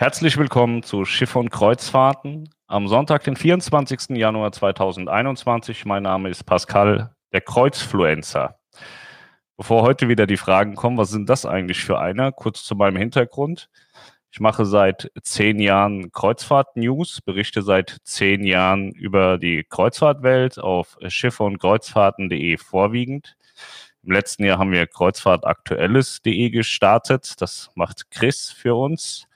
Herzlich willkommen zu Schiff und Kreuzfahrten am Sonntag, den 24. Januar 2021. Mein Name ist Pascal, der Kreuzfluencer. Bevor heute wieder die Fragen kommen, was sind das eigentlich für einer? Kurz zu meinem Hintergrund. Ich mache seit zehn Jahren Kreuzfahrt-News, berichte seit zehn Jahren über die Kreuzfahrtwelt auf schiffe und Kreuzfahrten.de vorwiegend. Im letzten Jahr haben wir Kreuzfahrtaktuelles.de gestartet. Das macht Chris für uns.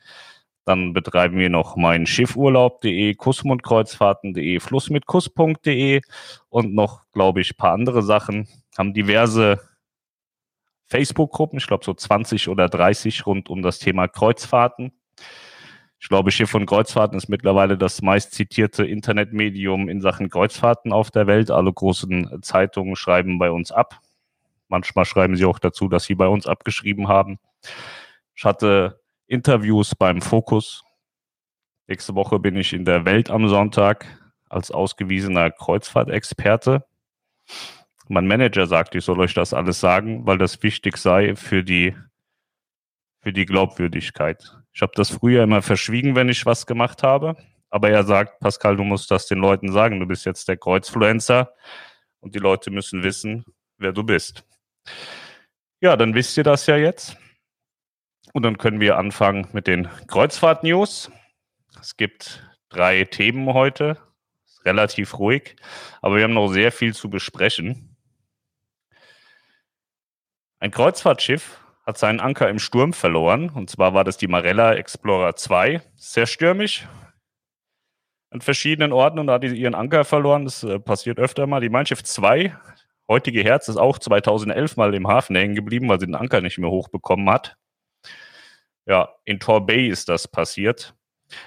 Dann betreiben wir noch mein Schiffurlaub.de, Kussmundkreuzfahrten.de, Flussmitkuss.de und noch, glaube ich, paar andere Sachen. Haben diverse Facebook-Gruppen, ich glaube so 20 oder 30 rund um das Thema Kreuzfahrten. Ich glaube, Schiff und Kreuzfahrten ist mittlerweile das meist zitierte Internetmedium in Sachen Kreuzfahrten auf der Welt. Alle großen Zeitungen schreiben bei uns ab. Manchmal schreiben sie auch dazu, dass sie bei uns abgeschrieben haben. Ich hatte Interviews beim Fokus. Nächste Woche bin ich in der Welt am Sonntag als ausgewiesener Kreuzfahrtexperte. Mein Manager sagt, ich soll euch das alles sagen, weil das wichtig sei für die, für die Glaubwürdigkeit. Ich habe das früher immer verschwiegen, wenn ich was gemacht habe. Aber er sagt, Pascal, du musst das den Leuten sagen. Du bist jetzt der Kreuzfluencer und die Leute müssen wissen, wer du bist. Ja, dann wisst ihr das ja jetzt. Und dann können wir anfangen mit den Kreuzfahrt-News. Es gibt drei Themen heute. Relativ ruhig, aber wir haben noch sehr viel zu besprechen. Ein Kreuzfahrtschiff hat seinen Anker im Sturm verloren. Und zwar war das die Marella Explorer 2. Sehr stürmisch. An verschiedenen Orten und da hat sie ihren Anker verloren. Das äh, passiert öfter mal. Die Mein Schiff 2, heutige Herz, ist auch 2011 mal im Hafen hängen geblieben, weil sie den Anker nicht mehr hochbekommen hat. Ja, in Torbay ist das passiert.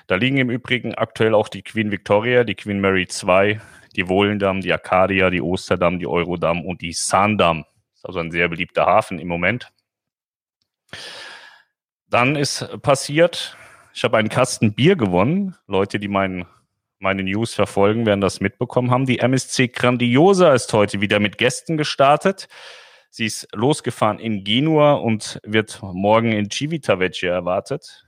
Da liegen im Übrigen aktuell auch die Queen Victoria, die Queen Mary 2, die Wohlendam, die Arcadia, die Osterdam, die Eurodam und die Sandam. Das ist also ein sehr beliebter Hafen im Moment. Dann ist passiert, ich habe einen Kasten Bier gewonnen. Leute, die meinen, meine News verfolgen, werden das mitbekommen haben. Die MSC Grandiosa ist heute wieder mit Gästen gestartet. Sie ist losgefahren in Genua und wird morgen in Civitavecchia erwartet.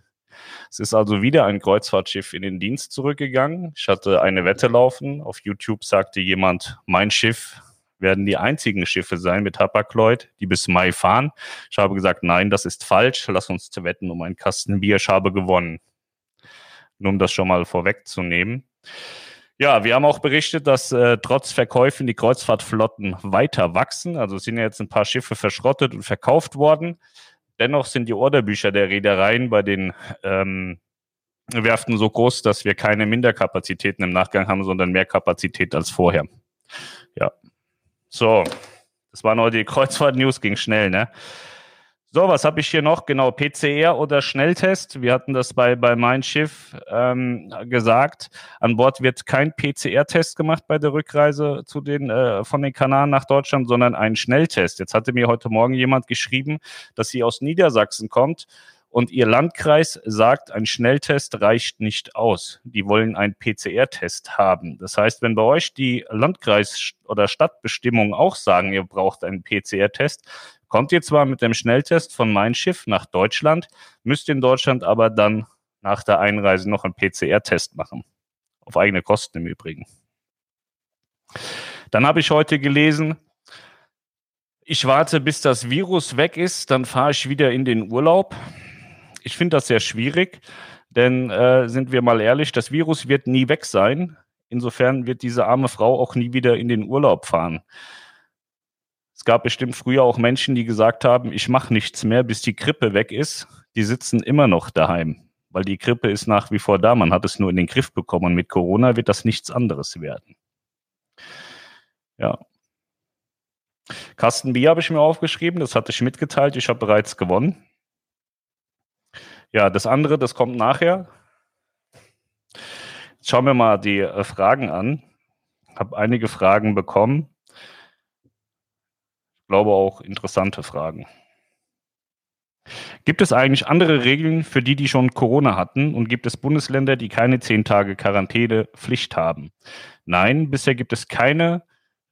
Es ist also wieder ein Kreuzfahrtschiff in den Dienst zurückgegangen. Ich hatte eine Wette laufen. Auf YouTube sagte jemand, mein Schiff werden die einzigen Schiffe sein mit Hapag-Lloyd, die bis Mai fahren. Ich habe gesagt, nein, das ist falsch. Lass uns wetten um einen Kasten Bier. Ich habe gewonnen. Nur um das schon mal vorwegzunehmen. Ja, wir haben auch berichtet, dass äh, trotz Verkäufen die Kreuzfahrtflotten weiter wachsen. Also sind ja jetzt ein paar Schiffe verschrottet und verkauft worden. Dennoch sind die Orderbücher der Reedereien bei den ähm, Werften so groß, dass wir keine Minderkapazitäten im Nachgang haben, sondern mehr Kapazität als vorher. Ja. So, das waren heute die Kreuzfahrt-News, ging schnell, ne? So, was habe ich hier noch? Genau, PCR oder Schnelltest. Wir hatten das bei, bei Mein Schiff ähm, gesagt. An Bord wird kein PCR-Test gemacht bei der Rückreise zu den, äh, von den Kanaren nach Deutschland, sondern ein Schnelltest. Jetzt hatte mir heute Morgen jemand geschrieben, dass sie aus Niedersachsen kommt und ihr Landkreis sagt, ein Schnelltest reicht nicht aus. Die wollen einen PCR-Test haben. Das heißt, wenn bei euch die Landkreis- oder Stadtbestimmungen auch sagen, ihr braucht einen PCR-Test, Kommt ihr zwar mit dem Schnelltest von Mein Schiff nach Deutschland, müsst in Deutschland aber dann nach der Einreise noch einen PCR-Test machen. Auf eigene Kosten im Übrigen. Dann habe ich heute gelesen, ich warte, bis das Virus weg ist, dann fahre ich wieder in den Urlaub. Ich finde das sehr schwierig, denn äh, sind wir mal ehrlich, das Virus wird nie weg sein. Insofern wird diese arme Frau auch nie wieder in den Urlaub fahren. Es gab bestimmt früher auch Menschen, die gesagt haben, ich mache nichts mehr, bis die Grippe weg ist. Die sitzen immer noch daheim, weil die Grippe ist nach wie vor da. Man hat es nur in den Griff bekommen. Und mit Corona wird das nichts anderes werden. Ja. Kasten Bier habe ich mir aufgeschrieben, das hatte ich mitgeteilt, ich habe bereits gewonnen. Ja, das andere, das kommt nachher. Jetzt schauen wir mal die äh, Fragen an. Ich habe einige Fragen bekommen glaube auch interessante Fragen. Gibt es eigentlich andere Regeln für die, die schon Corona hatten? Und gibt es Bundesländer, die keine zehn Tage Quarantänepflicht haben? Nein, bisher gibt es keine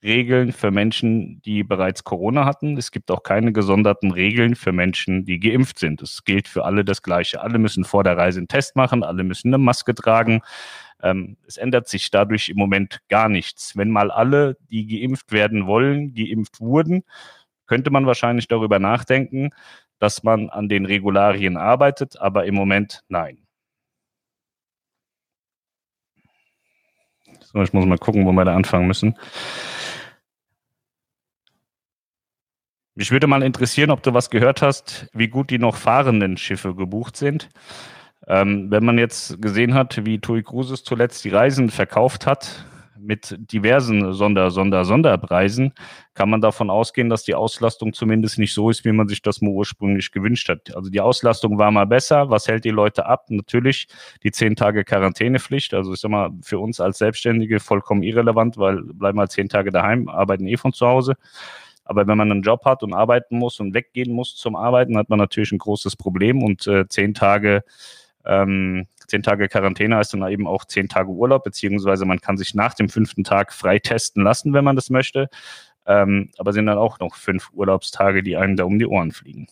Regeln für Menschen, die bereits Corona hatten. Es gibt auch keine gesonderten Regeln für Menschen, die geimpft sind. Es gilt für alle das Gleiche. Alle müssen vor der Reise einen Test machen, alle müssen eine Maske tragen. Ähm, es ändert sich dadurch im Moment gar nichts. Wenn mal alle, die geimpft werden wollen, geimpft wurden, könnte man wahrscheinlich darüber nachdenken, dass man an den Regularien arbeitet, aber im Moment nein. So, ich muss mal gucken, wo wir da anfangen müssen. Mich würde mal interessieren, ob du was gehört hast, wie gut die noch fahrenden Schiffe gebucht sind. Ähm, wenn man jetzt gesehen hat, wie TUI Cruises zuletzt die Reisen verkauft hat, mit diversen Sonder, Sonder, Sonderpreisen kann man davon ausgehen, dass die Auslastung zumindest nicht so ist, wie man sich das mal ursprünglich gewünscht hat. Also die Auslastung war mal besser. Was hält die Leute ab? Natürlich die zehn Tage Quarantänepflicht. Also ich sag mal, für uns als Selbstständige vollkommen irrelevant, weil bleiben mal zehn Tage daheim, arbeiten eh von zu Hause. Aber wenn man einen Job hat und arbeiten muss und weggehen muss zum Arbeiten, hat man natürlich ein großes Problem und äh, zehn Tage ähm, zehn Tage Quarantäne heißt dann eben auch zehn Tage Urlaub, beziehungsweise man kann sich nach dem fünften Tag frei testen lassen, wenn man das möchte. Ähm, aber sind dann auch noch fünf Urlaubstage, die einem da um die Ohren fliegen.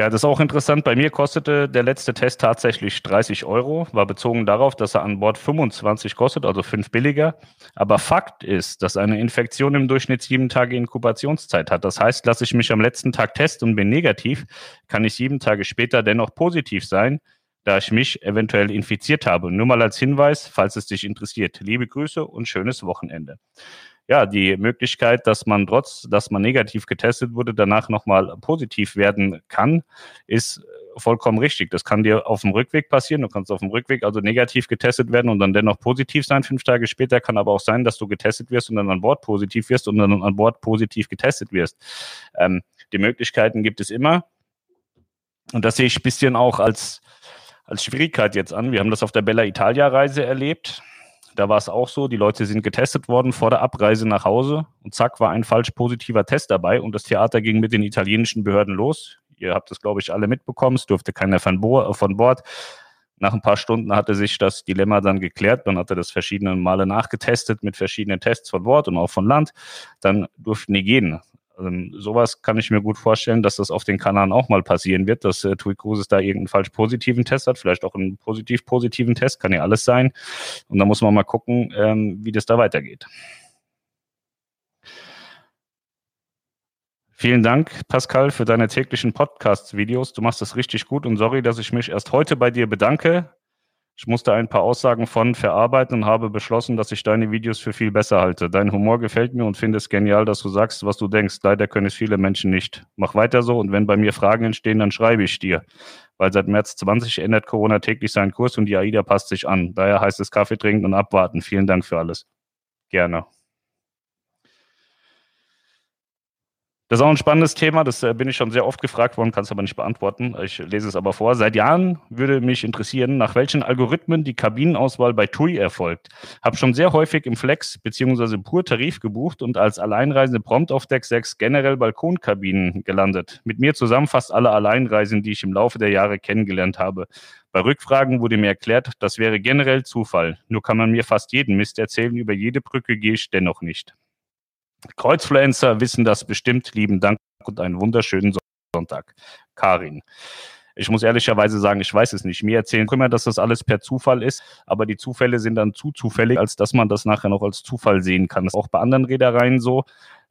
Ja, das ist auch interessant. Bei mir kostete der letzte Test tatsächlich 30 Euro, war bezogen darauf, dass er an Bord 25 kostet, also fünf billiger. Aber Fakt ist, dass eine Infektion im Durchschnitt sieben Tage Inkubationszeit hat. Das heißt, lasse ich mich am letzten Tag testen und bin negativ, kann ich sieben Tage später dennoch positiv sein, da ich mich eventuell infiziert habe. Nur mal als Hinweis, falls es dich interessiert. Liebe Grüße und schönes Wochenende ja, die Möglichkeit, dass man trotz, dass man negativ getestet wurde, danach nochmal positiv werden kann, ist vollkommen richtig. Das kann dir auf dem Rückweg passieren. Du kannst auf dem Rückweg also negativ getestet werden und dann dennoch positiv sein. Fünf Tage später kann aber auch sein, dass du getestet wirst und dann an Bord positiv wirst und dann an Bord positiv getestet wirst. Ähm, die Möglichkeiten gibt es immer. Und das sehe ich ein bisschen auch als, als Schwierigkeit jetzt an. Wir haben das auf der Bella Italia Reise erlebt. Da war es auch so, die Leute sind getestet worden vor der Abreise nach Hause und zack war ein falsch positiver Test dabei und das Theater ging mit den italienischen Behörden los. Ihr habt das, glaube ich, alle mitbekommen. Es durfte keiner von, Bo von Bord. Nach ein paar Stunden hatte sich das Dilemma dann geklärt. Dann hatte das verschiedene Male nachgetestet mit verschiedenen Tests von Bord und auch von Land. Dann durften die gehen. Ähm, sowas kann ich mir gut vorstellen, dass das auf den Kanaren auch mal passieren wird, dass äh, Tui Cruises da irgendeinen falsch positiven Test hat, vielleicht auch einen positiv-positiven Test, kann ja alles sein. Und da muss man mal gucken, ähm, wie das da weitergeht. Vielen Dank, Pascal, für deine täglichen Podcast-Videos. Du machst das richtig gut und sorry, dass ich mich erst heute bei dir bedanke. Ich musste ein paar Aussagen von verarbeiten und habe beschlossen, dass ich deine Videos für viel besser halte. Dein Humor gefällt mir und finde es genial, dass du sagst, was du denkst. Leider können es viele Menschen nicht. Mach weiter so und wenn bei mir Fragen entstehen, dann schreibe ich dir. Weil seit März 20 ändert Corona täglich seinen Kurs und die AIDA passt sich an. Daher heißt es Kaffee trinken und abwarten. Vielen Dank für alles. Gerne. Das ist auch ein spannendes Thema, das äh, bin ich schon sehr oft gefragt worden, kann es aber nicht beantworten. Ich lese es aber vor. Seit Jahren würde mich interessieren, nach welchen Algorithmen die Kabinenauswahl bei TUI erfolgt. Habe schon sehr häufig im Flex bzw. Pur-Tarif gebucht und als Alleinreisende prompt auf Deck 6 generell Balkonkabinen gelandet. Mit mir zusammen fast alle Alleinreisen, die ich im Laufe der Jahre kennengelernt habe. Bei Rückfragen wurde mir erklärt, das wäre generell Zufall. Nur kann man mir fast jeden Mist erzählen, über jede Brücke gehe ich dennoch nicht. Kreuzfluencer wissen das bestimmt. Lieben Dank und einen wunderschönen Sonntag. Karin. Ich muss ehrlicherweise sagen, ich weiß es nicht. Mir erzählen immer, dass das alles per Zufall ist, aber die Zufälle sind dann zu zufällig, als dass man das nachher noch als Zufall sehen kann. Das ist auch bei anderen Reedereien so.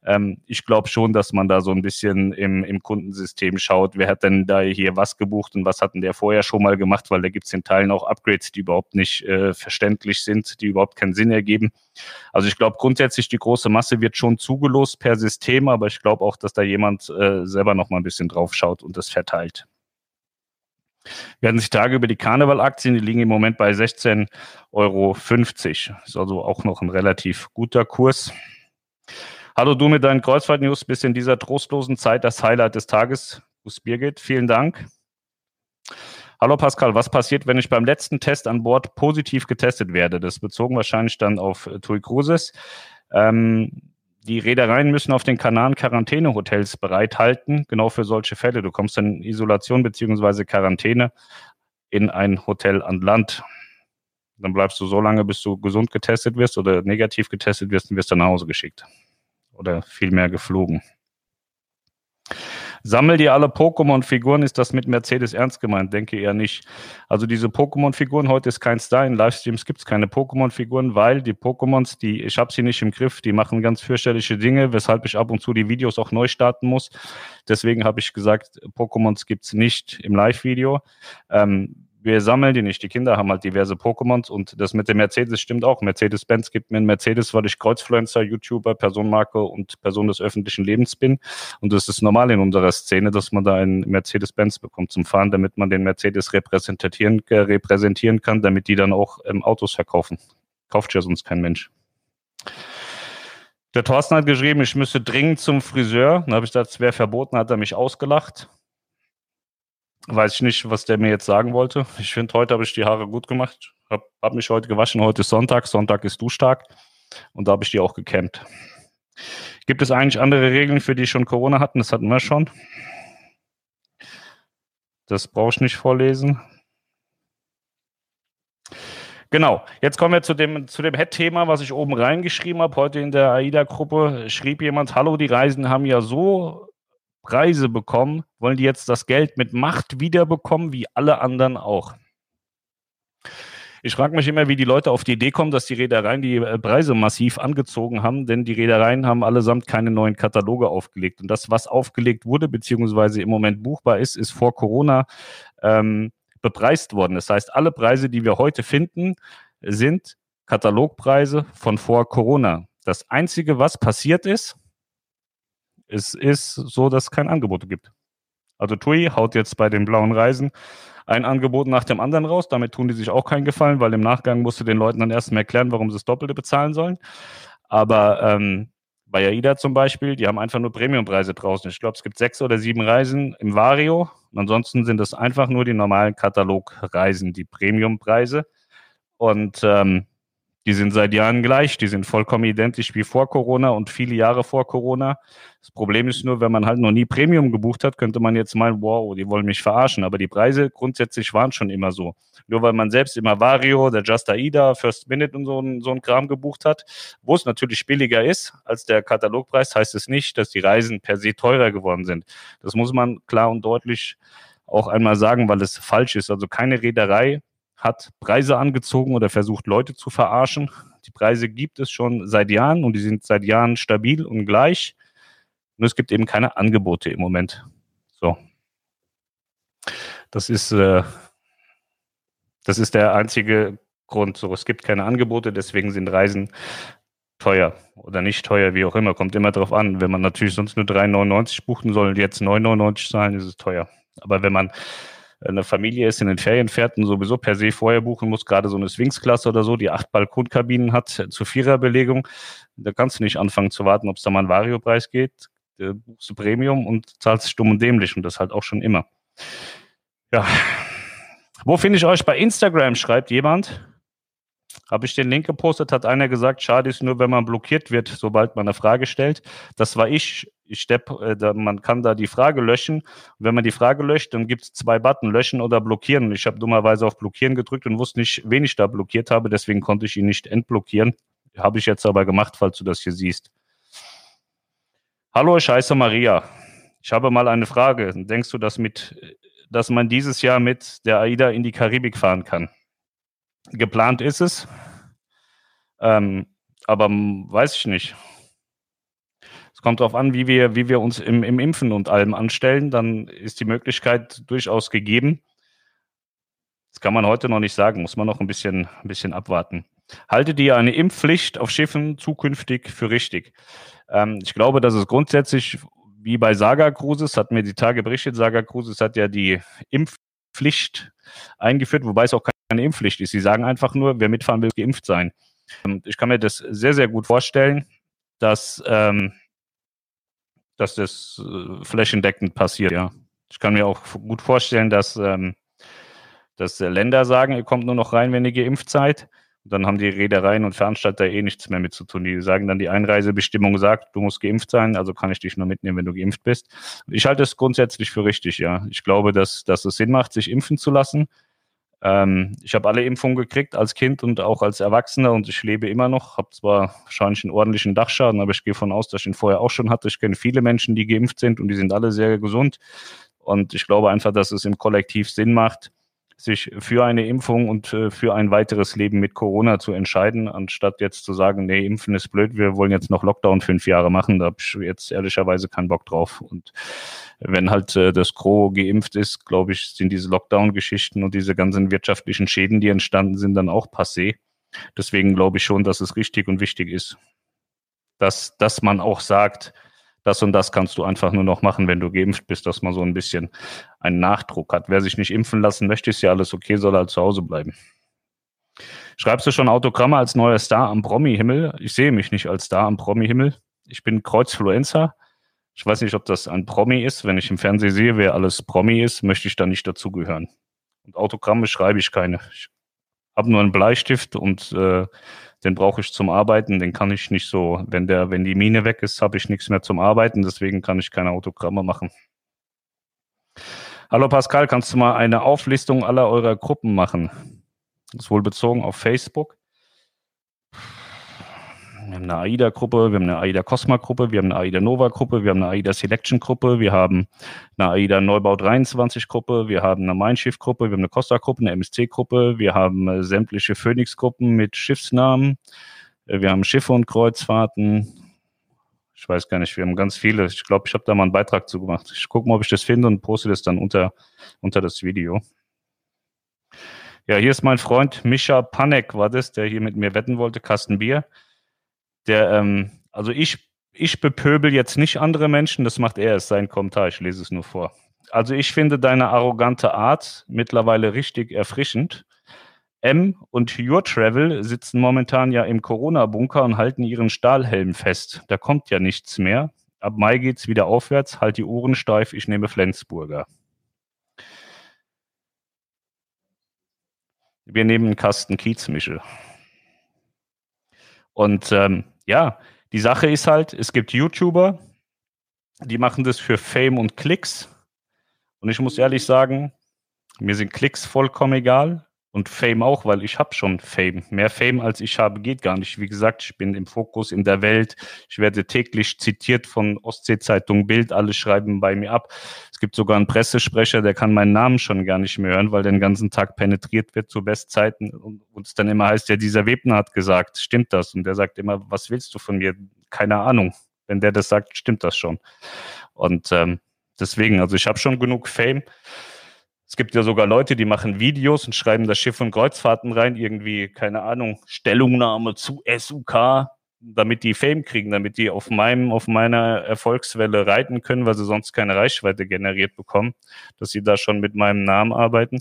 Ähm, ich glaube schon, dass man da so ein bisschen im, im Kundensystem schaut, wer hat denn da hier was gebucht und was hat denn der vorher schon mal gemacht, weil da gibt es in Teilen auch Upgrades, die überhaupt nicht äh, verständlich sind, die überhaupt keinen Sinn ergeben. Also ich glaube grundsätzlich, die große Masse wird schon zugelost per System, aber ich glaube auch, dass da jemand äh, selber noch mal ein bisschen drauf schaut und das verteilt. Wir hatten sich Tage über die Karneval-Aktien, die liegen im Moment bei 16,50 Euro. Ist also auch noch ein relativ guter Kurs. Hallo du mit deinen Kreuzfahrt-News, bist in dieser trostlosen Zeit das Highlight des Tages. Bus Birgit, vielen Dank. Hallo Pascal, was passiert, wenn ich beim letzten Test an Bord positiv getestet werde? Das bezogen wahrscheinlich dann auf äh, TUI Cruises. Ähm, die Reedereien müssen auf den Kanaren Quarantänehotels bereithalten, genau für solche Fälle. Du kommst dann in Isolation bzw. Quarantäne in ein Hotel an Land. Dann bleibst du so lange, bis du gesund getestet wirst oder negativ getestet wirst und wirst dann nach Hause geschickt. Oder vielmehr geflogen. Sammel dir alle Pokémon-Figuren, ist das mit Mercedes ernst gemeint? Denke eher nicht. Also diese Pokémon-Figuren, heute ist kein Star, in Livestreams gibt es keine Pokémon-Figuren, weil die Pokémons, die, ich habe sie nicht im Griff, die machen ganz fürchterliche Dinge, weshalb ich ab und zu die Videos auch neu starten muss. Deswegen habe ich gesagt, Pokémons gibt es nicht im Live-Video. Ähm, wir sammeln die nicht. Die Kinder haben halt diverse Pokémons und das mit dem Mercedes stimmt auch. Mercedes-Benz gibt mir einen Mercedes, weil ich Kreuzfluencer, YouTuber, Personenmarke und Person des öffentlichen Lebens bin. Und das ist normal in unserer Szene, dass man da einen Mercedes-Benz bekommt zum Fahren, damit man den Mercedes repräsentieren, äh, repräsentieren kann, damit die dann auch ähm, Autos verkaufen. Kauft ja sonst kein Mensch. Der Thorsten hat geschrieben, ich müsste dringend zum Friseur. Dann habe ich gesagt, es wäre verboten, hat er mich ausgelacht. Weiß ich nicht, was der mir jetzt sagen wollte. Ich finde, heute habe ich die Haare gut gemacht. Habe hab mich heute gewaschen. Heute ist Sonntag. Sonntag ist Duschtag. Und da habe ich die auch gekämmt. Gibt es eigentlich andere Regeln, für die schon Corona hatten? Das hatten wir schon. Das brauche ich nicht vorlesen. Genau, jetzt kommen wir zu dem, zu dem Head-Thema, was ich oben reingeschrieben habe. Heute in der AIDA-Gruppe schrieb jemand, hallo, die Reisen haben ja so Preise bekommen, wollen die jetzt das Geld mit Macht wiederbekommen, wie alle anderen auch. Ich frage mich immer, wie die Leute auf die Idee kommen, dass die Reedereien die äh, Preise massiv angezogen haben, denn die Reedereien haben allesamt keine neuen Kataloge aufgelegt. Und das, was aufgelegt wurde, beziehungsweise im Moment buchbar ist, ist vor Corona ähm, bepreist worden. Das heißt, alle Preise, die wir heute finden, sind Katalogpreise von vor Corona. Das Einzige, was passiert ist, es ist so, dass es kein Angebot gibt. Also TUI haut jetzt bei den blauen Reisen ein Angebot nach dem anderen raus. Damit tun die sich auch keinen Gefallen, weil im Nachgang musst du den Leuten dann erstmal erklären, warum sie das Doppelte bezahlen sollen. Aber ähm, bei AIDA zum Beispiel, die haben einfach nur Premiumpreise draußen. Ich glaube, es gibt sechs oder sieben Reisen im Vario. Und ansonsten sind es einfach nur die normalen Katalogreisen, die Premiumpreise. Und ähm, die sind seit Jahren gleich, die sind vollkommen identisch wie vor Corona und viele Jahre vor Corona. Das Problem ist nur, wenn man halt noch nie Premium gebucht hat, könnte man jetzt meinen, wow, die wollen mich verarschen. Aber die Preise grundsätzlich waren schon immer so. Nur weil man selbst immer Vario, der Just Aida, First Minute und so, so ein Kram gebucht hat, wo es natürlich billiger ist als der Katalogpreis, heißt es nicht, dass die Reisen per se teurer geworden sind. Das muss man klar und deutlich auch einmal sagen, weil es falsch ist. Also keine Reederei hat Preise angezogen oder versucht, Leute zu verarschen. Die Preise gibt es schon seit Jahren und die sind seit Jahren stabil und gleich. Nur es gibt eben keine Angebote im Moment. So. Das ist, äh, das ist der einzige Grund. So, es gibt keine Angebote, deswegen sind Reisen teuer oder nicht teuer, wie auch immer. Kommt immer drauf an. Wenn man natürlich sonst nur 3,99 buchen soll und jetzt 9,99 zahlen, ist es teuer. Aber wenn man eine Familie ist, in den Ferien fährt und sowieso per se vorher buchen muss, gerade so eine Sphinx-Klasse oder so, die acht Balkonkabinen hat zur Viererbelegung, da kannst du nicht anfangen zu warten, ob es da mal einen Vario-Preis geht. Da buchst du Premium und zahlst stumm und dämlich und das halt auch schon immer. Ja. Wo finde ich euch? Bei Instagram schreibt jemand. Habe ich den Link gepostet, hat einer gesagt, schade ist nur, wenn man blockiert wird, sobald man eine Frage stellt. Das war ich. Ich stepp, äh, man kann da die Frage löschen. Und wenn man die Frage löscht, dann gibt es zwei Button, löschen oder blockieren. Ich habe dummerweise auf blockieren gedrückt und wusste nicht, wen ich da blockiert habe, deswegen konnte ich ihn nicht entblockieren. Habe ich jetzt aber gemacht, falls du das hier siehst. Hallo, ich heiße Maria. Ich habe mal eine Frage. Denkst du, dass, mit, dass man dieses Jahr mit der AIDA in die Karibik fahren kann? Geplant ist es, ähm, aber weiß ich nicht. Es kommt darauf an, wie wir, wie wir uns im, im Impfen und allem anstellen. Dann ist die Möglichkeit durchaus gegeben. Das kann man heute noch nicht sagen, muss man noch ein bisschen, ein bisschen abwarten. Haltet ihr eine Impfpflicht auf Schiffen zukünftig für richtig? Ähm, ich glaube, dass es grundsätzlich wie bei Saga Cruises, hat mir die Tage berichtet, Saga Cruises hat ja die Impfpflicht eingeführt, wobei es auch keine Impfpflicht ist. Sie sagen einfach nur, wer mitfahren will, geimpft sein. Und ich kann mir das sehr, sehr gut vorstellen, dass, ähm, dass das äh, flächendeckend passiert, ja. Ich kann mir auch gut vorstellen, dass, ähm, dass Länder sagen, ihr kommt nur noch rein, wenn ihr geimpft seid. Und dann haben die Reedereien und Veranstalter eh nichts mehr mit zu tun. Die sagen dann, die Einreisebestimmung sagt, du musst geimpft sein, also kann ich dich nur mitnehmen, wenn du geimpft bist. Ich halte es grundsätzlich für richtig, ja. Ich glaube, dass, dass es Sinn macht, sich impfen zu lassen. Ähm, ich habe alle Impfungen gekriegt als Kind und auch als Erwachsener und ich lebe immer noch. Habe zwar wahrscheinlich einen ordentlichen Dachschaden, aber ich gehe von aus, dass ich ihn vorher auch schon hatte. Ich kenne viele Menschen, die geimpft sind und die sind alle sehr gesund. Und ich glaube einfach, dass es im Kollektiv Sinn macht, sich für eine Impfung und äh, für ein weiteres Leben mit Corona zu entscheiden, anstatt jetzt zu sagen, nee, Impfen ist blöd, wir wollen jetzt noch Lockdown fünf Jahre machen. Da habe ich jetzt ehrlicherweise keinen Bock drauf. Und wenn halt äh, das Gros geimpft ist, glaube ich, sind diese Lockdown-Geschichten und diese ganzen wirtschaftlichen Schäden, die entstanden sind, dann auch passé. Deswegen glaube ich schon, dass es richtig und wichtig ist, dass, dass man auch sagt, das und das kannst du einfach nur noch machen, wenn du geimpft bist, dass man so ein bisschen einen Nachdruck hat. Wer sich nicht impfen lassen möchte, ist ja alles okay, soll halt zu Hause bleiben. Schreibst du schon Autogramme als neuer Star am Promi-Himmel? Ich sehe mich nicht als Star am Promi-Himmel. Ich bin Kreuzfluencer. Ich weiß nicht, ob das ein Promi ist. Wenn ich im Fernsehen sehe, wer alles Promi ist, möchte ich da nicht dazugehören. Und Autogramme schreibe ich keine. Ich habe nur einen Bleistift und äh, den brauche ich zum Arbeiten, den kann ich nicht so, wenn der, wenn die Mine weg ist, habe ich nichts mehr zum Arbeiten, deswegen kann ich keine Autogramme machen. Hallo Pascal, kannst du mal eine Auflistung aller eurer Gruppen machen? Das ist wohl bezogen auf Facebook. Wir haben eine AIDA-Gruppe, wir haben eine AIDA-Cosma-Gruppe, wir haben eine AIDA-Nova-Gruppe, wir haben eine AIDA-Selection-Gruppe, wir haben eine AIDA-Neubau 23-Gruppe, wir haben eine Mindshift-Gruppe, wir haben eine Costa-Gruppe, eine MSC-Gruppe, wir haben äh, sämtliche Phoenix-Gruppen mit Schiffsnamen, äh, wir haben Schiffe und Kreuzfahrten. Ich weiß gar nicht, wir haben ganz viele. Ich glaube, ich habe da mal einen Beitrag zu gemacht. Ich gucke mal, ob ich das finde und poste das dann unter, unter das Video. Ja, hier ist mein Freund Mischa Panek, war das, der hier mit mir wetten wollte, Kasten Bier der, ähm, also ich, ich bepöbel jetzt nicht andere Menschen, das macht er, ist sein Kommentar, ich lese es nur vor. Also ich finde deine arrogante Art mittlerweile richtig erfrischend. M und Your Travel sitzen momentan ja im Corona-Bunker und halten ihren Stahlhelm fest. Da kommt ja nichts mehr. Ab Mai geht's wieder aufwärts. Halt die Ohren steif, ich nehme Flensburger. Wir nehmen einen Kasten Kiezmischel. Und ähm, ja, die Sache ist halt, es gibt YouTuber, die machen das für Fame und Klicks. Und ich muss ehrlich sagen, mir sind Klicks vollkommen egal und Fame auch, weil ich habe schon Fame. Mehr Fame als ich habe geht gar nicht. Wie gesagt, ich bin im Fokus in der Welt. Ich werde täglich zitiert von Ostsee-Zeitung Bild. Alle schreiben bei mir ab. Es gibt sogar einen Pressesprecher, der kann meinen Namen schon gar nicht mehr hören, weil der den ganzen Tag penetriert wird zu Bestzeiten und es dann immer heißt, ja, dieser Webner hat gesagt, stimmt das? Und der sagt immer, was willst du von mir? Keine Ahnung. Wenn der das sagt, stimmt das schon. Und ähm, deswegen, also ich habe schon genug Fame. Es gibt ja sogar Leute, die machen Videos und schreiben da Schiff- und Kreuzfahrten rein, irgendwie, keine Ahnung, Stellungnahme zu SUK, damit die Fame kriegen, damit die auf meinem, auf meiner Erfolgswelle reiten können, weil sie sonst keine Reichweite generiert bekommen, dass sie da schon mit meinem Namen arbeiten.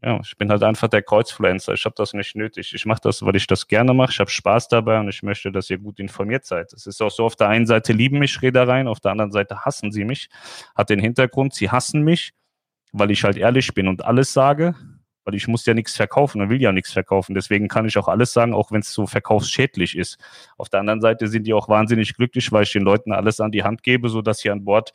Ja, ich bin halt einfach der Kreuzfluencer. Ich habe das nicht nötig. Ich mache das, weil ich das gerne mache. Ich habe Spaß dabei und ich möchte, dass ihr gut informiert seid. Es ist auch so, auf der einen Seite lieben mich Reedereien, auf der anderen Seite hassen sie mich. Hat den Hintergrund, sie hassen mich, weil ich halt ehrlich bin und alles sage, weil ich muss ja nichts verkaufen und will ja nichts verkaufen. Deswegen kann ich auch alles sagen, auch wenn es so verkaufsschädlich ist. Auf der anderen Seite sind die auch wahnsinnig glücklich, weil ich den Leuten alles an die Hand gebe, sodass sie an Bord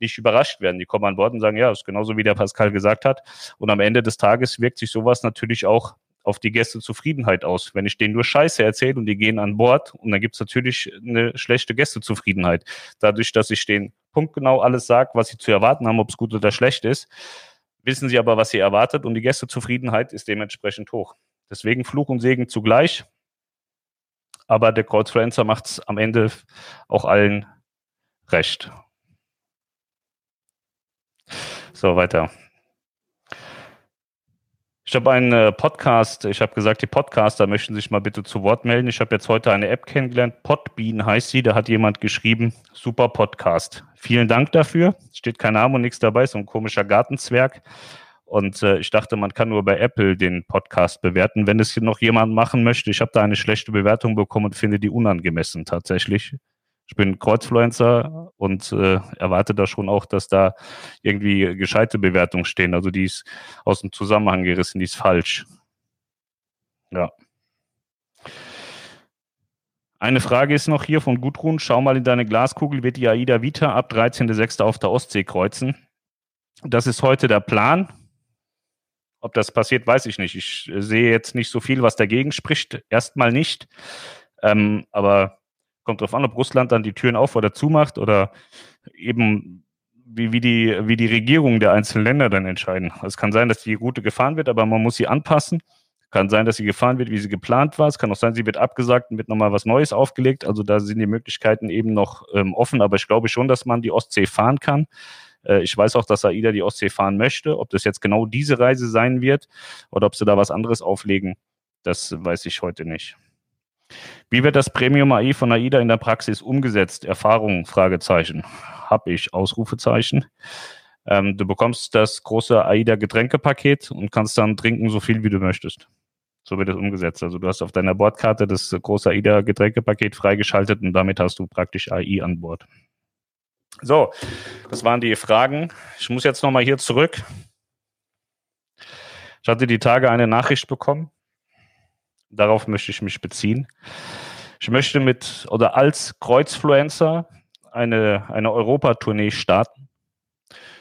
nicht überrascht werden. Die kommen an Bord und sagen, ja, ist genauso wie der Pascal gesagt hat. Und am Ende des Tages wirkt sich sowas natürlich auch auf die Gästezufriedenheit aus. Wenn ich denen nur Scheiße erzähle und die gehen an Bord und dann gibt es natürlich eine schlechte Gästezufriedenheit. Dadurch, dass ich denen punktgenau alles sage, was sie zu erwarten haben, ob es gut oder schlecht ist, wissen sie aber, was sie erwartet und die Gästezufriedenheit ist dementsprechend hoch. Deswegen Fluch und Segen zugleich. Aber der Kreuzfluencer macht es am Ende auch allen recht. So, weiter. Ich habe einen äh, Podcast, ich habe gesagt, die Podcaster möchten sich mal bitte zu Wort melden. Ich habe jetzt heute eine App kennengelernt, Podbean heißt sie, da hat jemand geschrieben, super Podcast. Vielen Dank dafür. Steht kein Name und nichts dabei, so ein komischer Gartenzwerg. Und äh, ich dachte, man kann nur bei Apple den Podcast bewerten. Wenn es hier noch jemand machen möchte, ich habe da eine schlechte Bewertung bekommen und finde die unangemessen tatsächlich. Ich bin Kreuzfluencer und äh, erwarte da schon auch, dass da irgendwie gescheite Bewertungen stehen. Also die ist aus dem Zusammenhang gerissen, die ist falsch. Ja. Eine Frage ist noch hier von Gudrun. Schau mal in deine Glaskugel, wird die AIDA Vita ab 13.06. auf der Ostsee kreuzen? Das ist heute der Plan. Ob das passiert, weiß ich nicht. Ich sehe jetzt nicht so viel, was dagegen spricht. Erstmal nicht. Ähm, aber kommt drauf an, ob Russland dann die Türen auf oder zumacht oder eben wie, wie, die, wie die Regierungen der einzelnen Länder dann entscheiden. Es kann sein, dass die Route gefahren wird, aber man muss sie anpassen. Kann sein, dass sie gefahren wird, wie sie geplant war. Es kann auch sein, sie wird abgesagt und wird nochmal was Neues aufgelegt. Also da sind die Möglichkeiten eben noch ähm, offen. Aber ich glaube schon, dass man die Ostsee fahren kann. Äh, ich weiß auch, dass AIDA die Ostsee fahren möchte. Ob das jetzt genau diese Reise sein wird oder ob sie da was anderes auflegen, das weiß ich heute nicht. Wie wird das Premium AI von AIDA in der Praxis umgesetzt? Erfahrung? Fragezeichen. Hab ich? Ausrufezeichen. Ähm, du bekommst das große AIDA Getränkepaket und kannst dann trinken, so viel wie du möchtest. So wird es umgesetzt. Also du hast auf deiner Bordkarte das große AIDA Getränkepaket freigeschaltet und damit hast du praktisch AI an Bord. So, das waren die Fragen. Ich muss jetzt nochmal hier zurück. Ich hatte die Tage eine Nachricht bekommen Darauf möchte ich mich beziehen. Ich möchte mit oder als Kreuzfluencer eine, eine Europatournee starten.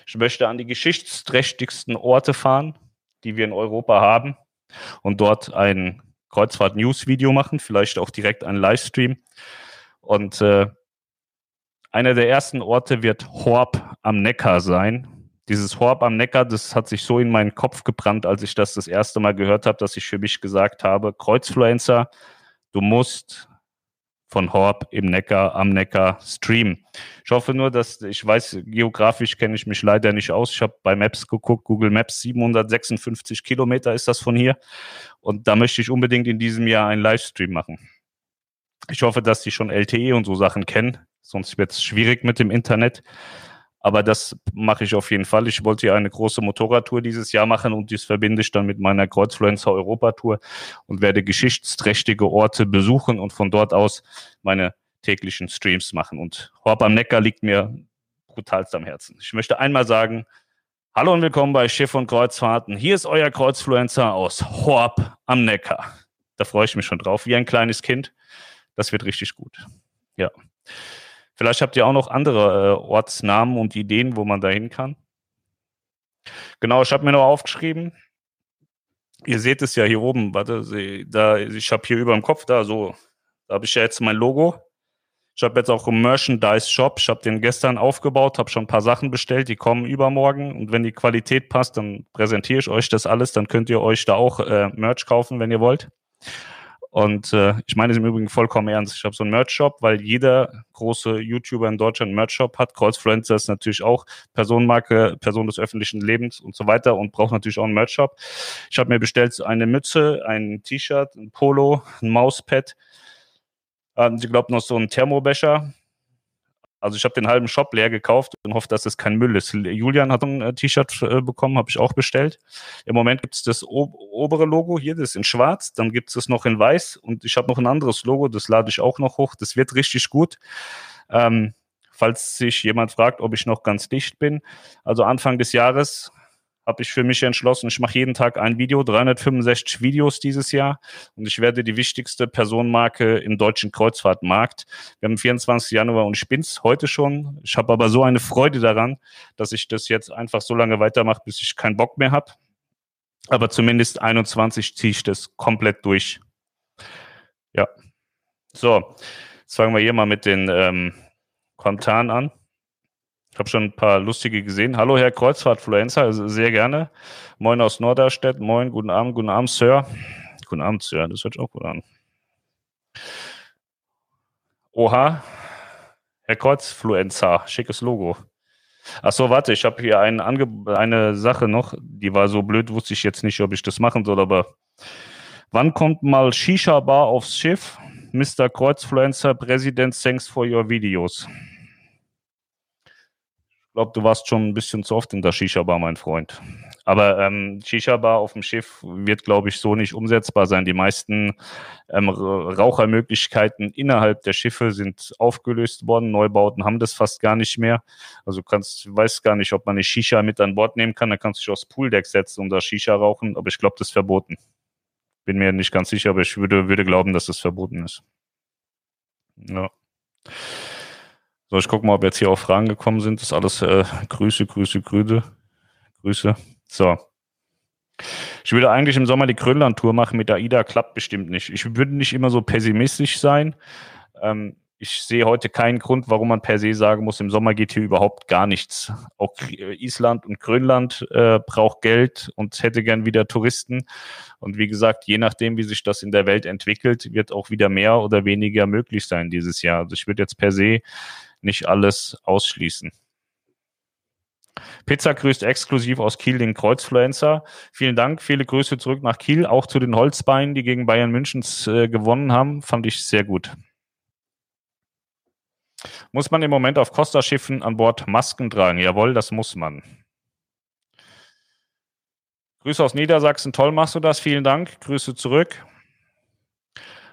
Ich möchte an die geschichtsträchtigsten Orte fahren, die wir in Europa haben und dort ein Kreuzfahrt-News-Video machen, vielleicht auch direkt einen Livestream. Und äh, einer der ersten Orte wird Horb am Neckar sein dieses Horb am Neckar, das hat sich so in meinen Kopf gebrannt, als ich das das erste Mal gehört habe, dass ich für mich gesagt habe, Kreuzfluencer, du musst von Horb im Neckar, am Neckar streamen. Ich hoffe nur, dass ich weiß, geografisch kenne ich mich leider nicht aus. Ich habe bei Maps geguckt, Google Maps, 756 Kilometer ist das von hier. Und da möchte ich unbedingt in diesem Jahr einen Livestream machen. Ich hoffe, dass die schon LTE und so Sachen kennen, sonst wird es schwierig mit dem Internet. Aber das mache ich auf jeden Fall. Ich wollte ja eine große Motorradtour dieses Jahr machen und dies verbinde ich dann mit meiner Kreuzfluencer Europatour und werde geschichtsträchtige Orte besuchen und von dort aus meine täglichen Streams machen. Und Horb am Neckar liegt mir brutalst am Herzen. Ich möchte einmal sagen, hallo und willkommen bei Schiff und Kreuzfahrten. Hier ist euer Kreuzfluencer aus Horb am Neckar. Da freue ich mich schon drauf, wie ein kleines Kind. Das wird richtig gut. Ja. Vielleicht habt ihr auch noch andere äh, Ortsnamen und Ideen, wo man da hin kann. Genau, ich habe mir noch aufgeschrieben. Ihr seht es ja hier oben. Warte, da, ich habe hier über dem Kopf da so, da habe ich ja jetzt mein Logo. Ich habe jetzt auch einen Merchandise-Shop. Ich habe den gestern aufgebaut, habe schon ein paar Sachen bestellt, die kommen übermorgen. Und wenn die Qualität passt, dann präsentiere ich euch das alles. Dann könnt ihr euch da auch äh, Merch kaufen, wenn ihr wollt. Und äh, ich meine es im Übrigen vollkommen ernst. Ich habe so einen Merch-Shop, weil jeder große YouTuber in Deutschland einen Merch-Shop hat. Kreuzfluencer ist natürlich auch Personenmarke, Person des öffentlichen Lebens und so weiter und braucht natürlich auch einen Merch-Shop. Ich habe mir bestellt eine Mütze, ein T-Shirt, ein Polo, ein Mauspad. Ähm, sie glaubt noch so einen Thermobecher also ich habe den halben Shop leer gekauft und hoffe, dass es kein Müll ist. Julian hat ein äh, T-Shirt äh, bekommen, habe ich auch bestellt. Im Moment gibt es das obere Logo hier, das ist in schwarz. Dann gibt es noch in weiß und ich habe noch ein anderes Logo, das lade ich auch noch hoch. Das wird richtig gut. Ähm, falls sich jemand fragt, ob ich noch ganz dicht bin. Also Anfang des Jahres habe ich für mich entschlossen, ich mache jeden Tag ein Video, 365 Videos dieses Jahr und ich werde die wichtigste Personenmarke im deutschen Kreuzfahrtmarkt. Wir haben 24. Januar und ich bin's heute schon. Ich habe aber so eine Freude daran, dass ich das jetzt einfach so lange weitermache, bis ich keinen Bock mehr habe. Aber zumindest 21 ziehe ich das komplett durch. Ja. So, jetzt fangen wir hier mal mit den ähm, Kommentaren an. Ich habe schon ein paar lustige gesehen. Hallo, Herr Kreuzfahrtfluencer, also sehr gerne. Moin aus Norderstedt. Moin, guten Abend, guten Abend, Sir. Guten Abend, Sir. Das hört sich auch gut an. Oha, Herr Kreuzfluencer, schickes Logo. Ach so, warte, ich habe hier ein eine Sache noch, die war so blöd, wusste ich jetzt nicht, ob ich das machen soll, aber wann kommt mal Shisha Bar aufs Schiff? Mr. Kreuzfluencer, Präsident, thanks for your videos glaube, du warst schon ein bisschen zu oft in der Shisha-Bar, mein Freund. Aber ähm, Shisha-Bar auf dem Schiff wird, glaube ich, so nicht umsetzbar sein. Die meisten ähm, Rauchermöglichkeiten innerhalb der Schiffe sind aufgelöst worden. Neubauten haben das fast gar nicht mehr. Also kannst, weißt gar nicht, ob man eine Shisha mit an Bord nehmen kann. Dann kannst du dich aufs Pooldeck setzen und da Shisha rauchen. Aber ich glaube, das ist verboten. Bin mir nicht ganz sicher, aber ich würde, würde glauben, dass das verboten ist. Ja. So, ich gucke mal, ob jetzt hier auch Fragen gekommen sind. Das ist alles äh, Grüße, Grüße, Grüße. Grüße. So. Ich würde eigentlich im Sommer die Grönland-Tour machen mit AIDA, klappt bestimmt nicht. Ich würde nicht immer so pessimistisch sein. Ähm, ich sehe heute keinen Grund, warum man per se sagen muss, im Sommer geht hier überhaupt gar nichts. Auch Island und Grönland äh, braucht Geld und hätte gern wieder Touristen. Und wie gesagt, je nachdem, wie sich das in der Welt entwickelt, wird auch wieder mehr oder weniger möglich sein dieses Jahr. Also ich würde jetzt per se nicht alles ausschließen. Pizza grüßt exklusiv aus Kiel den Kreuzfluencer. Vielen Dank, viele Grüße zurück nach Kiel, auch zu den Holzbeinen, die gegen Bayern München äh, gewonnen haben. Fand ich sehr gut. Muss man im Moment auf Costa-Schiffen an Bord Masken tragen? Jawohl, das muss man. Grüße aus Niedersachsen, toll machst du das, vielen Dank. Grüße zurück.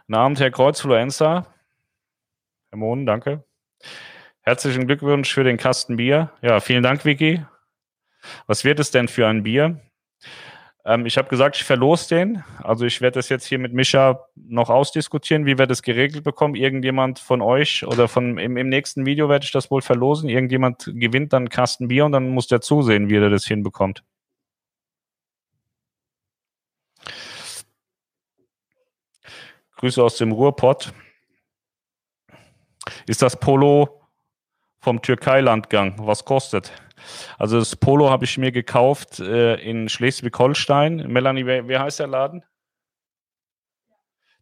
Guten Abend, Herr Kreuzfluencer. Herr Mohn, danke. Herzlichen Glückwunsch für den Kasten Bier. Ja, vielen Dank, Vicky. Was wird es denn für ein Bier? Ähm, ich habe gesagt, ich verlose den. Also ich werde das jetzt hier mit Mischa noch ausdiskutieren, wie wir das geregelt bekommen. Irgendjemand von euch oder von im, im nächsten Video werde ich das wohl verlosen. Irgendjemand gewinnt dann einen Kasten Bier und dann muss der zusehen, wie er das hinbekommt. Grüße aus dem Ruhrpott. Ist das Polo vom Türkei-Landgang. Was kostet? Also das Polo habe ich mir gekauft äh, in Schleswig-Holstein. Melanie, wer, wer heißt der Laden?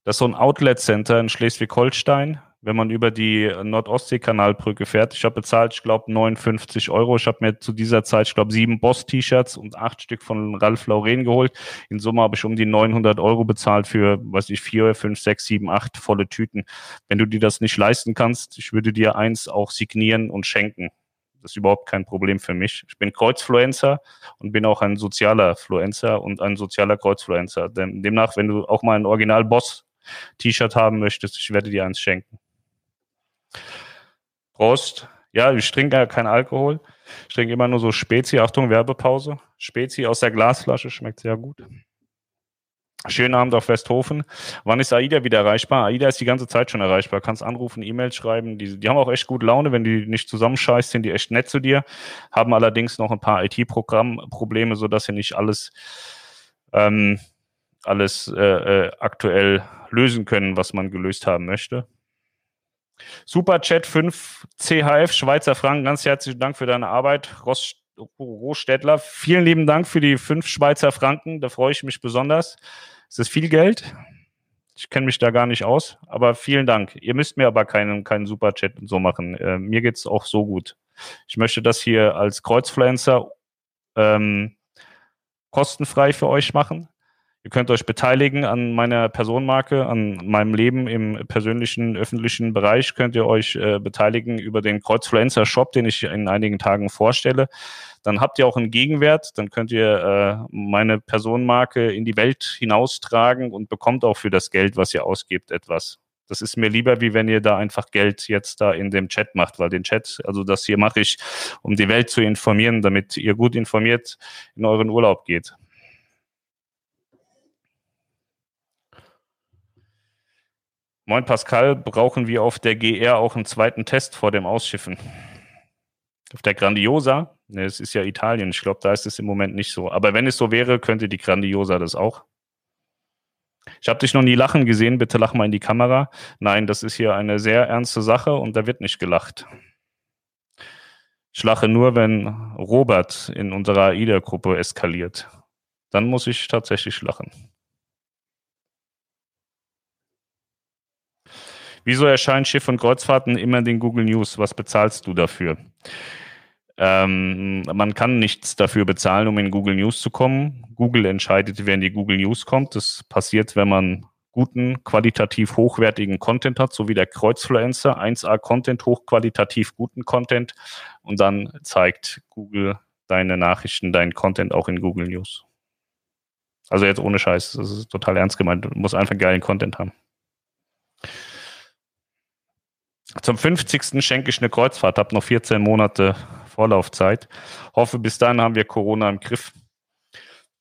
Das ist so ein Outlet-Center in Schleswig-Holstein wenn man über die Nordostsee-Kanalbrücke fährt. Ich habe bezahlt, ich glaube, 59 Euro. Ich habe mir zu dieser Zeit, ich glaube, sieben Boss-T-Shirts und acht Stück von Ralph Lauren geholt. In Summe habe ich um die 900 Euro bezahlt für, weiß ich, vier, fünf, sechs, sieben, acht volle Tüten. Wenn du dir das nicht leisten kannst, ich würde dir eins auch signieren und schenken. Das ist überhaupt kein Problem für mich. Ich bin Kreuzfluencer und bin auch ein sozialer Fluencer und ein sozialer Kreuzfluencer. Demnach, wenn du auch mal ein Original-Boss-T-Shirt haben möchtest, ich werde dir eins schenken. Prost. Ja, ich trinke ja keinen Alkohol. Ich trinke immer nur so Spezi. Achtung, Werbepause. Spezi aus der Glasflasche schmeckt sehr gut. Schönen Abend auf Westhofen. Wann ist AIDA wieder erreichbar? AIDA ist die ganze Zeit schon erreichbar. Kannst anrufen, E-Mails schreiben. Die, die haben auch echt gut Laune, wenn die nicht zusammenscheißt, sind die echt nett zu dir. Haben allerdings noch ein paar IT-Programmprobleme, sodass sie nicht alles, ähm, alles äh, äh, aktuell lösen können, was man gelöst haben möchte. Super Chat 5 CHF Schweizer Franken. Ganz herzlichen Dank für deine Arbeit, Ross Rohstädtler. Vielen lieben Dank für die 5 Schweizer Franken. Da freue ich mich besonders. Es ist viel Geld. Ich kenne mich da gar nicht aus, aber vielen Dank. Ihr müsst mir aber keinen, keinen Superchat und so machen. Äh, mir geht es auch so gut. Ich möchte das hier als Kreuzfluencer ähm, kostenfrei für euch machen. Ihr könnt euch beteiligen an meiner Personenmarke, an meinem Leben im persönlichen, öffentlichen Bereich. Könnt ihr euch äh, beteiligen über den Kreuzfluencer Shop, den ich in einigen Tagen vorstelle. Dann habt ihr auch einen Gegenwert. Dann könnt ihr äh, meine Personenmarke in die Welt hinaustragen und bekommt auch für das Geld, was ihr ausgebt, etwas. Das ist mir lieber, wie wenn ihr da einfach Geld jetzt da in dem Chat macht, weil den Chat, also das hier mache ich, um die Welt zu informieren, damit ihr gut informiert in euren Urlaub geht. Moin Pascal, brauchen wir auf der GR auch einen zweiten Test vor dem Ausschiffen? Auf der Grandiosa? Ne, es ist ja Italien. Ich glaube, da ist es im Moment nicht so. Aber wenn es so wäre, könnte die Grandiosa das auch. Ich habe dich noch nie lachen gesehen. Bitte lach mal in die Kamera. Nein, das ist hier eine sehr ernste Sache und da wird nicht gelacht. Ich lache nur, wenn Robert in unserer AIDA-Gruppe eskaliert. Dann muss ich tatsächlich lachen. Wieso erscheinen Schiff- und Kreuzfahrten immer in den Google News? Was bezahlst du dafür? Ähm, man kann nichts dafür bezahlen, um in Google News zu kommen. Google entscheidet, wer in die Google News kommt. Das passiert, wenn man guten, qualitativ hochwertigen Content hat, so wie der Kreuzfluencer, 1A Content, hochqualitativ guten Content und dann zeigt Google deine Nachrichten, deinen Content auch in Google News. Also jetzt ohne Scheiß, das ist total ernst gemeint, du musst einfach geilen Content haben. Zum 50. schenke ich eine Kreuzfahrt, habe noch 14 Monate Vorlaufzeit. Hoffe, bis dahin haben wir Corona im Griff.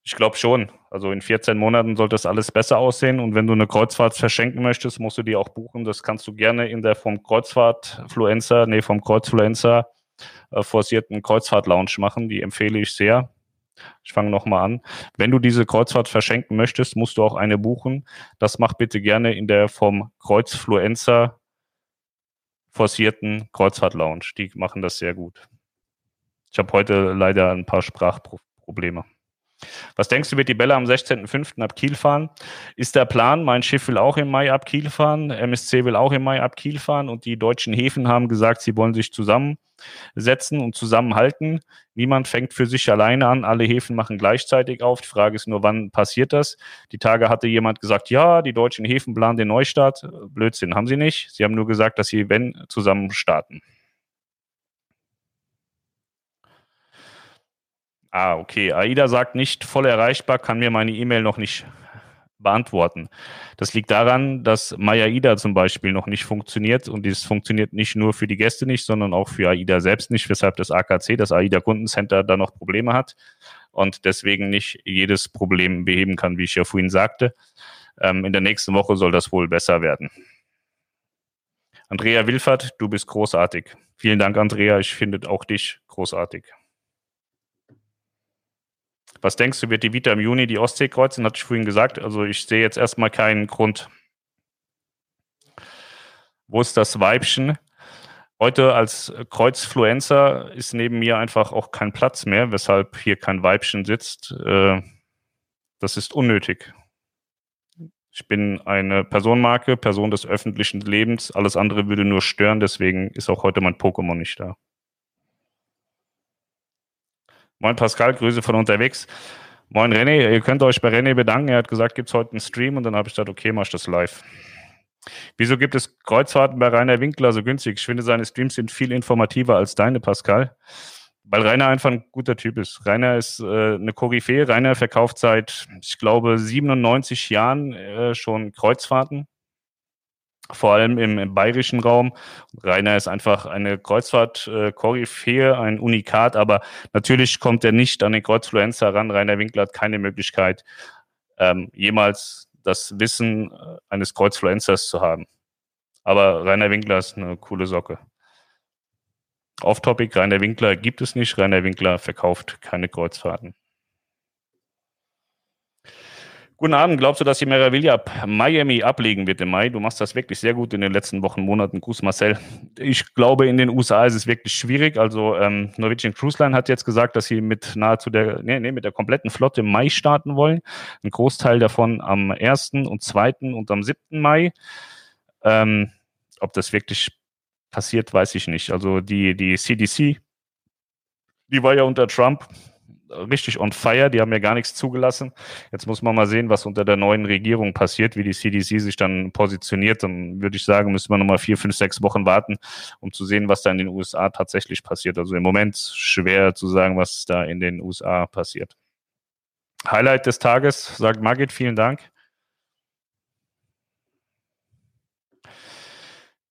Ich glaube schon. Also in 14 Monaten sollte das alles besser aussehen. Und wenn du eine Kreuzfahrt verschenken möchtest, musst du die auch buchen. Das kannst du gerne in der vom Kreuzfahrtfluencer, nee, vom Kreuzfluencer äh, forcierten Kreuzfahrt-Lounge machen. Die empfehle ich sehr. Ich fange nochmal an. Wenn du diese Kreuzfahrt verschenken möchtest, musst du auch eine buchen. Das mach bitte gerne in der vom Kreuzfluencer forcierten Kreuzfahrt-Lounge. Die machen das sehr gut. Ich habe heute leider ein paar Sprachprobleme. Was denkst du, wird die Bella am 16.05. ab Kiel fahren? Ist der Plan, mein Schiff will auch im Mai ab Kiel fahren, MSC will auch im Mai ab Kiel fahren und die deutschen Häfen haben gesagt, sie wollen sich zusammensetzen und zusammenhalten. Niemand fängt für sich alleine an, alle Häfen machen gleichzeitig auf. Die Frage ist nur, wann passiert das? Die Tage hatte jemand gesagt, ja, die deutschen Häfen planen den Neustart. Blödsinn, haben sie nicht. Sie haben nur gesagt, dass sie, wenn, zusammen starten. Ah, okay. AIDA sagt nicht voll erreichbar, kann mir meine E-Mail noch nicht beantworten. Das liegt daran, dass MyAIDA zum Beispiel noch nicht funktioniert und dies funktioniert nicht nur für die Gäste nicht, sondern auch für AIDA selbst nicht, weshalb das AKC, das AIDA Kundencenter, da noch Probleme hat und deswegen nicht jedes Problem beheben kann, wie ich ja vorhin sagte. Ähm, in der nächsten Woche soll das wohl besser werden. Andrea Wilfert, du bist großartig. Vielen Dank, Andrea. Ich finde auch dich großartig. Was denkst du, wird die Vita im Juni die Ostsee kreuzen? Hatte ich vorhin gesagt. Also ich sehe jetzt erstmal keinen Grund. Wo ist das Weibchen? Heute als Kreuzfluencer ist neben mir einfach auch kein Platz mehr, weshalb hier kein Weibchen sitzt. Äh, das ist unnötig. Ich bin eine Personenmarke, Person des öffentlichen Lebens. Alles andere würde nur stören, deswegen ist auch heute mein Pokémon nicht da. Moin Pascal, Grüße von unterwegs. Moin René, ihr könnt euch bei René bedanken. Er hat gesagt, gibt es heute einen Stream und dann habe ich gesagt, okay, mach ich das live. Wieso gibt es Kreuzfahrten bei Rainer Winkler so günstig? Ich finde, seine Streams sind viel informativer als deine, Pascal. Weil Rainer einfach ein guter Typ ist. Rainer ist äh, eine Koryphäe. Rainer verkauft seit, ich glaube, 97 Jahren äh, schon Kreuzfahrten vor allem im, im, bayerischen Raum. Rainer ist einfach eine Kreuzfahrt-Koryphäe, ein Unikat, aber natürlich kommt er nicht an den Kreuzfluencer ran. Rainer Winkler hat keine Möglichkeit, ähm, jemals das Wissen äh, eines Kreuzfluencers zu haben. Aber Rainer Winkler ist eine coole Socke. Off-Topic, Rainer Winkler gibt es nicht. Rainer Winkler verkauft keine Kreuzfahrten. Guten Abend. Glaubst du, dass die Meraviglia Miami ablegen wird im Mai? Du machst das wirklich sehr gut in den letzten Wochen, Monaten. Gruß Marcel. Ich glaube, in den USA ist es wirklich schwierig. Also ähm, Norwegian Cruise Line hat jetzt gesagt, dass sie mit nahezu der, nee, nee, mit der kompletten Flotte im Mai starten wollen. Ein Großteil davon am 1. und 2. und am 7. Mai. Ähm, ob das wirklich passiert, weiß ich nicht. Also die, die CDC, die war ja unter Trump richtig on fire. Die haben ja gar nichts zugelassen. Jetzt muss man mal sehen, was unter der neuen Regierung passiert, wie die CDC sich dann positioniert. Dann würde ich sagen, müssen wir nochmal vier, fünf, sechs Wochen warten, um zu sehen, was da in den USA tatsächlich passiert. Also im Moment schwer zu sagen, was da in den USA passiert. Highlight des Tages, sagt Margit, vielen Dank.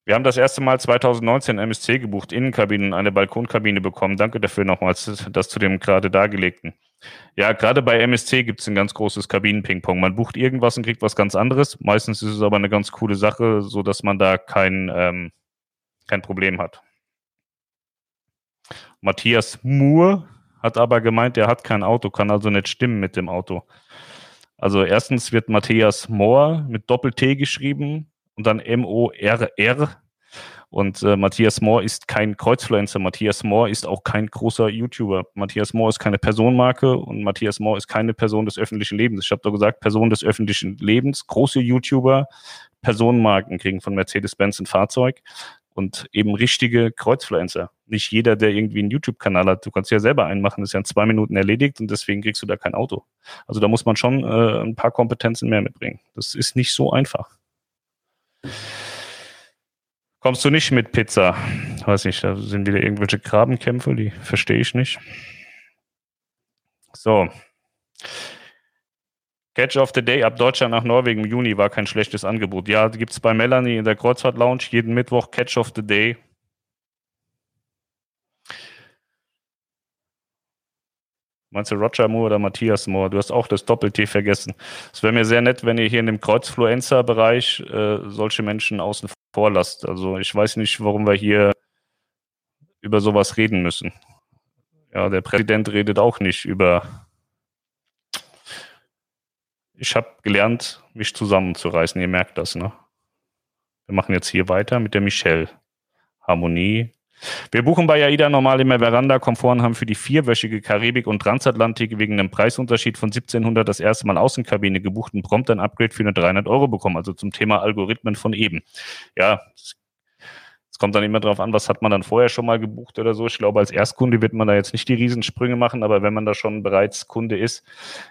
Wir haben das erste Mal 2019 MSC gebucht, Innenkabinen, eine Balkonkabine bekommen. Danke dafür nochmals, das zu dem gerade dargelegten. Ja, gerade bei MSC gibt es ein ganz großes Kabinen-Ping-Pong. Man bucht irgendwas und kriegt was ganz anderes. Meistens ist es aber eine ganz coole Sache, so dass man da kein, ähm, kein Problem hat. Matthias Moore hat aber gemeint, er hat kein Auto, kann also nicht stimmen mit dem Auto. Also erstens wird Matthias Moore mit Doppel-T geschrieben und dann M-O-R-R. Und äh, Matthias Moore ist kein Kreuzfluencer. Matthias Moore ist auch kein großer YouTuber. Matthias Moore ist keine Personenmarke und Matthias Moore ist keine Person des öffentlichen Lebens. Ich habe doch gesagt, Person des öffentlichen Lebens, große YouTuber, Personenmarken kriegen von Mercedes-Benz ein Fahrzeug und eben richtige Kreuzfluencer. Nicht jeder, der irgendwie einen YouTube-Kanal hat. Du kannst ja selber einen machen, das ist ja in zwei Minuten erledigt und deswegen kriegst du da kein Auto. Also da muss man schon äh, ein paar Kompetenzen mehr mitbringen. Das ist nicht so einfach. Kommst du nicht mit Pizza? Weiß nicht, da sind wieder irgendwelche Grabenkämpfe, die verstehe ich nicht. So. Catch of the Day ab Deutschland nach Norwegen im Juni war kein schlechtes Angebot. Ja, gibt es bei Melanie in der Kreuzfahrt Lounge jeden Mittwoch Catch of the Day. Meinst du Roger Moore oder Matthias Moore? Du hast auch das Doppel-T vergessen. Es wäre mir sehr nett, wenn ihr hier in dem Kreuzfluencer-Bereich äh, solche Menschen außen vor lasst. Also ich weiß nicht, warum wir hier über sowas reden müssen. Ja, der Präsident redet auch nicht über ich habe gelernt, mich zusammenzureißen. Ihr merkt das, ne? Wir machen jetzt hier weiter mit der Michelle. Harmonie. Wir buchen bei AIDA normal immer Veranda Komfort haben für die vierwöchige Karibik und Transatlantik wegen einem Preisunterschied von 1700 das erste Mal Außenkabine gebucht und prompt ein Upgrade für eine 300 Euro bekommen. Also zum Thema Algorithmen von eben. Ja, es kommt dann immer darauf an, was hat man dann vorher schon mal gebucht oder so. Ich glaube, als Erstkunde wird man da jetzt nicht die Riesensprünge machen, aber wenn man da schon bereits Kunde ist,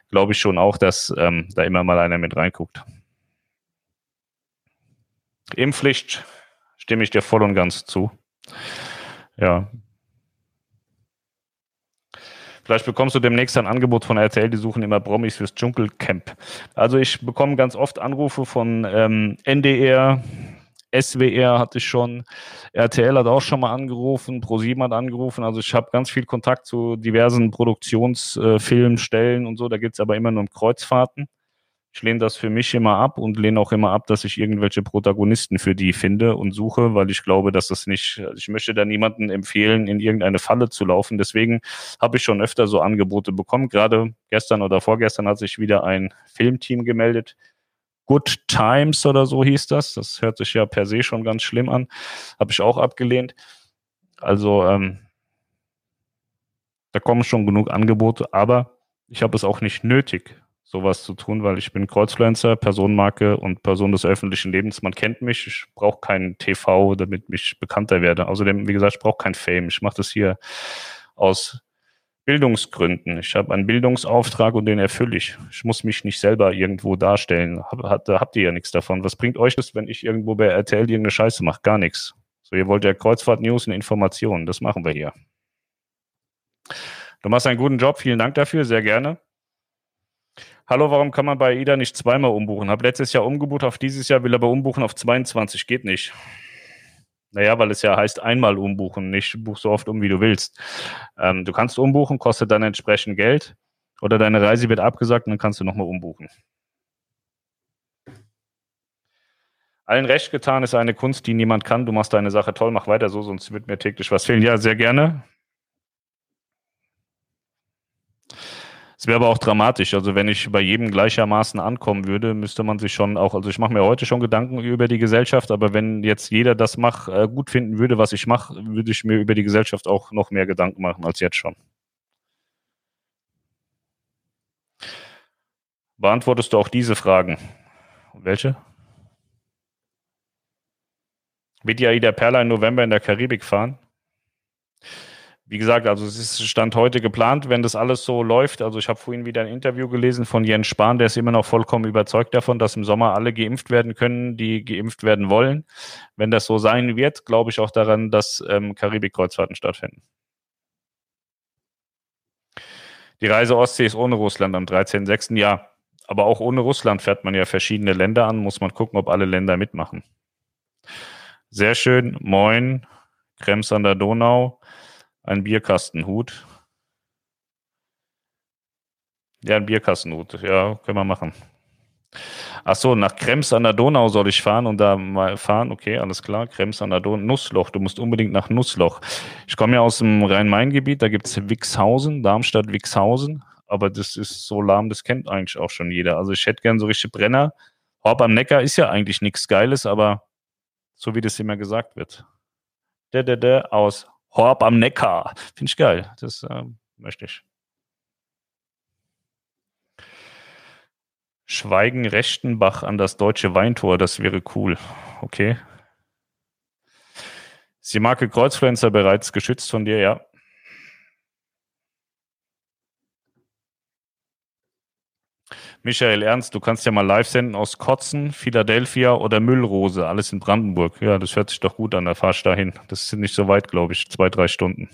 glaube ich schon auch, dass ähm, da immer mal einer mit reinguckt. Impfpflicht stimme ich dir voll und ganz zu. Ja. Vielleicht bekommst du demnächst ein Angebot von RTL, die suchen immer Promis fürs Dschungelcamp. Also ich bekomme ganz oft Anrufe von ähm, NDR, SWR hatte ich schon, RTL hat auch schon mal angerufen, ProSieben hat angerufen. Also ich habe ganz viel Kontakt zu diversen Produktionsfilmstellen äh, und so. Da geht es aber immer nur um Kreuzfahrten. Ich lehne das für mich immer ab und lehne auch immer ab, dass ich irgendwelche Protagonisten für die finde und suche, weil ich glaube, dass das nicht, also ich möchte da niemanden empfehlen, in irgendeine Falle zu laufen. Deswegen habe ich schon öfter so Angebote bekommen. Gerade gestern oder vorgestern hat sich wieder ein Filmteam gemeldet. Good Times oder so hieß das. Das hört sich ja per se schon ganz schlimm an. Habe ich auch abgelehnt. Also ähm, da kommen schon genug Angebote, aber ich habe es auch nicht nötig, sowas zu tun, weil ich bin Kreuzfluencer, Personenmarke und Person des öffentlichen Lebens. Man kennt mich, ich brauche keinen TV, damit ich bekannter werde. Außerdem, wie gesagt, ich brauche kein Fame. Ich mache das hier aus Bildungsgründen. Ich habe einen Bildungsauftrag und den erfülle ich. Ich muss mich nicht selber irgendwo darstellen. Hab, da habt ihr ja nichts davon. Was bringt euch das, wenn ich irgendwo bei RTL irgendeine Scheiße mache? Gar nichts. So, ihr wollt ja Kreuzfahrt-News und Informationen. Das machen wir hier. Du machst einen guten Job. Vielen Dank dafür. Sehr gerne. Hallo, warum kann man bei AIDA nicht zweimal umbuchen? Hab letztes Jahr umgebucht auf dieses Jahr, will aber umbuchen auf 22. Geht nicht. Naja, weil es ja heißt einmal umbuchen, nicht buch so oft um, wie du willst. Ähm, du kannst umbuchen, kostet dann entsprechend Geld oder deine Reise wird abgesagt und dann kannst du nochmal umbuchen. Allen recht getan ist eine Kunst, die niemand kann. Du machst deine Sache toll, mach weiter so, sonst wird mir täglich was fehlen. Ja, sehr gerne. Es wäre aber auch dramatisch. Also wenn ich bei jedem gleichermaßen ankommen würde, müsste man sich schon auch, also ich mache mir heute schon Gedanken über die Gesellschaft, aber wenn jetzt jeder das mach, äh, gut finden würde, was ich mache, würde ich mir über die Gesellschaft auch noch mehr Gedanken machen als jetzt schon. Beantwortest du auch diese Fragen? Welche? Wird die AIDA Perla im November in der Karibik fahren? Wie gesagt, also es ist Stand heute geplant, wenn das alles so läuft. Also ich habe vorhin wieder ein Interview gelesen von Jens Spahn, der ist immer noch vollkommen überzeugt davon, dass im Sommer alle geimpft werden können, die geimpft werden wollen. Wenn das so sein wird, glaube ich auch daran, dass ähm, Karibik-Kreuzfahrten stattfinden. Die Reise Ostsee ist ohne Russland am 13.06. Ja, aber auch ohne Russland fährt man ja verschiedene Länder an, muss man gucken, ob alle Länder mitmachen. Sehr schön. Moin, Krems an der Donau ein Bierkastenhut. Ja, ein Bierkastenhut. Ja, können wir machen. Ach so, nach Krems an der Donau soll ich fahren und da mal fahren. Okay, alles klar. Krems an der Donau. Nussloch. Du musst unbedingt nach Nussloch. Ich komme ja aus dem Rhein-Main-Gebiet. Da gibt es Wixhausen, Darmstadt-Wixhausen. Aber das ist so lahm, das kennt eigentlich auch schon jeder. Also ich hätte gern so richtig Brenner. Horb am Neckar ist ja eigentlich nichts Geiles, aber so wie das immer gesagt wird. Der, der, der aus Horb am Neckar. Finde ich geil. Das äh, möchte ich. Schweigen Rechtenbach an das deutsche Weintor, das wäre cool. Okay. Ist die Marke Kreuzfluencer bereits geschützt von dir? Ja. Michael Ernst, du kannst ja mal live senden aus Kotzen, Philadelphia oder Müllrose, alles in Brandenburg. Ja, das hört sich doch gut an, da fahrst du dahin. Das sind nicht so weit, glaube ich, zwei, drei Stunden.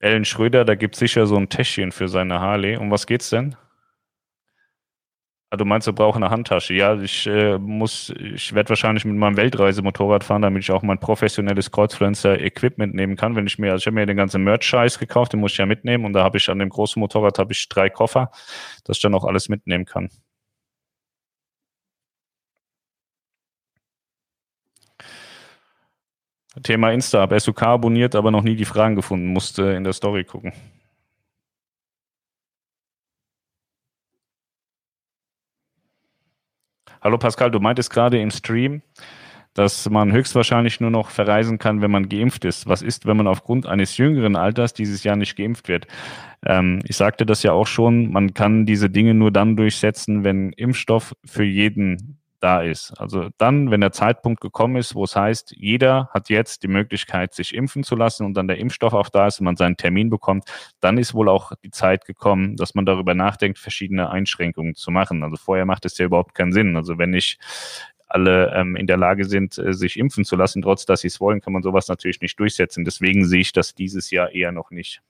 Ellen Schröder, da gibt es sicher so ein Täschchen für seine Harley. Um was geht's denn? Du meinst, wir brauchen eine Handtasche? Ja, ich äh, muss, ich werde wahrscheinlich mit meinem Weltreisemotorrad fahren, damit ich auch mein professionelles Kreuzfluencer-Equipment nehmen kann. Wenn ich mir, also ich habe mir den ganzen Merch-Scheiß gekauft, den muss ich ja mitnehmen und da habe ich an dem großen Motorrad habe ich drei Koffer, dass ich dann auch alles mitnehmen kann. Thema Insta, habe SUK abonniert, aber noch nie die Fragen gefunden, musste in der Story gucken. Hallo Pascal, du meintest gerade im Stream, dass man höchstwahrscheinlich nur noch verreisen kann, wenn man geimpft ist. Was ist, wenn man aufgrund eines jüngeren Alters dieses Jahr nicht geimpft wird? Ähm, ich sagte das ja auch schon, man kann diese Dinge nur dann durchsetzen, wenn Impfstoff für jeden da ist. Also dann, wenn der Zeitpunkt gekommen ist, wo es heißt, jeder hat jetzt die Möglichkeit, sich impfen zu lassen und dann der Impfstoff auch da ist und man seinen Termin bekommt, dann ist wohl auch die Zeit gekommen, dass man darüber nachdenkt, verschiedene Einschränkungen zu machen. Also vorher macht es ja überhaupt keinen Sinn. Also wenn ich alle ähm, in der Lage sind, äh, sich impfen zu lassen, trotz dass sie es wollen, kann man sowas natürlich nicht durchsetzen. Deswegen sehe ich das dieses Jahr eher noch nicht.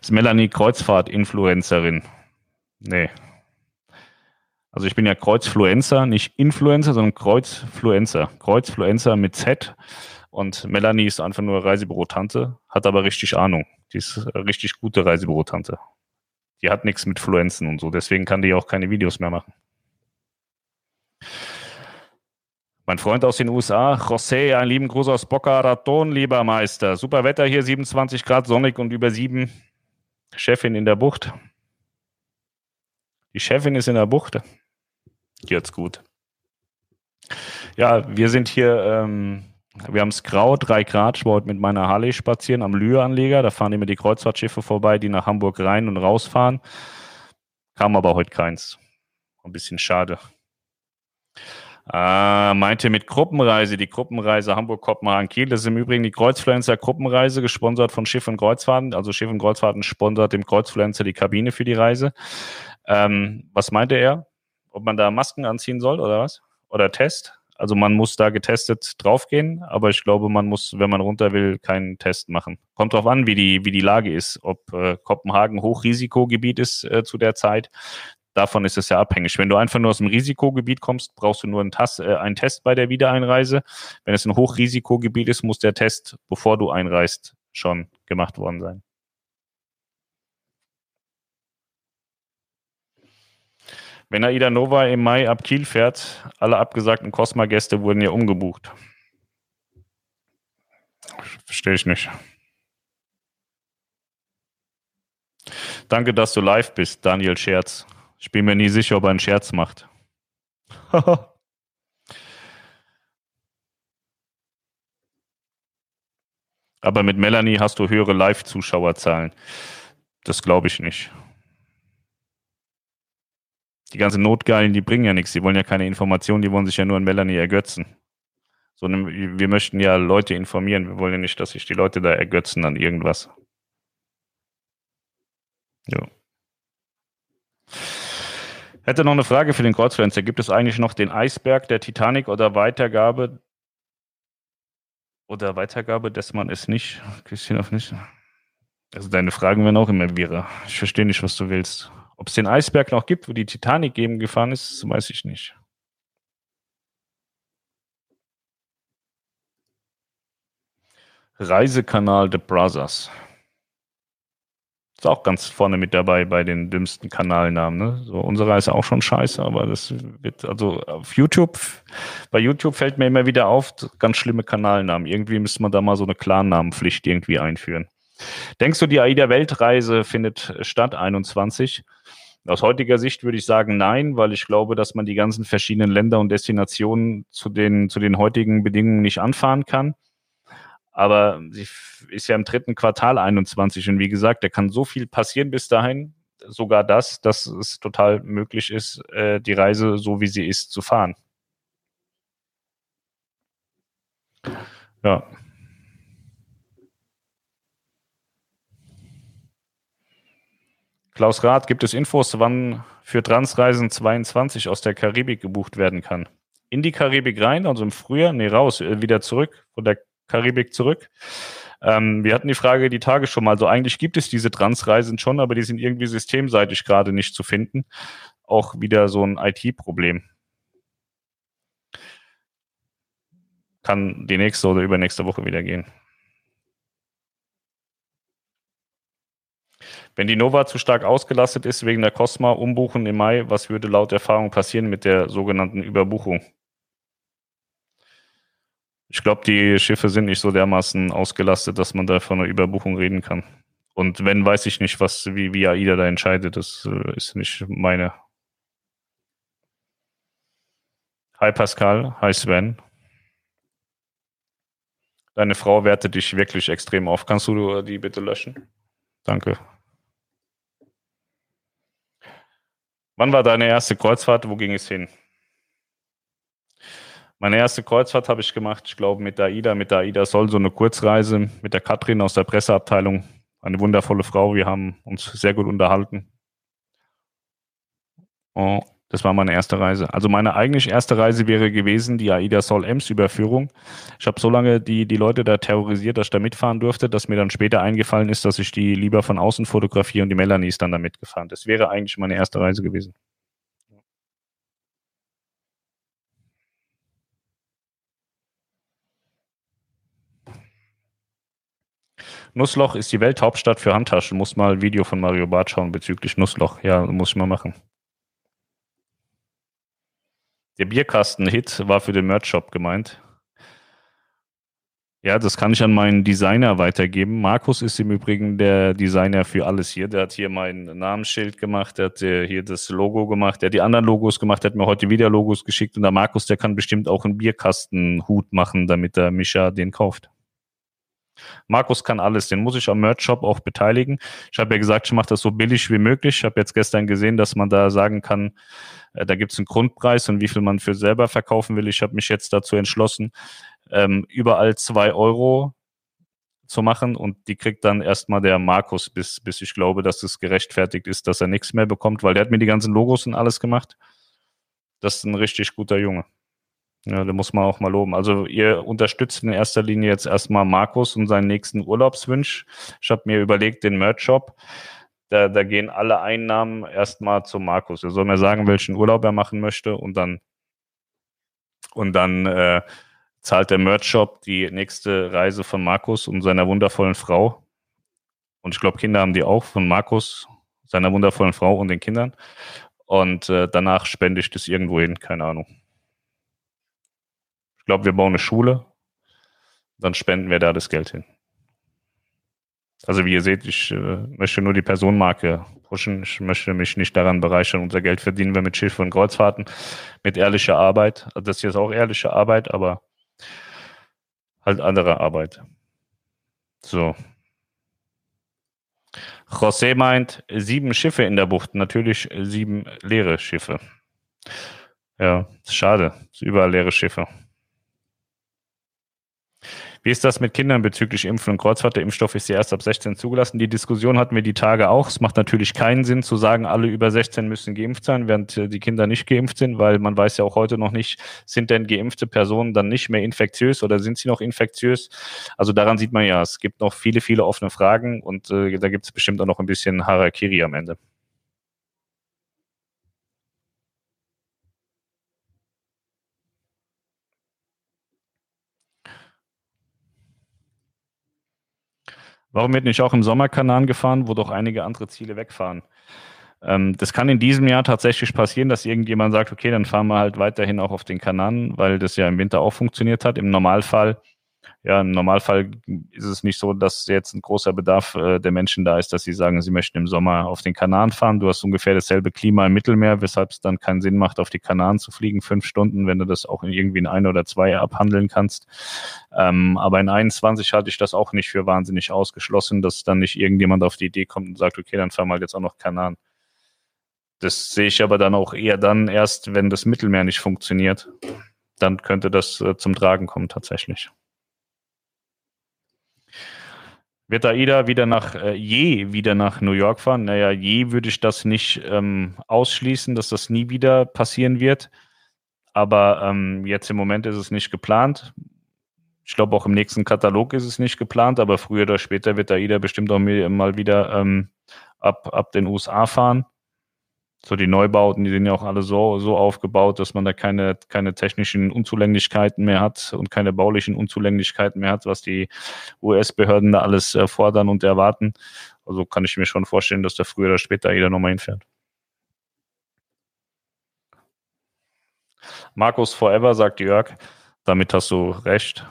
Ist Melanie Kreuzfahrt-Influencerin? Nee. Also ich bin ja Kreuzfluencer, nicht Influencer, sondern Kreuzfluencer. Kreuzfluencer mit Z. Und Melanie ist einfach nur Reisebürotante, hat aber richtig Ahnung. Die ist richtig gute Reisebürotante die hat nichts mit Fluenzen und so. Deswegen kann die auch keine Videos mehr machen. Mein Freund aus den USA, José, einen lieben Gruß aus Boca Raton, lieber Meister. Super Wetter hier, 27 Grad, sonnig und über sieben. Chefin in der Bucht. Die Chefin ist in der Bucht. Jetzt gut. Ja, wir sind hier ähm, wir haben es grau, drei Grad. Ich wollte mit meiner Harley spazieren am Lühe-Anleger. Da fahren immer die Kreuzfahrtschiffe vorbei, die nach Hamburg rein und rausfahren. Kam aber heute keins. Ein bisschen schade. Äh, meinte mit Gruppenreise, die Gruppenreise Hamburg-Kopenhagen-Kiel. Das ist im Übrigen die Kreuzfluencer-Gruppenreise, gesponsert von Schiff und Kreuzfahrten. Also Schiff und Kreuzfahrten sponsert dem Kreuzfluencer die Kabine für die Reise. Ähm, was meinte er? Ob man da Masken anziehen soll oder was? Oder Test? Also man muss da getestet draufgehen, aber ich glaube, man muss, wenn man runter will, keinen Test machen. Kommt drauf an, wie die, wie die Lage ist, ob äh, Kopenhagen Hochrisikogebiet ist äh, zu der Zeit. Davon ist es ja abhängig. Wenn du einfach nur aus dem Risikogebiet kommst, brauchst du nur einen, Tas äh, einen Test bei der Wiedereinreise. Wenn es ein Hochrisikogebiet ist, muss der Test, bevor du einreist, schon gemacht worden sein. Wenn Aida Nova im Mai ab Kiel fährt, alle abgesagten Cosma-Gäste wurden ja umgebucht. Verstehe ich nicht. Danke, dass du live bist, Daniel Scherz. Ich bin mir nie sicher, ob er einen Scherz macht. Aber mit Melanie hast du höhere Live-Zuschauerzahlen. Das glaube ich nicht die ganzen Notgeilen, die bringen ja nichts. Die wollen ja keine Informationen, die wollen sich ja nur an Melanie ergötzen. Sondern wir möchten ja Leute informieren. Wir wollen ja nicht, dass sich die Leute da ergötzen an irgendwas. Ja. Hätte noch eine Frage für den Kreuzfluencer. Gibt es eigentlich noch den Eisberg der Titanic oder Weitergabe oder Weitergabe, dass man es nicht? Christian nicht. Also deine Fragen werden auch immer wirrer. Ich verstehe nicht, was du willst. Ob es den Eisberg noch gibt, wo die Titanic eben gefahren ist, weiß ich nicht. Reisekanal The Brothers. Ist auch ganz vorne mit dabei bei den dümmsten Kanalnamen. Ne? So, unsere ist auch schon scheiße, aber das wird, also auf YouTube, bei YouTube fällt mir immer wieder auf, ganz schlimme Kanalnamen. Irgendwie müsste man da mal so eine Klarnamenpflicht irgendwie einführen. Denkst du, die AIDA-Weltreise findet statt 21? Aus heutiger Sicht würde ich sagen nein, weil ich glaube, dass man die ganzen verschiedenen Länder und Destinationen zu den, zu den heutigen Bedingungen nicht anfahren kann. Aber sie ist ja im dritten Quartal 21 und wie gesagt, da kann so viel passieren bis dahin, sogar das, dass es total möglich ist, äh, die Reise so wie sie ist zu fahren. Ja. Klaus Rath, gibt es Infos, wann für Transreisen 22 aus der Karibik gebucht werden kann? In die Karibik rein, also im Frühjahr? Nee, raus, äh, wieder zurück, von der Karibik zurück. Ähm, wir hatten die Frage die Tage schon mal. Also eigentlich gibt es diese Transreisen schon, aber die sind irgendwie systemseitig gerade nicht zu finden. Auch wieder so ein IT-Problem. Kann die nächste oder übernächste Woche wieder gehen. Wenn die Nova zu stark ausgelastet ist wegen der Cosma, umbuchen im Mai, was würde laut Erfahrung passieren mit der sogenannten Überbuchung? Ich glaube, die Schiffe sind nicht so dermaßen ausgelastet, dass man da von einer Überbuchung reden kann. Und wenn, weiß ich nicht, was, wie, wie AIDA da entscheidet. Das äh, ist nicht meine. Hi Pascal, hi Sven. Deine Frau wertet dich wirklich extrem auf. Kannst du die bitte löschen? Danke. Wann war deine erste Kreuzfahrt? Wo ging es hin? Meine erste Kreuzfahrt habe ich gemacht, ich glaube, mit der AIDA. Mit der AIDA soll so eine Kurzreise mit der Katrin aus der Presseabteilung. Eine wundervolle Frau. Wir haben uns sehr gut unterhalten. Oh, das war meine erste Reise. Also meine eigentlich erste Reise wäre gewesen, die AIDA Sol Ems Überführung. Ich habe so lange die, die Leute da terrorisiert, dass ich da mitfahren durfte, dass mir dann später eingefallen ist, dass ich die lieber von außen fotografiere und die Melanie ist dann da mitgefahren. Das wäre eigentlich meine erste Reise gewesen. Nussloch ist die Welthauptstadt für Handtaschen. Muss mal ein Video von Mario Barth schauen bezüglich Nussloch. Ja, muss ich mal machen. Der Bierkasten-Hit war für den Merch-Shop gemeint. Ja, das kann ich an meinen Designer weitergeben. Markus ist im Übrigen der Designer für alles hier. Der hat hier mein Namensschild gemacht, der hat hier das Logo gemacht, der hat die anderen Logos gemacht, der hat mir heute wieder Logos geschickt und der Markus, der kann bestimmt auch einen Bierkastenhut machen, damit der Mischa den kauft. Markus kann alles, den muss ich am Merch-Shop auch beteiligen. Ich habe ja gesagt, ich mache das so billig wie möglich. Ich habe jetzt gestern gesehen, dass man da sagen kann, äh, da gibt es einen Grundpreis und wie viel man für selber verkaufen will. Ich habe mich jetzt dazu entschlossen, ähm, überall zwei Euro zu machen und die kriegt dann erstmal der Markus, bis, bis ich glaube, dass es gerechtfertigt ist, dass er nichts mehr bekommt, weil der hat mir die ganzen Logos und alles gemacht. Das ist ein richtig guter Junge. Ja, da muss man auch mal loben. Also ihr unterstützt in erster Linie jetzt erstmal Markus und seinen nächsten Urlaubswunsch. Ich habe mir überlegt, den Merch-Shop, da, da gehen alle Einnahmen erstmal zu Markus. Er soll mir sagen, welchen Urlaub er machen möchte und dann und dann äh, zahlt der Merch-Shop die nächste Reise von Markus und seiner wundervollen Frau. Und ich glaube, Kinder haben die auch von Markus, seiner wundervollen Frau und den Kindern. Und äh, danach spende ich das irgendwo hin, keine Ahnung. Ich glaube, wir bauen eine Schule, dann spenden wir da das Geld hin. Also wie ihr seht, ich äh, möchte nur die Personenmarke pushen. Ich möchte mich nicht daran bereichern. Unser Geld verdienen wir mit Schiff und Kreuzfahrten, mit ehrlicher Arbeit. Also das hier ist auch ehrliche Arbeit, aber halt andere Arbeit. So. José meint, sieben Schiffe in der Bucht. Natürlich sieben leere Schiffe. Ja, schade. Überall leere Schiffe. Wie ist das mit Kindern bezüglich Impfen und Kreuzfahrt? Der Impfstoff ist ja erst ab 16 zugelassen. Die Diskussion hatten wir die Tage auch. Es macht natürlich keinen Sinn zu sagen, alle über 16 müssen geimpft sein, während äh, die Kinder nicht geimpft sind, weil man weiß ja auch heute noch nicht, sind denn geimpfte Personen dann nicht mehr infektiös oder sind sie noch infektiös? Also daran sieht man ja, es gibt noch viele, viele offene Fragen und äh, da gibt es bestimmt auch noch ein bisschen Harakiri am Ende. Warum wird nicht auch im Sommer Kanaren gefahren, wo doch einige andere Ziele wegfahren? Ähm, das kann in diesem Jahr tatsächlich passieren, dass irgendjemand sagt, okay, dann fahren wir halt weiterhin auch auf den Kanaren, weil das ja im Winter auch funktioniert hat. Im Normalfall ja, im Normalfall ist es nicht so, dass jetzt ein großer Bedarf äh, der Menschen da ist, dass sie sagen, sie möchten im Sommer auf den Kanaren fahren. Du hast ungefähr dasselbe Klima im Mittelmeer, weshalb es dann keinen Sinn macht, auf die Kanaren zu fliegen, fünf Stunden, wenn du das auch in irgendwie in ein oder zwei abhandeln kannst. Ähm, aber in 21 halte ich das auch nicht für wahnsinnig ausgeschlossen, dass dann nicht irgendjemand auf die Idee kommt und sagt, okay, dann fahren wir jetzt auch noch Kanaren. Das sehe ich aber dann auch eher dann erst, wenn das Mittelmeer nicht funktioniert. Dann könnte das äh, zum Tragen kommen tatsächlich. Wird AIDA wieder nach, äh, je wieder nach New York fahren? Naja, je würde ich das nicht ähm, ausschließen, dass das nie wieder passieren wird. Aber ähm, jetzt im Moment ist es nicht geplant. Ich glaube, auch im nächsten Katalog ist es nicht geplant, aber früher oder später wird AIDA bestimmt auch mal wieder ähm, ab, ab den USA fahren so die Neubauten, die sind ja auch alle so, so aufgebaut, dass man da keine, keine technischen Unzulänglichkeiten mehr hat und keine baulichen Unzulänglichkeiten mehr hat, was die US-Behörden da alles äh, fordern und erwarten. Also kann ich mir schon vorstellen, dass da früher oder später jeder nochmal hinfährt. Markus Forever, sagt Jörg. Damit hast du recht.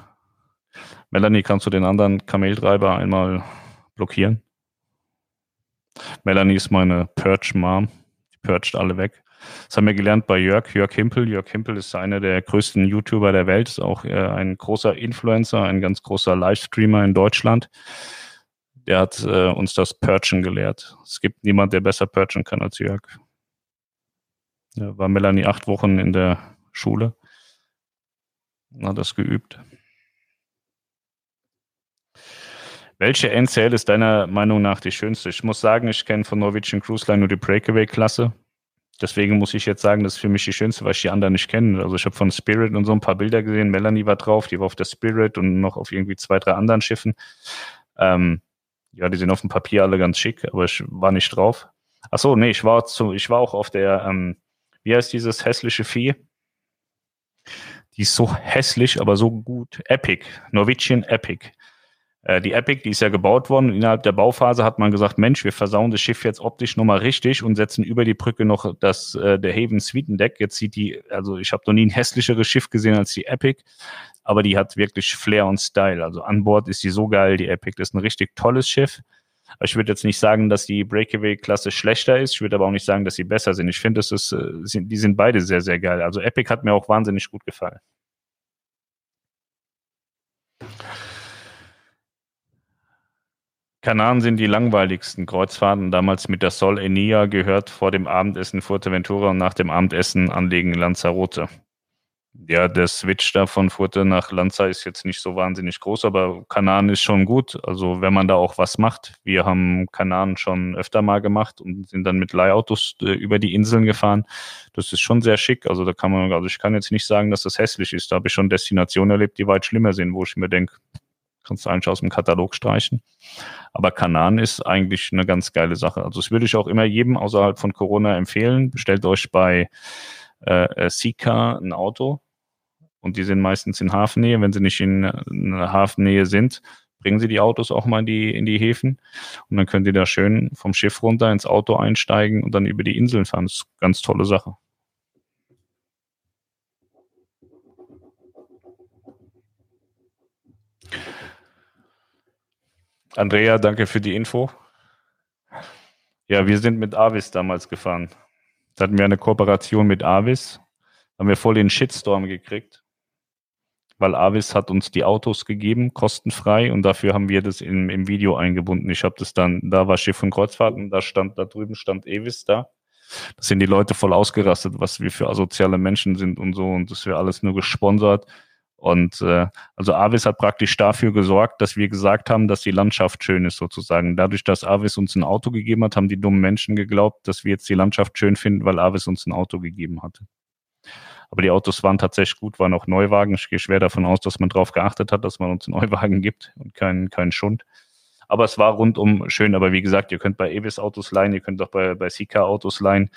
Melanie, kannst du den anderen Kameltreiber einmal blockieren? Melanie ist meine Perch-Mom. Percht alle weg. Das haben wir gelernt bei Jörg, Jörg Himpel. Jörg Himpel ist einer der größten YouTuber der Welt, ist auch äh, ein großer Influencer, ein ganz großer Livestreamer in Deutschland. Der hat äh, uns das Perchen gelehrt. Es gibt niemand, der besser perchen kann als Jörg. Da war Melanie acht Wochen in der Schule hat das geübt. Welche NCL ist deiner Meinung nach die schönste? Ich muss sagen, ich kenne von Norwegian Cruise Line nur die Breakaway-Klasse. Deswegen muss ich jetzt sagen, das ist für mich die schönste, weil ich die anderen nicht kenne. Also ich habe von Spirit und so ein paar Bilder gesehen. Melanie war drauf, die war auf der Spirit und noch auf irgendwie zwei, drei anderen Schiffen. Ähm, ja, die sind auf dem Papier alle ganz schick, aber ich war nicht drauf. Ach so, nee, ich war zu, ich war auch auf der, ähm, wie heißt dieses hässliche Vieh? Die ist so hässlich, aber so gut. Epic. Norwegian Epic. Äh, die Epic, die ist ja gebaut worden. Und innerhalb der Bauphase hat man gesagt, Mensch, wir versauen das Schiff jetzt optisch nochmal richtig und setzen über die Brücke noch das äh, der Haven Deck. Jetzt sieht die, also ich habe noch nie ein hässlicheres Schiff gesehen als die Epic, aber die hat wirklich Flair und Style. Also an Bord ist die so geil, die Epic. Das ist ein richtig tolles Schiff. Ich würde jetzt nicht sagen, dass die Breakaway-Klasse schlechter ist. Ich würde aber auch nicht sagen, dass sie besser sind. Ich finde, ist, äh, die sind beide sehr, sehr geil. Also Epic hat mir auch wahnsinnig gut gefallen. Kanaren sind die langweiligsten Kreuzfahrten. Damals mit der Sol Enia gehört vor dem Abendessen Fuerteventura und nach dem Abendessen anlegen Lanzarote. Ja, der Switch da von Furte nach Lanza ist jetzt nicht so wahnsinnig groß, aber Kanaren ist schon gut. Also wenn man da auch was macht. Wir haben Kanaren schon öfter mal gemacht und sind dann mit Leihautos äh, über die Inseln gefahren. Das ist schon sehr schick. Also da kann man, also ich kann jetzt nicht sagen, dass das hässlich ist. Da habe ich schon Destinationen erlebt, die weit schlimmer sind, wo ich mir denke, kannst du eigentlich aus dem Katalog streichen. Aber Kanan ist eigentlich eine ganz geile Sache. Also das würde ich auch immer jedem außerhalb von Corona empfehlen. Bestellt euch bei äh, Sika ein Auto und die sind meistens in Hafennähe. Wenn sie nicht in, in Hafennähe sind, bringen sie die Autos auch mal in die, in die Häfen und dann könnt ihr da schön vom Schiff runter ins Auto einsteigen und dann über die Inseln fahren. Das ist eine ganz tolle Sache. Andrea, danke für die Info. Ja, wir sind mit Avis damals gefahren. Da hatten wir eine Kooperation mit Avis. Da haben wir voll den Shitstorm gekriegt, weil Avis hat uns die Autos gegeben, kostenfrei, und dafür haben wir das im, im Video eingebunden. Ich habe das dann, da war Schiff und Kreuzfahrt und da stand, da drüben stand Evis da. Das sind die Leute voll ausgerastet, was wir für asoziale Menschen sind und so, und das wäre alles nur gesponsert. Und äh, also Avis hat praktisch dafür gesorgt, dass wir gesagt haben, dass die Landschaft schön ist sozusagen. Dadurch, dass Avis uns ein Auto gegeben hat, haben die dummen Menschen geglaubt, dass wir jetzt die Landschaft schön finden, weil Avis uns ein Auto gegeben hatte. Aber die Autos waren tatsächlich gut, waren auch Neuwagen. Ich gehe schwer davon aus, dass man darauf geachtet hat, dass man uns Neuwagen gibt und keinen kein Schund. Aber es war rundum schön. Aber wie gesagt, ihr könnt bei Evis Autos leihen, ihr könnt auch bei, bei Sika Autos leihen.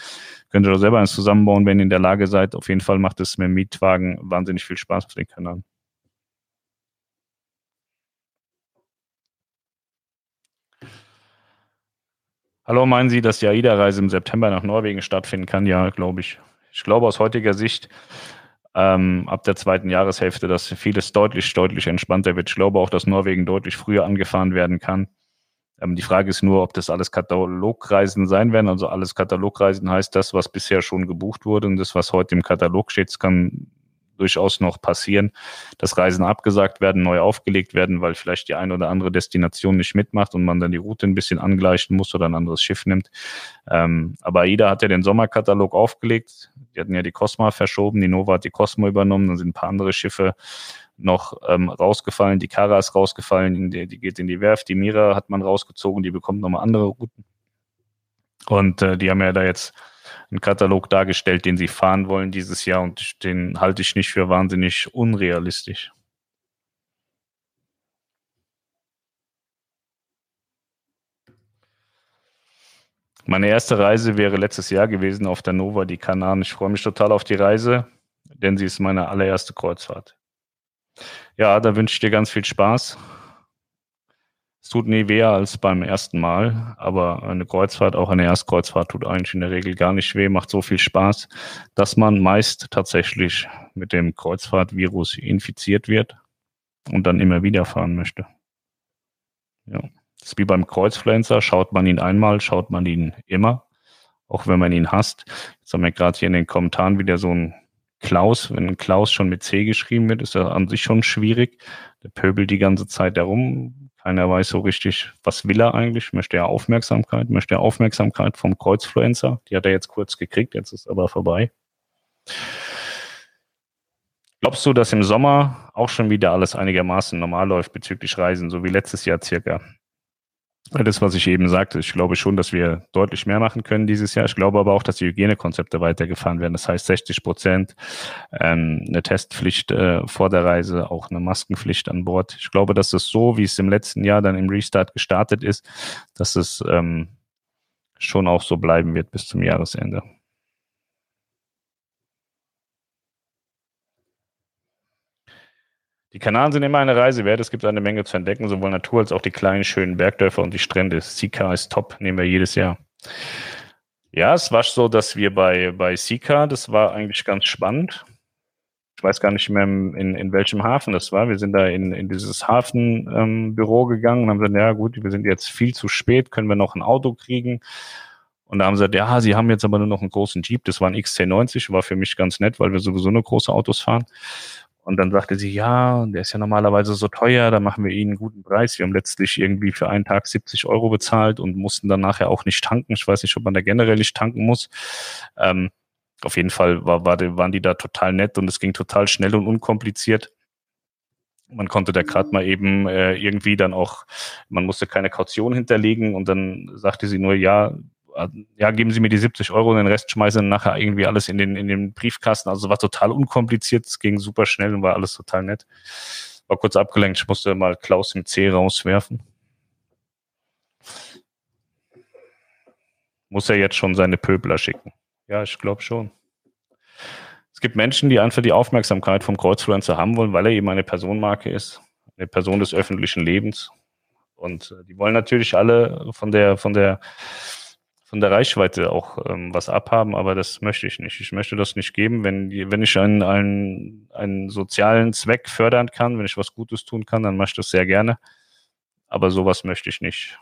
Könnt ihr doch selber eins zusammenbauen, wenn ihr in der Lage seid. Auf jeden Fall macht es mit dem Mietwagen wahnsinnig viel Spaß auf den Kanal. Hallo, meinen Sie, dass die AIDA-Reise im September nach Norwegen stattfinden kann? Ja, glaube ich. Ich glaube aus heutiger Sicht ähm, ab der zweiten Jahreshälfte, dass vieles deutlich, deutlich entspannter wird. Ich glaube auch, dass Norwegen deutlich früher angefahren werden kann. Ähm, die Frage ist nur, ob das alles Katalogreisen sein werden. Also alles Katalogreisen heißt das, was bisher schon gebucht wurde und das, was heute im Katalog steht, kann durchaus noch passieren, dass Reisen abgesagt werden, neu aufgelegt werden, weil vielleicht die eine oder andere Destination nicht mitmacht und man dann die Route ein bisschen angleichen muss oder ein anderes Schiff nimmt. Ähm, aber AIDA hat ja den Sommerkatalog aufgelegt. Die hatten ja die Cosma verschoben, die Nova hat die Cosmo übernommen, dann sind ein paar andere Schiffe noch ähm, rausgefallen. Die Kara ist rausgefallen, die, die geht in die Werft. Die Mira hat man rausgezogen, die bekommt nochmal andere Routen. Und äh, die haben ja da jetzt einen Katalog dargestellt, den sie fahren wollen dieses Jahr und den halte ich nicht für wahnsinnig unrealistisch. Meine erste Reise wäre letztes Jahr gewesen auf der Nova, die Kanaren. Ich freue mich total auf die Reise, denn sie ist meine allererste Kreuzfahrt. Ja, da wünsche ich dir ganz viel Spaß. Es tut nie weh als beim ersten Mal, aber eine Kreuzfahrt, auch eine Erstkreuzfahrt, tut eigentlich in der Regel gar nicht weh, macht so viel Spaß, dass man meist tatsächlich mit dem Kreuzfahrtvirus infiziert wird und dann immer wieder fahren möchte. Ja, Das ist wie beim Kreuzfluencer, schaut man ihn einmal, schaut man ihn immer, auch wenn man ihn hasst. Jetzt haben wir gerade hier in den Kommentaren wieder so ein Klaus, wenn Klaus schon mit C geschrieben wird, ist er an sich schon schwierig. Der pöbelt die ganze Zeit herum. Keiner weiß so richtig, was will er eigentlich. Möchte er Aufmerksamkeit? Möchte er Aufmerksamkeit vom Kreuzfluencer? Die hat er jetzt kurz gekriegt, jetzt ist aber vorbei. Glaubst du, dass im Sommer auch schon wieder alles einigermaßen normal läuft bezüglich Reisen, so wie letztes Jahr circa? Das, was ich eben sagte, ich glaube schon, dass wir deutlich mehr machen können dieses Jahr. Ich glaube aber auch, dass die Hygienekonzepte weitergefahren werden. Das heißt 60 Prozent, ähm, eine Testpflicht äh, vor der Reise, auch eine Maskenpflicht an Bord. Ich glaube, dass es so, wie es im letzten Jahr dann im Restart gestartet ist, dass es ähm, schon auch so bleiben wird bis zum Jahresende. Die Kanaren sind immer eine Reise wert. Es gibt eine Menge zu entdecken, sowohl Natur als auch die kleinen, schönen Bergdörfer und die Strände. Sika ist top, nehmen wir jedes Jahr. Ja, es war so, dass wir bei, bei Sika, das war eigentlich ganz spannend. Ich weiß gar nicht mehr, in, in welchem Hafen das war. Wir sind da in, in dieses Hafenbüro ähm, gegangen und haben gesagt, ja gut, wir sind jetzt viel zu spät, können wir noch ein Auto kriegen? Und da haben sie gesagt, ja, sie haben jetzt aber nur noch einen großen Jeep. Das war ein XC90, war für mich ganz nett, weil wir sowieso nur große Autos fahren. Und dann sagte sie, ja, der ist ja normalerweise so teuer, da machen wir ihnen einen guten Preis. Wir haben letztlich irgendwie für einen Tag 70 Euro bezahlt und mussten dann nachher auch nicht tanken. Ich weiß nicht, ob man da generell nicht tanken muss. Ähm, auf jeden Fall war, war, waren die da total nett und es ging total schnell und unkompliziert. Man konnte da gerade mal eben äh, irgendwie dann auch, man musste keine Kaution hinterlegen und dann sagte sie nur, ja, ja, geben Sie mir die 70 Euro und den Rest schmeißen nachher irgendwie alles in den, in den Briefkasten. Also war total unkompliziert, es ging super schnell und war alles total nett. War kurz abgelenkt, ich musste mal Klaus im C rauswerfen. Muss er jetzt schon seine Pöbler schicken? Ja, ich glaube schon. Es gibt Menschen, die einfach die Aufmerksamkeit vom Kreuzfluencer haben wollen, weil er eben eine Personenmarke ist, eine Person des öffentlichen Lebens. Und äh, die wollen natürlich alle von der, von der von der Reichweite auch ähm, was abhaben, aber das möchte ich nicht. Ich möchte das nicht geben. Wenn, wenn ich einen, einen, einen sozialen Zweck fördern kann, wenn ich was Gutes tun kann, dann mache ich das sehr gerne. Aber sowas möchte ich nicht.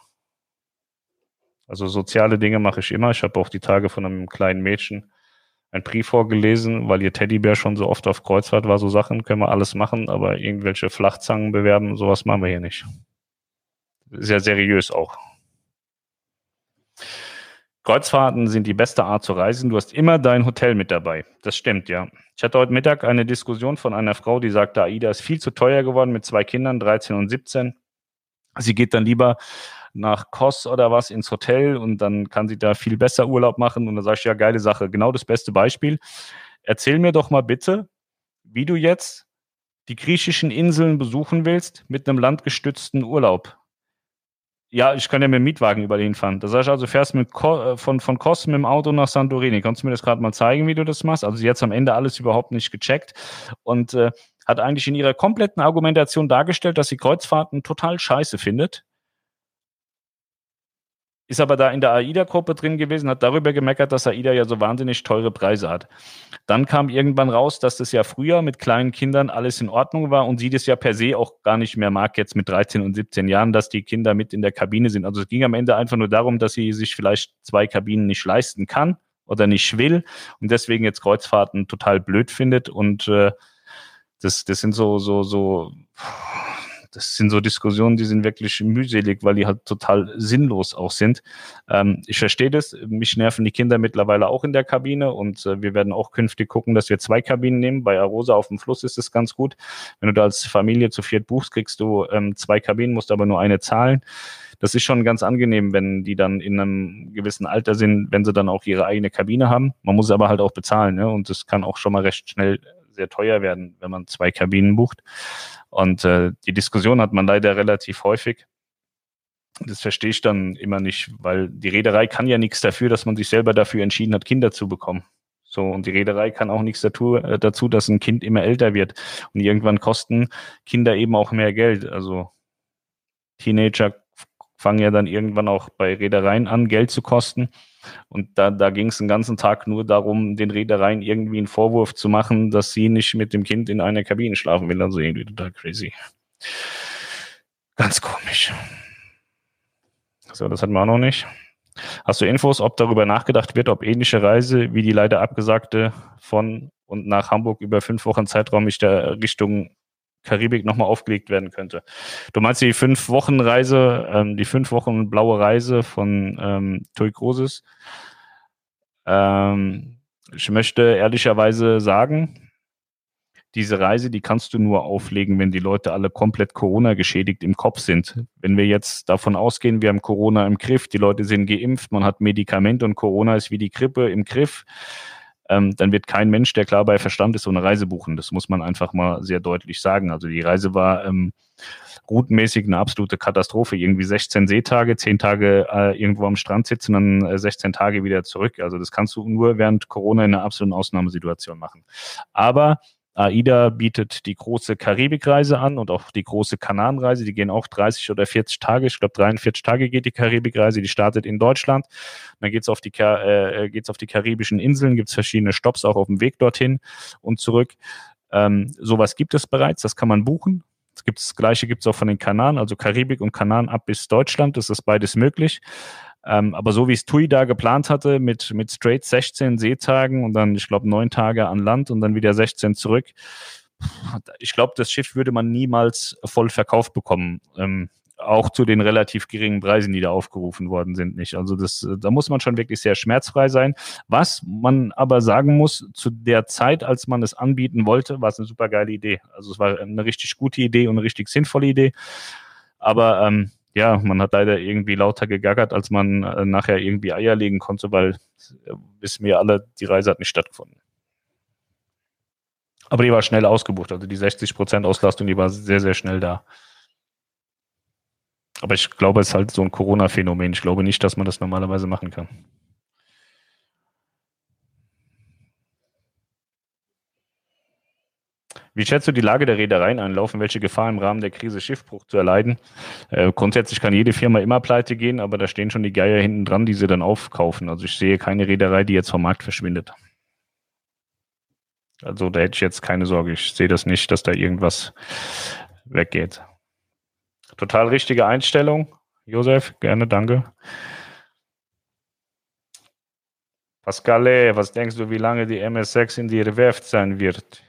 Also soziale Dinge mache ich immer. Ich habe auch die Tage von einem kleinen Mädchen einen Brief vorgelesen, weil ihr Teddybär schon so oft auf Kreuzfahrt war, so Sachen können wir alles machen, aber irgendwelche Flachzangen bewerben, sowas machen wir hier nicht. Sehr seriös auch. Kreuzfahrten sind die beste Art zu reisen. Du hast immer dein Hotel mit dabei. Das stimmt, ja. Ich hatte heute Mittag eine Diskussion von einer Frau, die sagte, AIDA ist viel zu teuer geworden mit zwei Kindern, 13 und 17. Sie geht dann lieber nach Kos oder was ins Hotel und dann kann sie da viel besser Urlaub machen. Und dann sage ich, ja, geile Sache. Genau das beste Beispiel. Erzähl mir doch mal bitte, wie du jetzt die griechischen Inseln besuchen willst mit einem landgestützten Urlaub. Ja, ich kann ja mit dem Mietwagen über den fahren. Das heißt also, fährst mit Ko äh, von, von Kos mit dem Auto nach Santorini. Kannst du mir das gerade mal zeigen, wie du das machst? Also, sie hat am Ende alles überhaupt nicht gecheckt und äh, hat eigentlich in ihrer kompletten Argumentation dargestellt, dass sie Kreuzfahrten total scheiße findet ist aber da in der AIDA-Gruppe drin gewesen, hat darüber gemeckert, dass AIDA ja so wahnsinnig teure Preise hat. Dann kam irgendwann raus, dass das ja früher mit kleinen Kindern alles in Ordnung war und sie das ja per se auch gar nicht mehr mag, jetzt mit 13 und 17 Jahren, dass die Kinder mit in der Kabine sind. Also es ging am Ende einfach nur darum, dass sie sich vielleicht zwei Kabinen nicht leisten kann oder nicht will und deswegen jetzt Kreuzfahrten total blöd findet und äh, das, das sind so, so, so das sind so Diskussionen, die sind wirklich mühselig, weil die halt total sinnlos auch sind. Ähm, ich verstehe das. Mich nerven die Kinder mittlerweile auch in der Kabine und äh, wir werden auch künftig gucken, dass wir zwei Kabinen nehmen. Bei Arosa auf dem Fluss ist es ganz gut. Wenn du da als Familie zu viert buchst, kriegst du ähm, zwei Kabinen, musst aber nur eine zahlen. Das ist schon ganz angenehm, wenn die dann in einem gewissen Alter sind, wenn sie dann auch ihre eigene Kabine haben. Man muss aber halt auch bezahlen, ne? Und das kann auch schon mal recht schnell sehr teuer werden, wenn man zwei Kabinen bucht. Und äh, die Diskussion hat man leider relativ häufig. Das verstehe ich dann immer nicht, weil die Reederei kann ja nichts dafür, dass man sich selber dafür entschieden hat, Kinder zu bekommen. So, und die Reederei kann auch nichts dazu, äh, dazu, dass ein Kind immer älter wird. Und irgendwann kosten Kinder eben auch mehr Geld. Also Teenager fangen ja dann irgendwann auch bei Reedereien an, Geld zu kosten. Und da, da ging es den ganzen Tag nur darum, den Reedereien irgendwie einen Vorwurf zu machen, dass sie nicht mit dem Kind in einer Kabine schlafen will. Also irgendwie total crazy. Ganz komisch. So, das hatten wir auch noch nicht. Hast du Infos, ob darüber nachgedacht wird, ob ähnliche Reise wie die leider abgesagte von und nach Hamburg über fünf Wochen Zeitraum nicht der Richtung Karibik nochmal aufgelegt werden könnte? Du meinst die fünf Wochen Reise, ähm, die fünf Wochen blaue Reise von ähm, Tui Cruises? Ähm, ich möchte ehrlicherweise sagen, diese Reise, die kannst du nur auflegen, wenn die Leute alle komplett Corona geschädigt im Kopf sind. Wenn wir jetzt davon ausgehen, wir haben Corona im Griff, die Leute sind geimpft, man hat Medikamente und Corona ist wie die Grippe im Griff, ähm, dann wird kein Mensch, der klar bei Verstand ist, so eine Reise buchen. Das muss man einfach mal sehr deutlich sagen. Also die Reise war ähm, routenmäßig eine absolute Katastrophe. Irgendwie 16 Seetage, 10 Tage äh, irgendwo am Strand sitzen, dann äh, 16 Tage wieder zurück. Also das kannst du nur während Corona in einer absoluten Ausnahmesituation machen. Aber AIDA bietet die große Karibikreise an und auch die große Kanarenreise. Die gehen auch 30 oder 40 Tage. Ich glaube, 43 Tage geht die Karibikreise. Die startet in Deutschland. Dann geht's auf, die, äh, geht's auf die karibischen Inseln, gibt's verschiedene Stops auch auf dem Weg dorthin und zurück. Ähm, sowas gibt es bereits, das kann man buchen. Das, gibt's, das gleiche gibt es auch von den Kanaren, also Karibik und Kanaren ab bis Deutschland. Das ist beides möglich. Ähm, aber so wie es TUI da geplant hatte, mit, mit straight 16 Seetagen und dann, ich glaube, neun Tage an Land und dann wieder 16 zurück, ich glaube, das Schiff würde man niemals voll verkauft bekommen. Ähm, auch zu den relativ geringen Preisen, die da aufgerufen worden sind, nicht. Also das, da muss man schon wirklich sehr schmerzfrei sein. Was man aber sagen muss, zu der Zeit, als man es anbieten wollte, war es eine super geile Idee. Also es war eine richtig gute Idee und eine richtig sinnvolle Idee. Aber ähm, ja, man hat leider irgendwie lauter gegackert, als man äh, nachher irgendwie Eier legen konnte, weil, äh, wissen wir alle, die Reise hat nicht stattgefunden. Aber die war schnell ausgebucht, also die 60% Auslastung, die war sehr, sehr schnell da. Aber ich glaube, es ist halt so ein Corona-Phänomen. Ich glaube nicht, dass man das normalerweise machen kann. Wie schätzt du die Lage der Reedereien ein? Laufen welche Gefahr im Rahmen der Krise Schiffbruch zu erleiden? Äh, grundsätzlich kann jede Firma immer pleite gehen, aber da stehen schon die Geier hinten dran, die sie dann aufkaufen. Also ich sehe keine Reederei, die jetzt vom Markt verschwindet. Also da hätte ich jetzt keine Sorge. Ich sehe das nicht, dass da irgendwas weggeht. Total richtige Einstellung. Josef, gerne, danke. Pascale, was denkst du, wie lange die MS6 in die Werft sein wird?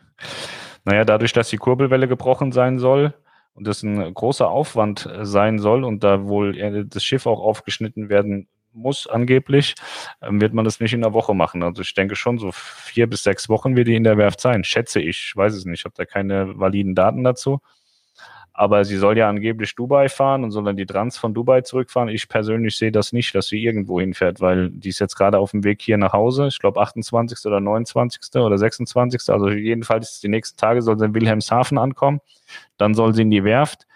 Naja, dadurch, dass die Kurbelwelle gebrochen sein soll und das ein großer Aufwand äh, sein soll und da wohl äh, das Schiff auch aufgeschnitten werden muss, angeblich, ähm, wird man das nicht in einer Woche machen. Also ich denke schon, so vier bis sechs Wochen wird die in der Werft sein, schätze ich. Ich weiß es nicht, ich habe da keine validen Daten dazu aber sie soll ja angeblich Dubai fahren und soll dann die Trans von Dubai zurückfahren. Ich persönlich sehe das nicht, dass sie irgendwo hinfährt, weil die ist jetzt gerade auf dem Weg hier nach Hause. Ich glaube 28. oder 29. oder 26. Also jedenfalls die nächsten Tage soll sie in Wilhelmshaven ankommen. Dann soll sie in die Werft.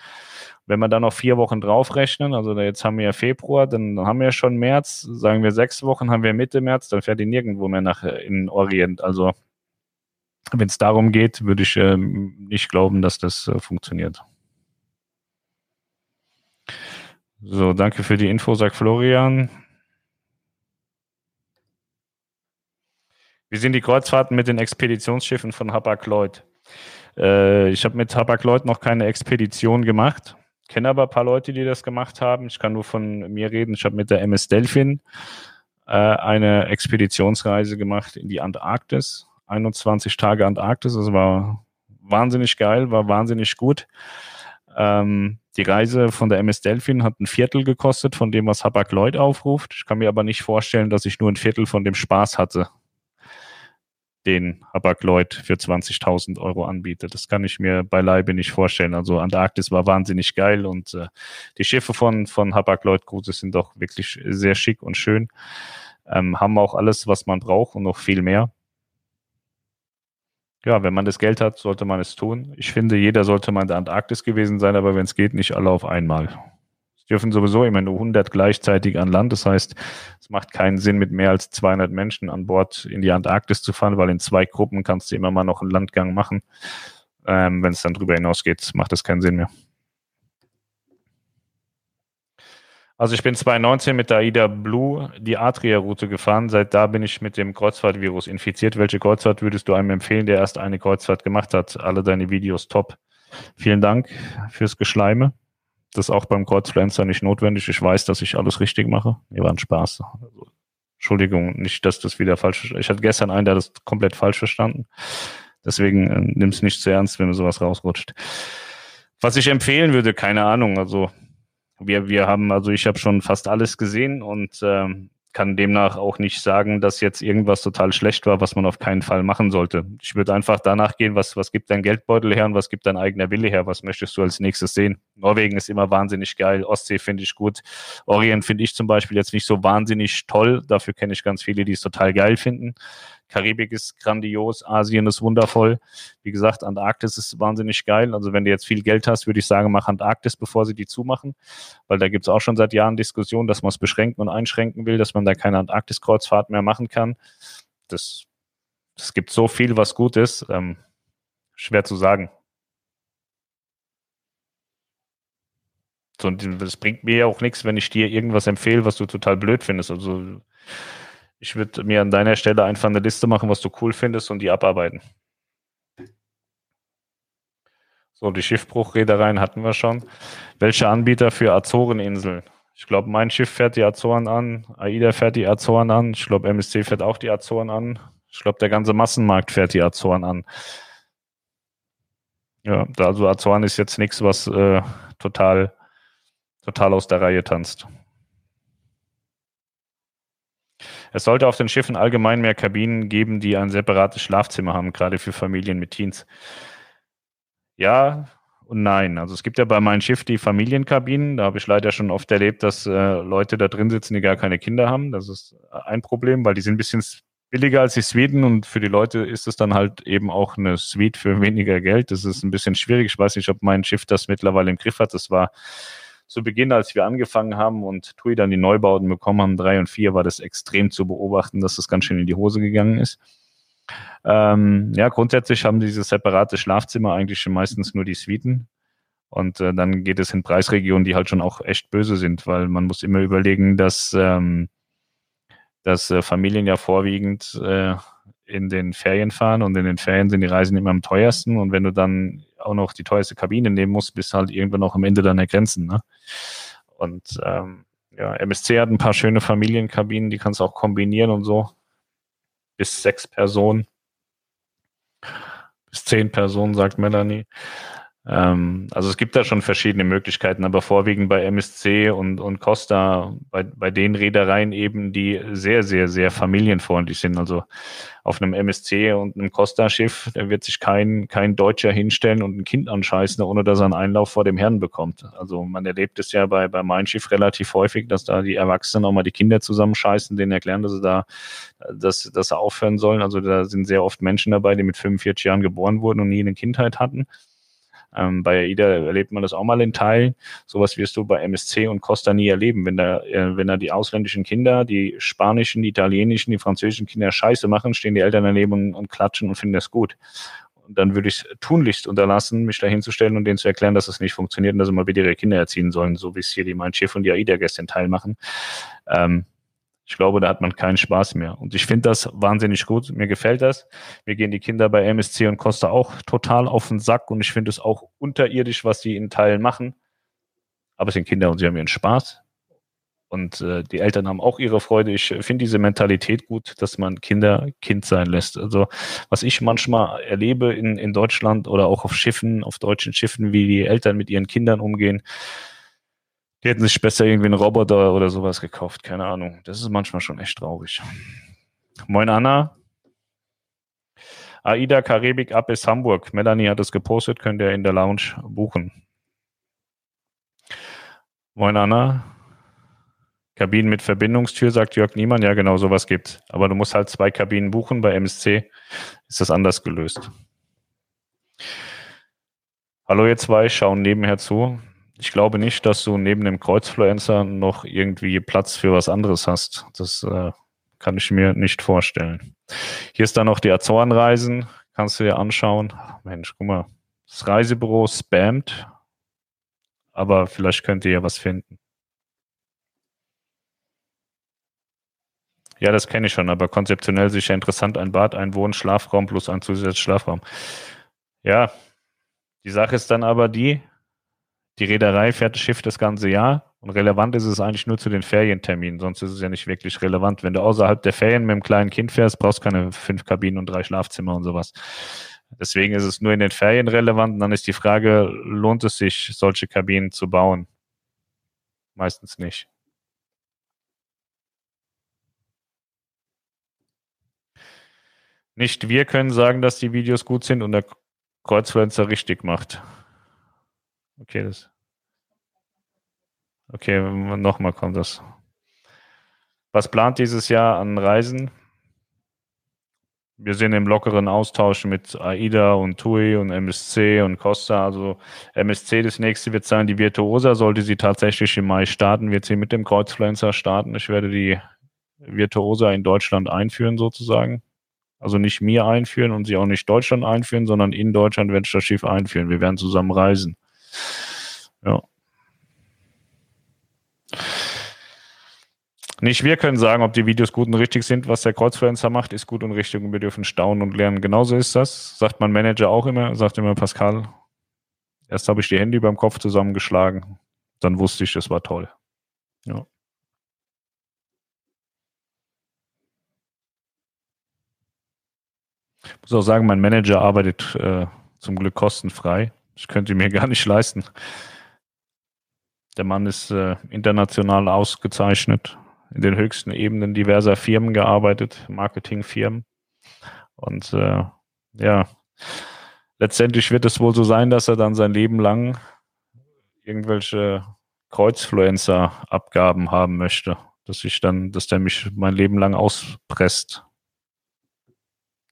Wenn wir dann noch vier Wochen draufrechnen, also jetzt haben wir ja Februar, dann haben wir schon März, sagen wir sechs Wochen, haben wir Mitte März, dann fährt die nirgendwo mehr nach äh, in Orient. Also wenn es darum geht, würde ich äh, nicht glauben, dass das äh, funktioniert. So, danke für die Info, sagt Florian. Wie sind die Kreuzfahrten mit den Expeditionsschiffen von Hapag-Lloyd? Äh, ich habe mit Hapag-Lloyd noch keine Expedition gemacht, kenne aber ein paar Leute, die das gemacht haben. Ich kann nur von mir reden. Ich habe mit der MS Delphin äh, eine Expeditionsreise gemacht in die Antarktis. 21 Tage Antarktis. Das war wahnsinnig geil, war wahnsinnig gut. Ähm, die Reise von der MS Delphin hat ein Viertel gekostet von dem, was Hapag Lloyd aufruft. Ich kann mir aber nicht vorstellen, dass ich nur ein Viertel von dem Spaß hatte, den Hapag Lloyd für 20.000 Euro anbietet. Das kann ich mir beileibe nicht vorstellen. Also Antarktis war wahnsinnig geil und äh, die Schiffe von, von Hapag Lloyd Cruises sind doch wirklich sehr schick und schön. Ähm, haben auch alles, was man braucht und noch viel mehr ja, wenn man das Geld hat, sollte man es tun. Ich finde, jeder sollte mal in der Antarktis gewesen sein, aber wenn es geht, nicht alle auf einmal. Es dürfen sowieso immer nur 100 gleichzeitig an Land. Das heißt, es macht keinen Sinn, mit mehr als 200 Menschen an Bord in die Antarktis zu fahren, weil in zwei Gruppen kannst du immer mal noch einen Landgang machen. Ähm, wenn es dann drüber hinausgeht, macht das keinen Sinn mehr. Also ich bin 2019 mit der AIDA Blue die Adria-Route gefahren. Seit da bin ich mit dem Kreuzfahrtvirus infiziert. Welche Kreuzfahrt würdest du einem empfehlen, der erst eine Kreuzfahrt gemacht hat? Alle deine Videos top. Vielen Dank fürs Geschleime. Das ist auch beim Kreuzfluencer nicht notwendig. Ich weiß, dass ich alles richtig mache. Mir war ein Spaß. Also, Entschuldigung, nicht, dass das wieder falsch ist. Ich hatte gestern einen, der das komplett falsch verstanden. Deswegen äh, nimm es nicht zu ernst, wenn mir sowas rausrutscht. Was ich empfehlen würde, keine Ahnung. Also wir, wir haben, also ich habe schon fast alles gesehen und ähm, kann demnach auch nicht sagen, dass jetzt irgendwas total schlecht war, was man auf keinen Fall machen sollte. Ich würde einfach danach gehen, was, was gibt dein Geldbeutel her und was gibt dein eigener Wille her? Was möchtest du als nächstes sehen? Norwegen ist immer wahnsinnig geil, Ostsee finde ich gut, Orient finde ich zum Beispiel jetzt nicht so wahnsinnig toll, dafür kenne ich ganz viele, die es total geil finden. Karibik ist grandios, Asien ist wundervoll. Wie gesagt, Antarktis ist wahnsinnig geil. Also wenn du jetzt viel Geld hast, würde ich sagen, mach Antarktis, bevor sie die zumachen. Weil da gibt es auch schon seit Jahren Diskussionen, dass man es beschränken und einschränken will, dass man da keine Antarktis-Kreuzfahrt mehr machen kann. Das, es gibt so viel, was gut ist. Ähm, schwer zu sagen. So, das bringt mir ja auch nichts, wenn ich dir irgendwas empfehle, was du total blöd findest. Also ich würde mir an deiner Stelle einfach eine Liste machen, was du cool findest und die abarbeiten. So, die Schiffbruchreedereien hatten wir schon. Welche Anbieter für Azoreninseln? Ich glaube, mein Schiff fährt die Azoren an, AIDA fährt die Azoren an, ich glaube, MSC fährt auch die Azoren an. Ich glaube, der ganze Massenmarkt fährt die Azoren an. Ja, also Azoren ist jetzt nichts, was äh, total, total aus der Reihe tanzt. Es sollte auf den Schiffen allgemein mehr Kabinen geben, die ein separates Schlafzimmer haben, gerade für Familien mit Teens. Ja und nein. Also es gibt ja bei meinem Schiff die Familienkabinen. Da habe ich leider schon oft erlebt, dass äh, Leute da drin sitzen, die gar keine Kinder haben. Das ist ein Problem, weil die sind ein bisschen billiger als die Suiten und für die Leute ist es dann halt eben auch eine Suite für weniger Geld. Das ist ein bisschen schwierig. Ich weiß nicht, ob mein Schiff das mittlerweile im Griff hat. Das war zu Beginn, als wir angefangen haben und TUI dann die Neubauten bekommen haben, drei und vier, war das extrem zu beobachten, dass das ganz schön in die Hose gegangen ist. Ähm, ja, grundsätzlich haben diese separate Schlafzimmer eigentlich schon meistens nur die Suiten. Und äh, dann geht es in Preisregionen, die halt schon auch echt böse sind, weil man muss immer überlegen, dass, ähm, dass äh, Familien ja vorwiegend äh, in den Ferien fahren und in den Ferien sind die Reisen immer am teuersten. Und wenn du dann auch noch die teuerste Kabine nehmen musst, bist halt irgendwann auch am Ende deiner Grenzen. Ne? Und ähm, ja, MSC hat ein paar schöne Familienkabinen, die kannst du auch kombinieren und so. Bis sechs Personen. Bis zehn Personen, sagt Melanie. Ähm, also es gibt da schon verschiedene Möglichkeiten, aber vorwiegend bei MSC und, und Costa, bei, bei den Reedereien eben, die sehr, sehr, sehr familienfreundlich sind. Also auf einem MSC und einem Costa-Schiff, da wird sich kein, kein Deutscher hinstellen und ein Kind anscheißen, ohne dass er einen Einlauf vor dem Herrn bekommt. Also man erlebt es ja bei, bei Mein Schiff relativ häufig, dass da die Erwachsenen auch mal die Kinder zusammenscheißen, denen erklären, dass sie da, dass, dass sie aufhören sollen. Also da sind sehr oft Menschen dabei, die mit 45 Jahren geboren wurden und nie eine Kindheit hatten. Ähm, bei AIDA erlebt man das auch mal in Teilen. Sowas wirst du bei MSC und Costa nie erleben. Wenn da, äh, wenn da die ausländischen Kinder, die spanischen, die italienischen, die französischen Kinder Scheiße machen, stehen die Eltern daneben und, und klatschen und finden das gut. Und dann würde ich es tunlichst unterlassen, mich da hinzustellen und denen zu erklären, dass es das nicht funktioniert und dass sie mal bitte ihre Kinder erziehen sollen, so wie es hier die Mein Schiff und die AIDA-Gäste in Teil machen. Ähm, ich glaube, da hat man keinen Spaß mehr. Und ich finde das wahnsinnig gut. Mir gefällt das. Mir gehen die Kinder bei MSC und Costa auch total auf den Sack und ich finde es auch unterirdisch, was die in Teilen machen. Aber es sind Kinder und sie haben ihren Spaß. Und äh, die Eltern haben auch ihre Freude. Ich finde diese Mentalität gut, dass man Kinder Kind sein lässt. Also was ich manchmal erlebe in, in Deutschland oder auch auf Schiffen, auf deutschen Schiffen, wie die Eltern mit ihren Kindern umgehen, die hätten sich besser irgendwie einen Roboter oder sowas gekauft, keine Ahnung. Das ist manchmal schon echt traurig. Moin Anna. AIDA Karibik ab bis Hamburg. Melanie hat es gepostet, könnt ihr in der Lounge buchen. Moin Anna. Kabinen mit Verbindungstür, sagt Jörg Niemann. Ja, genau, sowas gibt Aber du musst halt zwei Kabinen buchen. Bei MSC ist das anders gelöst. Hallo ihr zwei, schauen nebenher zu ich glaube nicht, dass du neben dem Kreuzfluencer noch irgendwie Platz für was anderes hast. Das äh, kann ich mir nicht vorstellen. Hier ist dann noch die Azorenreisen. Kannst du dir anschauen. Mensch, guck mal. Das Reisebüro spammt. Aber vielleicht könnt ihr ja was finden. Ja, das kenne ich schon, aber konzeptionell sicher interessant. Ein Bad, ein Wohn, Schlafraum plus ein zusätzlicher Schlafraum. Ja, die Sache ist dann aber die, Die Reederei fährt das Schiff das ganze Jahr und relevant ist es eigentlich nur zu den Ferienterminen, sonst ist es ja nicht wirklich relevant. Wenn du außerhalb der Ferien mit einem kleinen Kind fährst, brauchst du keine fünf Kabinen und drei Schlafzimmer und sowas. Deswegen ist es nur in den Ferien relevant. Und dann ist die Frage, lohnt es sich, solche Kabinen zu bauen? Meistens nicht. Nicht wir können sagen, dass die Videos gut sind und der Kreuzfluencer richtig macht. Okay, das. Okay, nochmal kommt das. Was plant dieses Jahr an Reisen? Wir sind im lockeren Austausch mit AIDA und TUI und MSC und Costa. Also MSC, das nächste wird sein, die Virtuosa. Sollte sie tatsächlich im Mai starten, wird sie mit dem Kreuzfluencer starten. Ich werde die Virtuosa in Deutschland einführen sozusagen. Also nicht mir einführen und sie auch nicht Deutschland einführen, sondern in Deutschland werde ich das Schiff einführen. Wir werden zusammen reisen. Ja. Nicht wir können sagen, ob die Videos gut und richtig sind. Was der Kreuzfluencer macht, ist gut und richtig und wir dürfen staunen und lernen. Genauso ist das. Sagt mein Manager auch immer, sagt immer Pascal. Erst habe ich die Hände über dem Kopf zusammengeschlagen. Dann wusste ich, das war toll. Ja. Ich muss auch sagen, mein Manager arbeitet äh, zum Glück kostenfrei. Ich könnte mir gar nicht leisten. Der Mann ist äh, international ausgezeichnet, in den höchsten Ebenen diverser Firmen gearbeitet, Marketingfirmen. Und äh, ja, letztendlich wird es wohl so sein, dass er dann sein Leben lang irgendwelche Kreuzfluencer-Abgaben haben möchte, dass ich dann, dass der mich mein Leben lang auspresst.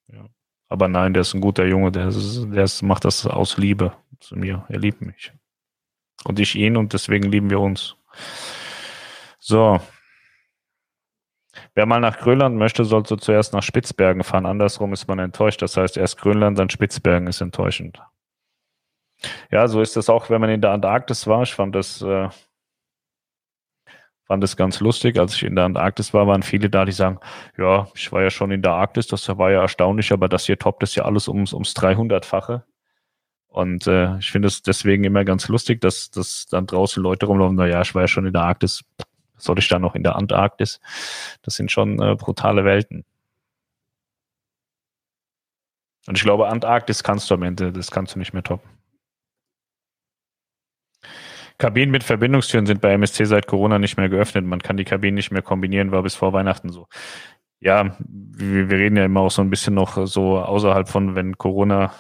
Ja. Aber nein, der ist ein guter Junge, der, ist, der ist, macht das aus Liebe zu mir. Er liebt mich. Und ich ihn und deswegen lieben wir uns. So. Wer mal nach Grönland möchte, sollte zuerst nach Spitzbergen fahren. Andersrum ist man enttäuscht. Das heißt, erst Grönland, dann Spitzbergen ist enttäuschend. Ja, so ist das auch, wenn man in der Antarktis war. Ich fand das äh, fand es ganz lustig. Als ich in der Antarktis war, waren viele da, die sagen, ja, ich war ja schon in der Arktis, das war ja erstaunlich, aber das hier toppt es ja alles ums, ums 300-fache. Und äh, ich finde es deswegen immer ganz lustig, dass, dass dann draußen Leute rumlaufen, naja, ich war ja schon in der Arktis, soll ich da noch in der Antarktis? Das sind schon äh, brutale Welten. Und ich glaube, Antarktis kannst du am Ende, das kannst du nicht mehr toppen. Kabinen mit Verbindungstüren sind bei MSC seit Corona nicht mehr geöffnet. Man kann die Kabinen nicht mehr kombinieren, war bis vor Weihnachten so. Ja, wir, wir reden ja immer auch so ein bisschen noch so außerhalb von, wenn Corona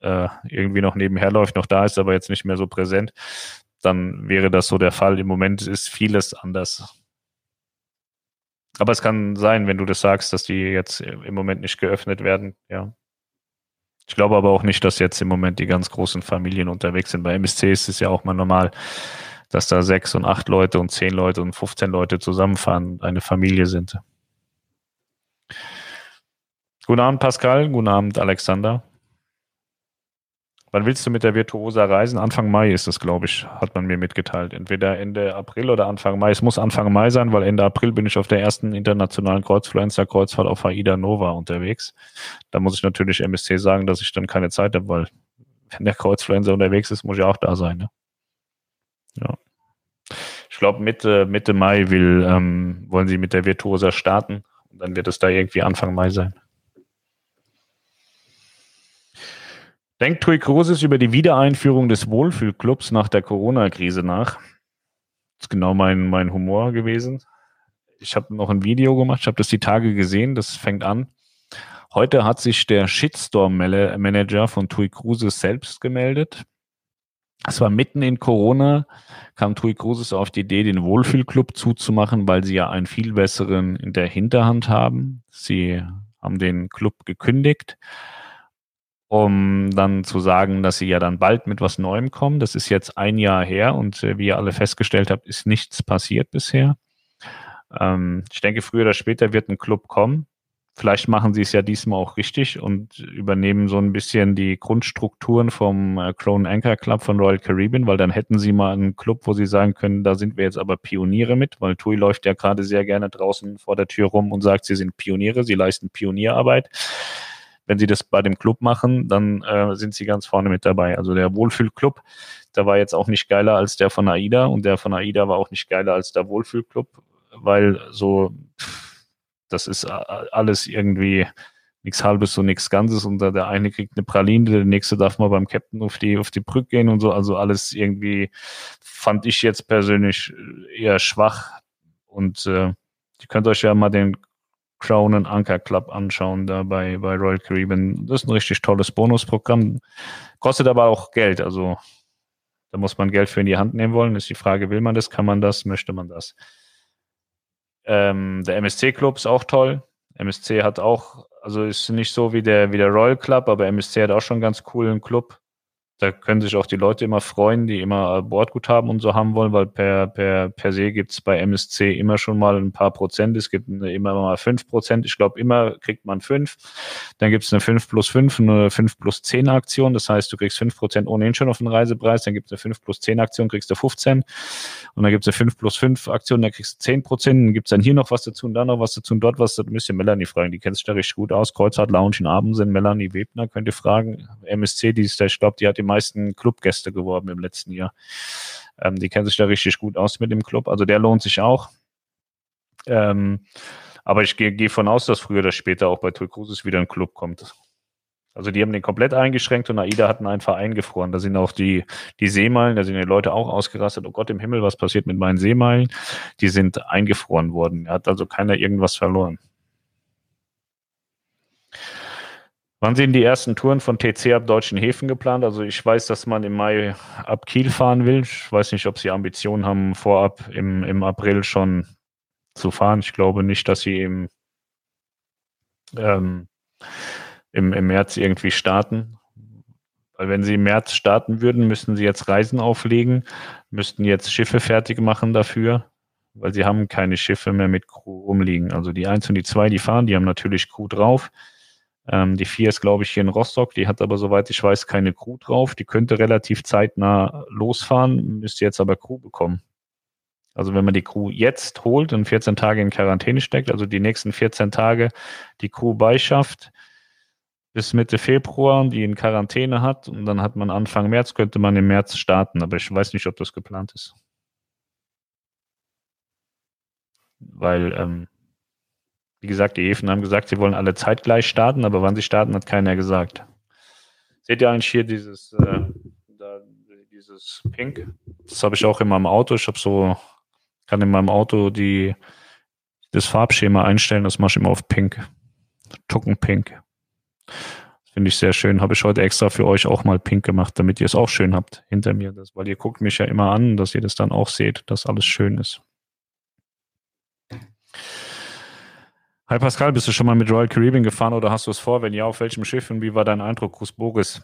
äh, irgendwie noch nebenher läuft, noch da ist, aber jetzt nicht mehr so präsent, dann wäre das so der Fall. Im Moment ist vieles anders. Aber es kann sein, wenn du das sagst, dass die jetzt im Moment nicht geöffnet werden, ja. Ich glaube aber auch nicht, dass jetzt im Moment die ganz großen Familien unterwegs sind. Bei MSC ist es ja auch mal normal, dass da sechs und acht Leute und zehn Leute und 15 Leute zusammenfahren und eine Familie sind. Guten Abend, Pascal. Guten Abend, Alexander. Wann willst du mit der Virtuosa reisen? Anfang Mai ist es, glaube ich, hat man mir mitgeteilt. Entweder Ende April oder Anfang Mai. Es muss Anfang Mai sein, weil Ende April bin ich auf der ersten internationalen Kreuzfluencer-Kreuzfahrt auf Aida Nova unterwegs. Da muss ich natürlich MSC sagen, dass ich dann keine Zeit habe, weil wenn der Kreuzfluencer unterwegs ist, muss ich auch da sein. Ne? Ja. Ich glaube, Mitte, Mitte Mai will, ähm, wollen sie mit der Virtuosa starten. Und dann wird es da irgendwie Anfang Mai sein. Denkt Tui Cruises über die Wiedereinführung des Wohlfühlclubs nach der Corona-Krise nach? Das ist genau mein, mein Humor gewesen. Ich habe noch ein Video gemacht, ich habe das die Tage gesehen, das fängt an. Heute hat sich der Shitstorm-Manager von TUI Cruises selbst gemeldet. Es war mitten in Corona, kam TUI Cruises auf die Idee, den Wohlfühlclub zuzumachen, weil sie ja einen viel besseren in der Hinterhand haben. Sie haben den Club gekündigt um dann zu sagen, dass sie ja dann bald mit was Neuem kommen. Das ist jetzt ein Jahr her und äh, wie ihr alle festgestellt habt, ist nichts passiert bisher. Ähm, ich denke, früher oder später wird ein Club kommen. Vielleicht machen sie es ja diesmal auch richtig und übernehmen so ein bisschen die Grundstrukturen vom äh, Crown Anchor Club von Royal Caribbean, weil dann hätten sie mal einen Club, wo sie sagen können, da sind wir jetzt aber Pioniere mit, weil TUI läuft ja gerade sehr gerne draußen vor der Tür rum und sagt, sie sind Pioniere, sie leisten Pionierarbeit wenn sie das bei dem Club machen, dann äh, sind sie ganz vorne mit dabei. Also der Wohlfühlclub, der war jetzt auch nicht geiler als der von AIDA und der von AIDA war auch nicht geiler als der Wohlfühlclub, weil so, das ist alles irgendwie nichts Halbes und nichts Ganzes und der eine kriegt eine Praline, der nächste darf mal beim Captain auf die, auf die Brücke gehen und so. Also alles irgendwie fand ich jetzt persönlich eher schwach und äh, ihr könnt euch ja mal den Crown and Anchor Club anschauen, da bei, bei Royal Caribbean. Das ist ein richtig tolles Bonusprogramm. Kostet aber auch Geld, also da muss man Geld für in die Hand nehmen wollen. Ist die Frage, will man das, kann man das, möchte man das? Ähm, der MSC Club ist auch toll. MSC hat auch, also ist nicht so wie der, wie der Royal Club, aber MSC hat auch schon einen ganz coolen Club. Da können sich auch die Leute immer freuen, die immer Bordguthaben und so haben wollen, weil per, per, per se gibt es bei MSC immer schon mal ein paar Prozent. Es gibt immer mal fünf Prozent. Ich glaube, immer kriegt man fünf. Dann gibt es eine 5 plus 5, eine 5 plus 10 Aktion. Das heißt, du kriegst fünf Prozent ohnehin schon auf den Reisepreis. Dann gibt es eine 5 plus 10 Aktion, kriegst du 15. Und dann gibt es eine 5 plus 5 Aktion, da kriegst du 10 Prozent. Dann gibt es dann hier noch was dazu und da noch was dazu und dort was. Das müsst ihr Melanie fragen. Die kennt sich da richtig gut aus. Kreuzfahrt Lounge in Abend Melanie Webner, könnt ihr fragen. MSC, die ist da, ich glaube, die hat die meisten Clubgäste geworben im letzten Jahr. Ähm, die kennen sich da richtig gut aus mit dem Club. Also der lohnt sich auch. Ähm, aber ich gehe geh von aus, dass früher oder später auch bei Tui Cruises wieder ein Club kommt. Also die haben den komplett eingeschränkt und AIDA hat ihn einfach eingefroren. Da sind auch die, die Seemeilen, da sind die Leute auch ausgerastet. Oh Gott im Himmel, was passiert mit meinen Seemeilen? Die sind eingefroren worden. Er hat also keiner irgendwas verloren. Wann sind die ersten Touren von TC ab deutschen Häfen geplant? Also ich weiß, dass man im Mai ab Kiel fahren will. Ich weiß nicht, ob sie Ambitionen haben, vorab im, im April schon zu fahren. Ich glaube nicht, dass sie im, ähm, im, im März irgendwie starten. Weil wenn sie im März starten würden, müssten sie jetzt Reisen auflegen, müssten jetzt Schiffe fertig machen dafür, weil sie haben keine Schiffe mehr mit Crew rumliegen. Also die 1 und die 2, die fahren, die haben natürlich Crew drauf. Ähm, die 4 ist, glaube ich, hier in Rostock. Die hat aber, soweit ich weiß, keine Crew drauf. Die könnte relativ zeitnah losfahren, müsste jetzt aber Crew bekommen. Also wenn man die Crew jetzt holt und 14 Tage in Quarantäne steckt, also die nächsten 14 Tage die Crew beischafft, bis Mitte Februar, die in Quarantäne hat und dann hat man Anfang März, könnte man im März starten, aber ich weiß nicht, ob das geplant ist. Weil ähm, wie gesagt, die Häfen haben gesagt, sie wollen alle zeitgleich starten, aber wann sie starten, hat keiner gesagt. Seht ihr eigentlich hier dieses, äh, da, dieses Pink? Das habe ich auch in meinem Auto. Ich habe so, kann in meinem Auto die, das Farbschema einstellen, das mache ich immer auf Pink. Tucken Pink. Finde ich sehr schön. Habe ich heute extra für euch auch mal pink gemacht, damit ihr es auch schön habt hinter mir. Das, weil ihr guckt mich ja immer an, dass ihr das dann auch seht, dass alles schön ist. Hi Pascal, bist du schon mal mit Royal Caribbean gefahren oder hast du es vor? Wenn ja, auf welchem Schiff und wie war dein Eindruck, Gruß Boris?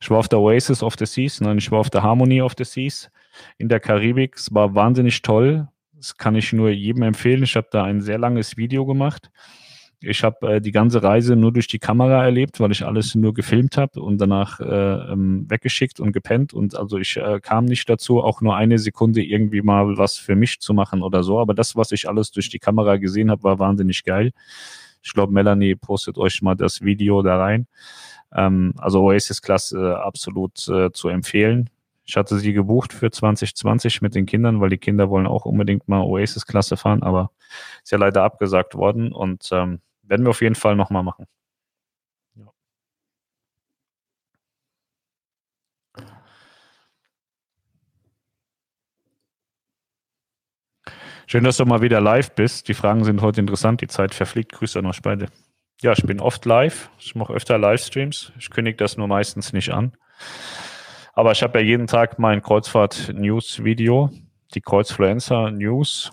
Ich war auf der Oasis of the Seas, nein, ich war auf der Harmony of the Seas in der Karibik. Es war wahnsinnig toll. Das kann ich nur jedem empfehlen. Ich habe da ein sehr langes Video gemacht. Ich habe äh, die ganze Reise nur durch die Kamera erlebt, weil ich alles nur gefilmt habe und danach äh, ähm, weggeschickt und gepennt. Und also ich äh, kam nicht dazu, auch nur eine Sekunde irgendwie mal was für mich zu machen oder so. Aber das, was ich alles durch die Kamera gesehen habe, war wahnsinnig geil. Ich glaube, Melanie postet euch mal das Video da rein. Ähm, also Oasis-Klasse äh, absolut äh, zu empfehlen. Ich hatte sie gebucht für 2020 mit den Kindern, weil die Kinder wollen auch unbedingt mal Oasis-Klasse fahren, aber ist ja leider abgesagt worden. Und ähm, werden wir auf jeden Fall nochmal machen. Ja. Schön, dass du mal wieder live bist. Die Fragen sind heute interessant. Die Zeit verfliegt. Grüße an euch beide. Ja, ich bin oft live. Ich mache öfter Livestreams. Ich kündige das nur meistens nicht an. Aber ich habe ja jeden Tag mein Kreuzfahrt-News-Video, die Kreuzfluencer News.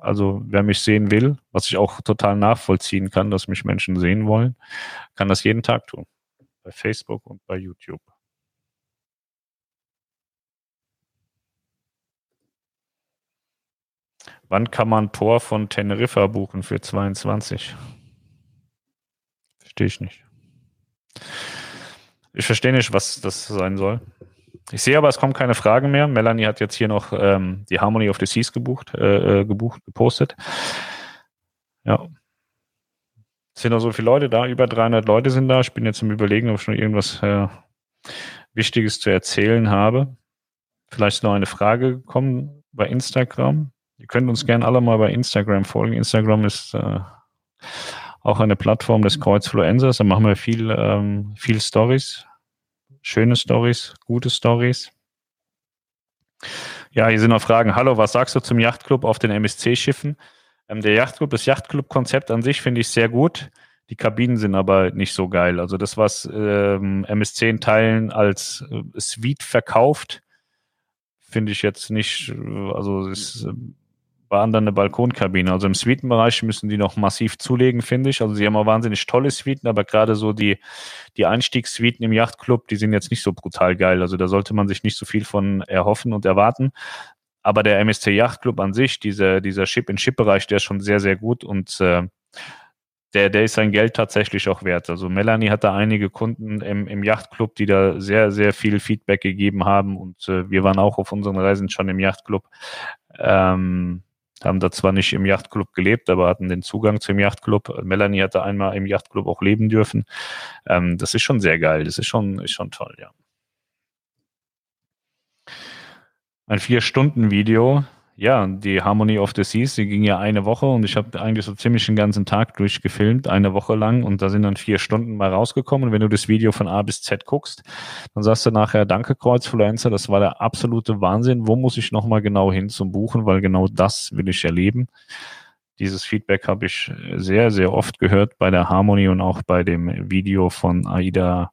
Also wer mich sehen will, was ich auch total nachvollziehen kann, dass mich Menschen sehen wollen, kann das jeden Tag tun. Bei Facebook und bei YouTube. Wann kann man Tor von Teneriffa buchen für 22? Verstehe ich nicht. Ich verstehe nicht, was das sein soll. Ich sehe aber, es kommen keine Fragen mehr. Melanie hat jetzt hier noch ähm, die Harmony of the Seas gebucht, äh, äh, gebucht, gepostet. Ja. Es sind noch so viele Leute da, über 300 Leute sind da. Ich bin jetzt im Überlegen, ob ich schon irgendwas äh, Wichtiges zu erzählen habe. Vielleicht noch eine Frage gekommen bei Instagram. Ihr könnt uns gerne alle mal bei Instagram folgen. Instagram ist äh, auch eine Plattform des Kreuzfluencers. Da machen wir viel, ähm, viel Stories, schöne Stories, gute Stories. Ja, hier sind noch Fragen. Hallo, was sagst du zum Yachtclub auf den MSC-Schiffen? Ähm, der Yachtclub, das Yachtclub-Konzept an sich finde ich sehr gut. Die Kabinen sind aber nicht so geil. Also das, was ähm, MSC in Teilen als äh, Suite verkauft, finde ich jetzt nicht, also es war dann eine Balkonkabine. Also im Suitenbereich müssen die noch massiv zulegen, finde ich. Also sie haben auch wahnsinnig tolle Suiten, aber gerade so die, die Einstiegssuiten im Yachtclub, die sind jetzt nicht so brutal geil. Also da sollte man sich nicht so viel von erhoffen und erwarten. Aber der MSC Yachtclub an sich, dieser, dieser Ship-in-Ship-Bereich, der ist schon sehr, sehr gut und äh, der, der ist sein Geld tatsächlich auch wert. Also Melanie hat da einige Kunden im, im Yachtclub, die da sehr, sehr viel Feedback gegeben haben und äh, wir waren auch auf unseren Reisen schon im Yachtclub. Ähm, haben da zwar nicht im Yachtclub gelebt, aber hatten den Zugang zum Yachtclub. Melanie hatte einmal im Yachtclub auch leben dürfen. Ähm, das ist schon sehr geil. Das ist schon, ist schon toll, ja. Ein Vier-Stunden-Video ja, die Harmony of the Seas, die ging ja eine Woche und ich habe eigentlich so ziemlich den ganzen Tag durchgefilmt, eine Woche lang und da sind dann vier Stunden mal rausgekommen. Und wenn du das Video von A bis Z guckst, dann sagst du nachher, danke Kreuzfluencer, das war der absolute Wahnsinn. Wo muss ich nochmal genau hin zum Buchen, weil genau das will ich erleben. Dieses Feedback habe ich sehr, sehr oft gehört bei der Harmony und auch bei dem Video von Aida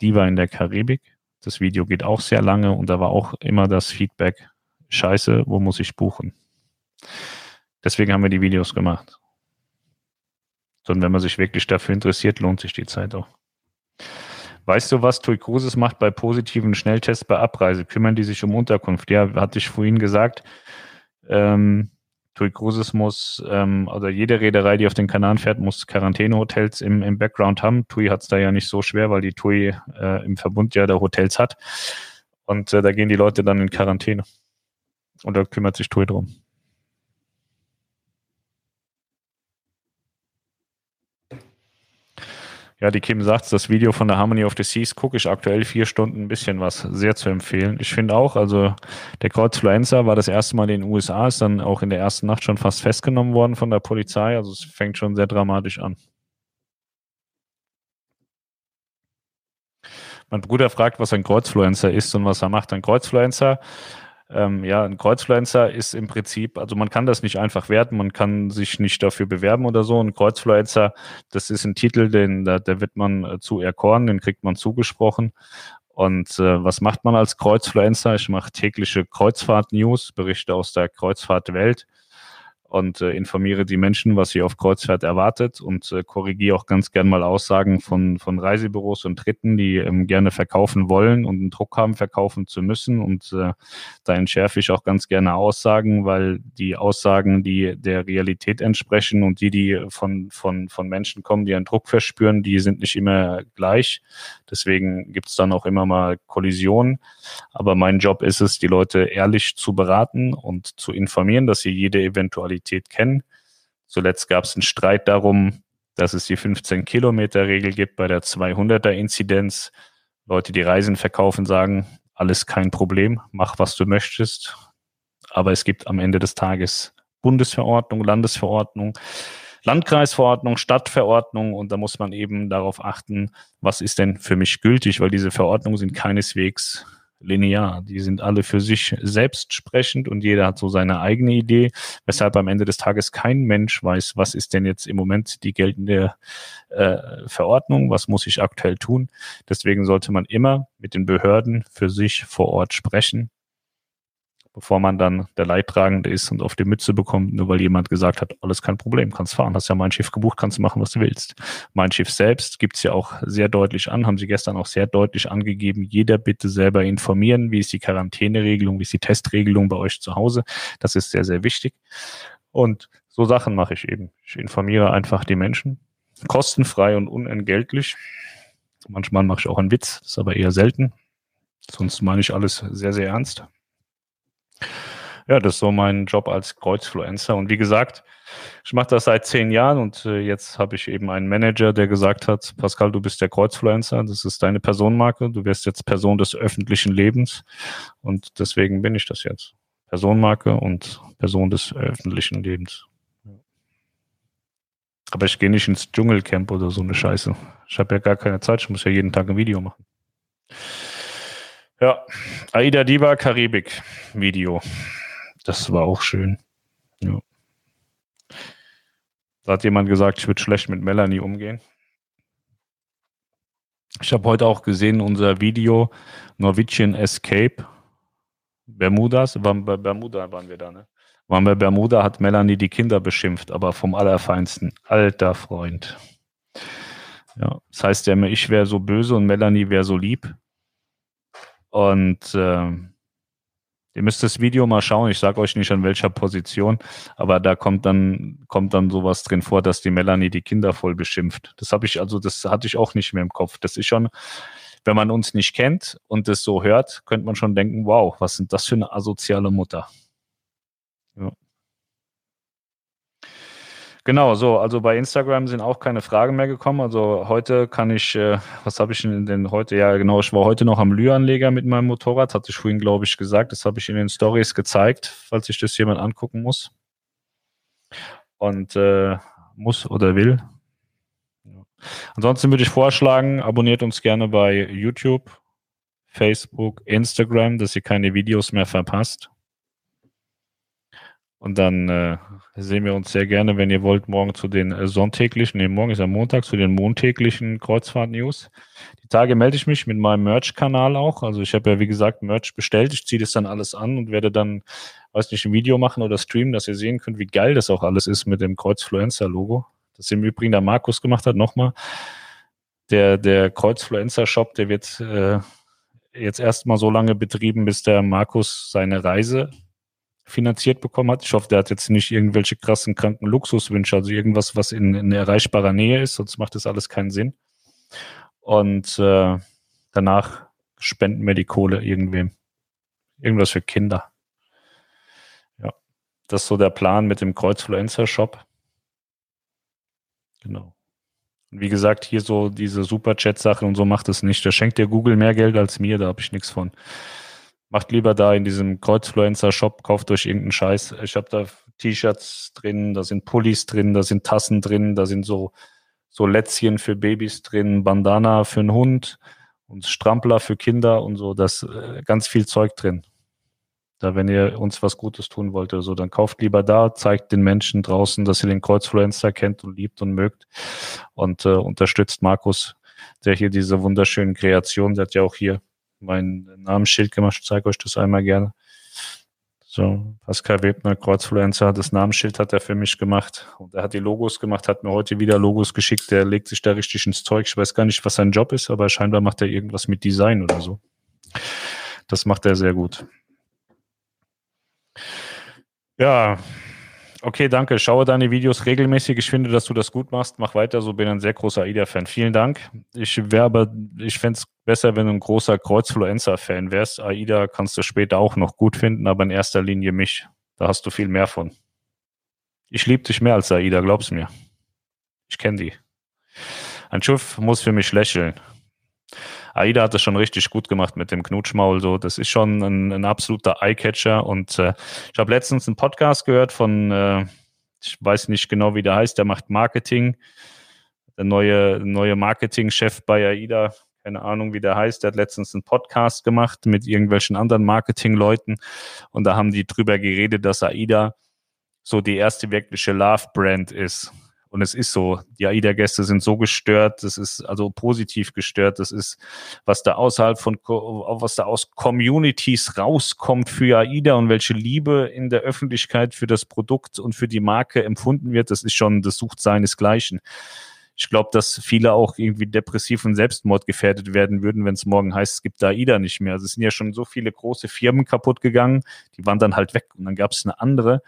Diva in der Karibik. Das Video geht auch sehr lange und da war auch immer das Feedback, scheiße, wo muss ich buchen? Deswegen haben wir die Videos gemacht. Sondern wenn man sich wirklich dafür interessiert, lohnt sich die Zeit auch. Weißt du, was TUI Cruises macht bei positiven Schnelltests bei Abreise? Kümmern die sich um Unterkunft? Ja, hatte ich vorhin gesagt. Ähm, TUI Cruises muss, ähm, also jede Reederei, die auf den Kanal fährt, muss Quarantänehotels im, im Background haben. TUI hat es da ja nicht so schwer, weil die TUI äh, im Verbund ja da Hotels hat. Und äh, da gehen die Leute dann in Quarantäne. Und da kümmert sich Tui drum. Ja, die Kim sagt, das Video von der Harmony of the Seas gucke ich aktuell vier Stunden ein bisschen was, sehr zu empfehlen. Ich finde auch, also der Kreuzfluencer war das erste Mal in den USA, ist dann auch in der ersten Nacht schon fast festgenommen worden von der Polizei. Also es fängt schon sehr dramatisch an. Mein Bruder fragt, was ein Kreuzfluencer ist und was er macht. Ein Kreuzfluencer ähm, ja, ein Kreuzfluencer ist im Prinzip, also man kann das nicht einfach werten, man kann sich nicht dafür bewerben oder so. Ein Kreuzfluencer, das ist ein Titel, den da, da wird man äh, zu erkoren, den kriegt man zugesprochen. Und äh, was macht man als Kreuzfluencer? Ich mache tägliche Kreuzfahrt-News, Berichte aus der Kreuzfahrtwelt und äh, informiere die Menschen, was sie auf Kreuzfahrt erwartet und äh, korrigiere auch ganz gern mal Aussagen von, von Reisebüros und Dritten, die ähm, gerne verkaufen wollen und einen Druck haben, verkaufen zu müssen. Und äh, da entschärfe ich auch ganz gerne Aussagen, weil die Aussagen, die der Realität entsprechen und die, die von, von, von Menschen kommen, die einen Druck verspüren, die sind nicht immer gleich. Deswegen gibt es dann auch immer mal Kollisionen. Aber mein Job ist es, die Leute ehrlich zu beraten und zu informieren, dass sie jede Eventualität Realität kennen. Zuletzt gab es einen Streit darum, dass es die 15-Kilometer-Regel gibt bei der 200er-Inzidenz. Leute, die Reisen verkaufen, sagen, alles kein Problem, mach, was du möchtest. Aber es gibt am Ende des Tages Bundesverordnung, Landesverordnung, Landkreisverordnung, Stadtverordnung und da muss man eben darauf achten, was ist denn für mich gültig, weil diese Verordnungen sind keineswegs linear. Die sind alle für sich selbst sprechend und jeder hat so seine eigene Idee, weshalb am Ende des Tages kein Mensch weiß, was ist denn jetzt im Moment die geltende äh, Verordnung, was muss ich aktuell tun. Deswegen sollte man immer mit den Behörden für sich vor Ort sprechen bevor man dann der Leidtragende ist und auf die Mütze bekommt, nur weil jemand gesagt hat, alles kein Problem, kannst fahren, hast ja mein Schiff gebucht, kannst machen, was du willst. Mein Schiff selbst gibt's ja auch sehr deutlich an, haben sie gestern auch sehr deutlich angegeben, jeder bitte selber informieren, wie ist die Quarantäneregelung, wie ist die Testregelung bei euch zu Hause. Das ist sehr, sehr wichtig. Und so Sachen mache ich eben. Ich informiere einfach die Menschen, kostenfrei und unentgeltlich. Manchmal mache ich auch einen Witz, ist aber eher selten. Sonst meine ich alles sehr, sehr ernst. Ja, das ist so mein Job als Kreuzfluencer. Und wie gesagt, ich mache das seit zehn Jahren und äh, jetzt habe ich eben einen Manager, der gesagt hat, Pascal, du bist der Kreuzfluencer, das ist deine Personenmarke, du wirst jetzt Person des öffentlichen Lebens und deswegen bin ich das jetzt. Personenmarke und Person des öffentlichen Lebens. Aber ich gehe nicht ins Dschungelcamp oder so eine Scheiße. Ich habe ja gar keine Zeit, ich muss ja jeden Tag ein Video machen. Ja, Aida Diva Karibik Video. Das war auch schön. Ja. Da hat jemand gesagt, ich würde schlecht mit Melanie umgehen. Ich habe heute auch gesehen, unser Video Norwegian Escape. Bermudas, waren bei Bermuda waren wir da, ne? Waren bei Bermuda, hat Melanie die Kinder beschimpft, aber vom Allerfeinsten. Alter Freund. Ja, das heißt ja immer, ich wäre so böse und Melanie wäre so lieb. Und äh, Ihr müsst das Video mal schauen. Ich sage euch nicht an welcher Position, aber da kommt dann kommt dann sowas drin vor, dass die Melanie die Kinder voll beschimpft. Das habe ich also, das hatte ich auch nicht mehr im Kopf. Das ist schon, wenn man uns nicht kennt und das so hört, könnte man schon denken, wow, was sind das für eine asoziale Mutter? Ja. Genau, so, also bei Instagram sind auch keine Fragen mehr gekommen. Also heute kann ich, äh, was habe ich denn, denn heute? Ja, genau, ich war heute noch am Lüanleger mit meinem Motorrad, hatte ich vorhin, glaube ich, gesagt. Das habe ich in den Stories gezeigt, falls sich das jemand angucken muss. Und äh, muss oder will. Ansonsten würde ich vorschlagen, abonniert uns gerne bei YouTube, Facebook, Instagram, dass ihr keine Videos mehr verpasst. Und dann äh, sehen wir uns sehr gerne, wenn ihr wollt, morgen zu den äh, sonntäglichen, nee, morgen ist ja Montag, zu den montäglichen Kreuzfahrt-News. Die Tage melde ich mich mit meinem Merch-Kanal auch. Also ich habe ja, wie gesagt, Merch bestellt. Ich ziehe das dann alles an und werde dann, weiß nicht, ein Video machen oder streamen, dass ihr sehen könnt, wie geil das auch alles ist mit dem Kreuzfluencer-Logo. Das im Übrigen der Markus gemacht hat. Nochmal, der, der Kreuzfluencer-Shop, der wird äh, jetzt erstmal so lange betrieben, bis der Markus seine Reise finanziert bekommen hat. Ich hoffe, der hat jetzt nicht irgendwelche krassen kranken Luxuswünsche, also irgendwas, was in, in erreichbarer Nähe ist, sonst macht das alles keinen Sinn. Und äh, danach spenden wir die Kohle irgendwem. Irgendwas für Kinder. Ja, das ist so der Plan mit dem Kreuzfluencer-Shop. Genau. Wie gesagt, hier so diese Superchat-Sache und so macht es nicht. Da schenkt dir Google mehr Geld als mir, da habe ich nichts von macht lieber da in diesem Kreuzfluencer-Shop, kauft euch irgendeinen Scheiß. Ich habe da T-Shirts drin, da sind Pullis drin, da sind Tassen drin, da sind so, so Lätzchen für Babys drin, Bandana für einen Hund und Strampler für Kinder und so, das äh, ganz viel Zeug drin. Da, wenn ihr uns was Gutes tun wollt oder so, dann kauft lieber da, zeigt den Menschen draußen, dass ihr den Kreuzfluencer kennt und liebt und mögt und äh, unterstützt Markus, der hier diese wunderschönen Kreationen, der hat ja auch hier mein Namensschild gemacht. Ich zeige euch das einmal gerne. So, Pascal Webner, Kreuzfluencer, das Namensschild hat er für mich gemacht und er hat die Logos gemacht, hat mir heute wieder Logos geschickt, der legt sich da richtig ins Zeug. Ich weiß gar nicht, was sein Job ist, aber scheinbar macht er irgendwas mit Design oder so. Das macht er sehr gut. Ja, Okay, danke. Schaue deine Videos regelmäßig. Ich finde, dass du das gut machst. Mach weiter so. Bin ein sehr großer AIDA-Fan. Vielen Dank. Ich wäre aber, ich fände es besser, wenn du ein großer Kreuzfluencer-Fan wärst. AIDA kannst du später auch noch gut finden, aber in erster Linie mich. Da hast du viel mehr von. Ich liebe dich mehr als AIDA, glaub's mir. Ich kenne die. Ein Schiff muss für mich lächeln. Aida hat es schon richtig gut gemacht mit dem Knutschmaul. So, das ist schon ein, ein absoluter Eyecatcher. Und äh, ich habe letztens einen Podcast gehört von, äh, ich weiß nicht genau, wie der heißt, der macht Marketing. Der neue, neue Marketingchef bei AIDA, keine Ahnung, wie der heißt, der hat letztens einen Podcast gemacht mit irgendwelchen anderen Marketingleuten. Und da haben die drüber geredet, dass AIDA so die erste wirkliche Love-Brand ist. Und es ist so, die AIDA-Gäste sind so gestört, das ist also positiv gestört, das ist, was da außerhalb von, was da aus Communities rauskommt für AIDA und welche Liebe in der Öffentlichkeit für das Produkt und für die Marke empfunden wird, das ist schon, das sucht seinesgleichen. Ich glaube, dass viele auch irgendwie depressiv und Selbstmord gefährdet werden würden, wenn es morgen heißt, es gibt AIDA nicht mehr. Also es sind ja schon so viele große Firmen kaputt gegangen, die waren dann halt weg und dann gab es eine andere,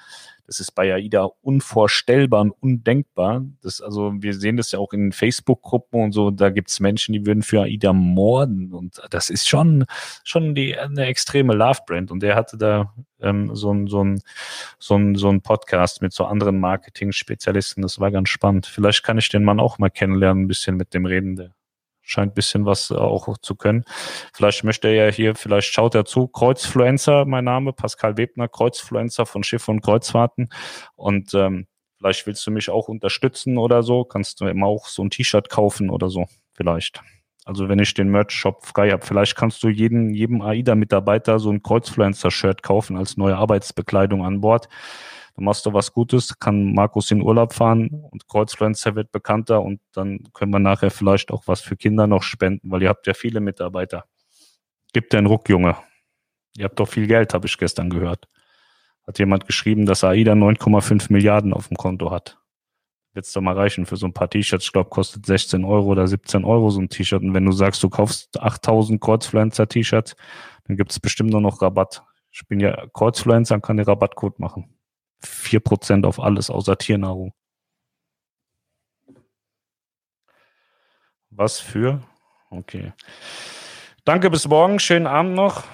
Das ist bei AIDA unvorstellbar und undenkbar. Das, also wir sehen das ja auch in Facebook-Gruppen und so, da gibt es Menschen, die würden für AIDA morden. Und das ist schon, schon die, eine extreme Love-Brand. Und der hatte da ähm, so ein, so ein, so ein, so ein Podcast mit so anderen Marketing-Spezialisten. Das war ganz spannend. Vielleicht kann ich den Mann auch mal kennenlernen, ein bisschen mit dem reden. Der scheint ein bisschen was äh, auch zu können. Vielleicht möchte er ja hier, vielleicht schaut er zu. Kreuzfluencer, mein Name, Pascal Webner, Kreuzfluencer von Schiff und Kreuzfahrten. Und ähm, vielleicht willst du mich auch unterstützen oder so. Kannst du immer auch so ein T-Shirt kaufen oder so, vielleicht. Also wenn ich den Merch-Shop frei habe, vielleicht kannst du jeden, jedem AIDA-Mitarbeiter so ein Kreuzfluencer-Shirt kaufen als neue Arbeitsbekleidung an Bord. Dann machst du was Gutes, kann Markus in Urlaub fahren und Kreuzfluencer wird bekannter und dann können wir nachher vielleicht auch was für Kinder noch spenden, weil ihr habt ja viele Mitarbeiter. Gibt einen Ruck, Junge. Ihr habt doch viel Geld, habe ich gestern gehört. Hat jemand geschrieben, dass AIDA 9,5 Milliarden auf dem Konto hat. Wird es doch mal reichen für so ein paar T-Shirts. Ich glaube, kostet 16 Euro oder 17 Euro so ein T-Shirt. Und wenn du sagst, du kaufst 8000 Kreuzfluencer-T-Shirts, dann gibt es bestimmt nur noch Rabatt. Ich bin ja Kreuzfluencer und kann den Rabattcode machen. 4% auf alles außer Tiernahrung. Was für? Okay. Danke, bis morgen. Schönen Abend noch.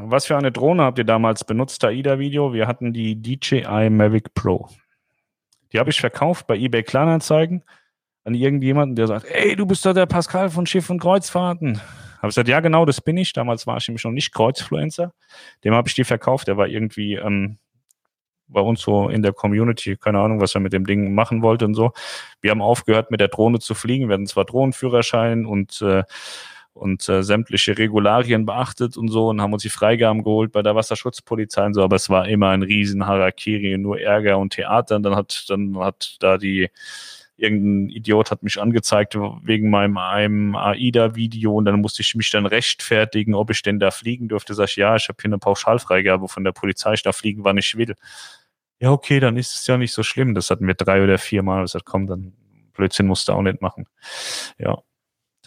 Was für eine Drohne habt ihr damals benutzt, AIDA-Video? Wir hatten die DJI Mavic Pro. Die habe ich verkauft bei eBay Kleinanzeigen an irgendjemanden, der sagt, ey, du bist doch der Pascal von Schiff und Kreuzfahrten. Habe ich gesagt, ja, genau, das bin ich. Damals war ich nämlich noch nicht Kreuzfluencer. Dem habe ich die verkauft. Der war irgendwie ähm, bei uns so in der Community, keine Ahnung, was er mit dem Ding machen wollte und so. Wir haben aufgehört, mit der Drohne zu fliegen. Wir hatten zwar Drohnenführerschein und äh, und äh, sämtliche Regularien beachtet und so und haben uns die Freigaben geholt bei der Wasserschutzpolizei und so, aber es war immer ein riesen Harakiri, nur Ärger und Theater. Und dann hat, dann hat da die, irgendein Idiot hat mich angezeigt wegen meinem einem AIDA-Video und dann musste ich mich dann rechtfertigen, ob ich denn da fliegen dürfte. Sag ich, ja, ich habe hier eine Pauschalfreigabe von der Polizei, ich darf fliegen, wann ich will. Ja, okay, dann ist es ja nicht so schlimm. Das hatten wir drei oder vier Mal. Das hat, komm, dann Blödsinn musst du auch nicht machen. Ja,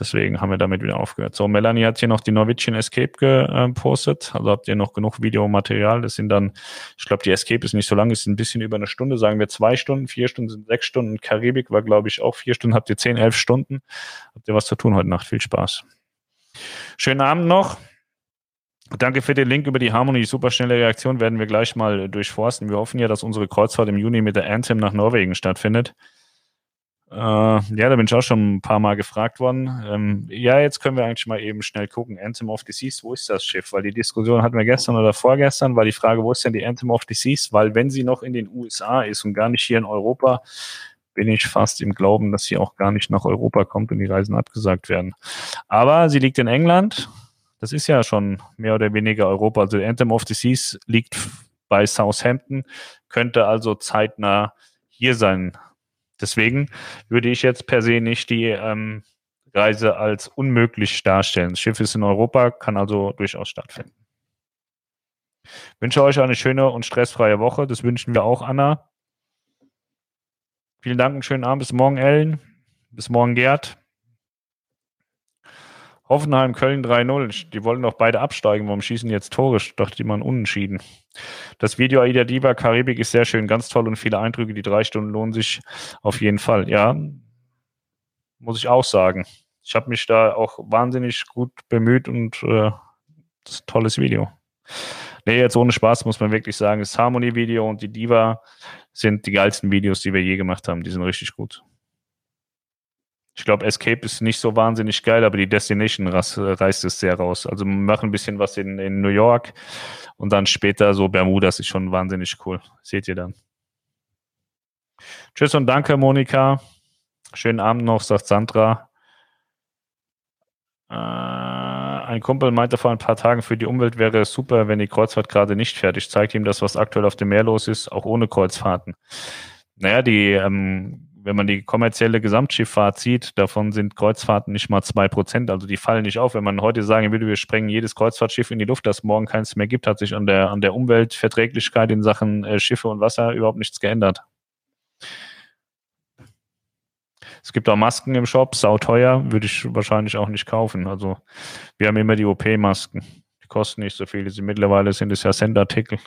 Deswegen haben wir damit wieder aufgehört. So, Melanie hat hier noch die Norwegian Escape gepostet. Also habt ihr noch genug Videomaterial. Das sind dann, ich glaube, die Escape ist nicht so lang, ist ein bisschen über eine Stunde, sagen wir zwei Stunden, vier Stunden sind sechs Stunden. Karibik war, glaube ich, auch vier Stunden. Habt ihr zehn, elf Stunden. Habt ihr was zu tun heute Nacht. Viel Spaß. Schönen Abend noch. Danke für den Link über die Harmony. Super schnelle Reaktion werden wir gleich mal durchforsten. Wir hoffen ja, dass unsere Kreuzfahrt im Juni mit der Anthem nach Norwegen stattfindet. Äh, ja, da bin ich auch schon ein paar Mal gefragt worden. Ähm, ja, jetzt können wir eigentlich mal eben schnell gucken. Anthem of the Seas, wo ist das Schiff? Weil die Diskussion hatten wir gestern oder vorgestern, war die Frage, wo ist denn die Anthem of the Seas? Weil wenn sie noch in den USA ist und gar nicht hier in Europa, bin ich fast im Glauben, dass sie auch gar nicht nach Europa kommt und die Reisen abgesagt werden. Aber sie liegt in England. Das ist ja schon mehr oder weniger Europa. Also Anthem of the Seas liegt bei Southampton, könnte also zeitnah hier sein. Deswegen würde ich jetzt per se nicht die ähm, Reise als unmöglich darstellen. Das Schiff ist in Europa, kann also durchaus stattfinden. Wünsche euch eine schöne und stressfreie Woche. Das wünschen wir auch, Anna. Vielen Dank, einen schönen Abend. Bis morgen, Ellen. Bis morgen, Gerd. Hoffenheim, Köln 3-0. Die wollen doch beide absteigen. Warum schießen jetzt Tore? Dachte, die waren unentschieden. Das Video Aida Diva Karibik ist sehr schön, ganz toll und viele Eindrücke. Die drei Stunden lohnen sich auf jeden Fall. Ja, muss ich auch sagen. Ich habe mich da auch wahnsinnig gut bemüht und äh, das ist ein tolles Video. Nee, jetzt ohne Spaß muss man wirklich sagen, das Harmony-Video und die Diva sind die geilsten Videos, die wir je gemacht haben. Die sind richtig gut. Ich glaube, Escape ist nicht so wahnsinnig geil, aber die Destination reißt es sehr raus. Also machen ein bisschen was in, in New York und dann später so Bermudas ist schon wahnsinnig cool. Seht ihr dann. Tschüss und danke, Monika. Schönen Abend noch, sagt Sandra. Äh, ein Kumpel meinte vor ein paar Tagen, für die Umwelt wäre es super, wenn die Kreuzfahrt gerade nicht fertig zeigt ihm das, was aktuell auf dem Meer los ist, auch ohne Kreuzfahrten. Naja, die ähm, wenn man die kommerzielle Gesamtschifffahrt sieht, davon sind Kreuzfahrten nicht mal zwei Prozent. Also die fallen nicht auf. Wenn man heute sagen würde, wir sprengen jedes Kreuzfahrtschiff in die Luft, dass morgen keins mehr gibt, hat sich an der, an der Umweltverträglichkeit in Sachen äh, Schiffe und Wasser überhaupt nichts geändert. Es gibt auch Masken im Shop, sauteuer, würde ich wahrscheinlich auch nicht kaufen. Also wir haben immer die OP-Masken. Die kosten nicht so viel. Sind, mittlerweile sind es ja Sendartikel.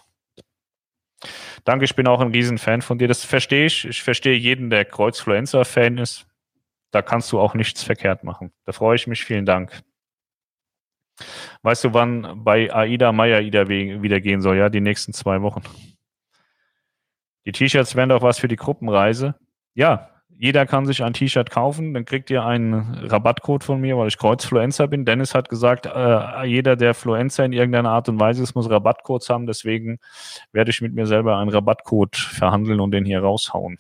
Danke, ich bin auch ein Riesenfan von dir. Das verstehe ich. Ich verstehe jeden, der Kreuzfluencer-Fan ist. Da kannst du auch nichts verkehrt machen. Da freue ich mich. Vielen Dank. Weißt du, wann bei Aida Maya wieder gehen soll? Ja, die nächsten zwei Wochen. Die T-Shirts wären doch was für die Gruppenreise. Ja, jeder kann sich ein T-Shirt kaufen, dann kriegt ihr einen Rabattcode von mir, weil ich Kreuzfluencer bin. Dennis hat gesagt, äh, jeder, der Fluencer in irgendeiner Art und Weise ist, muss Rabattcodes haben. Deswegen werde ich mit mir selber einen Rabattcode verhandeln und den hier raushauen.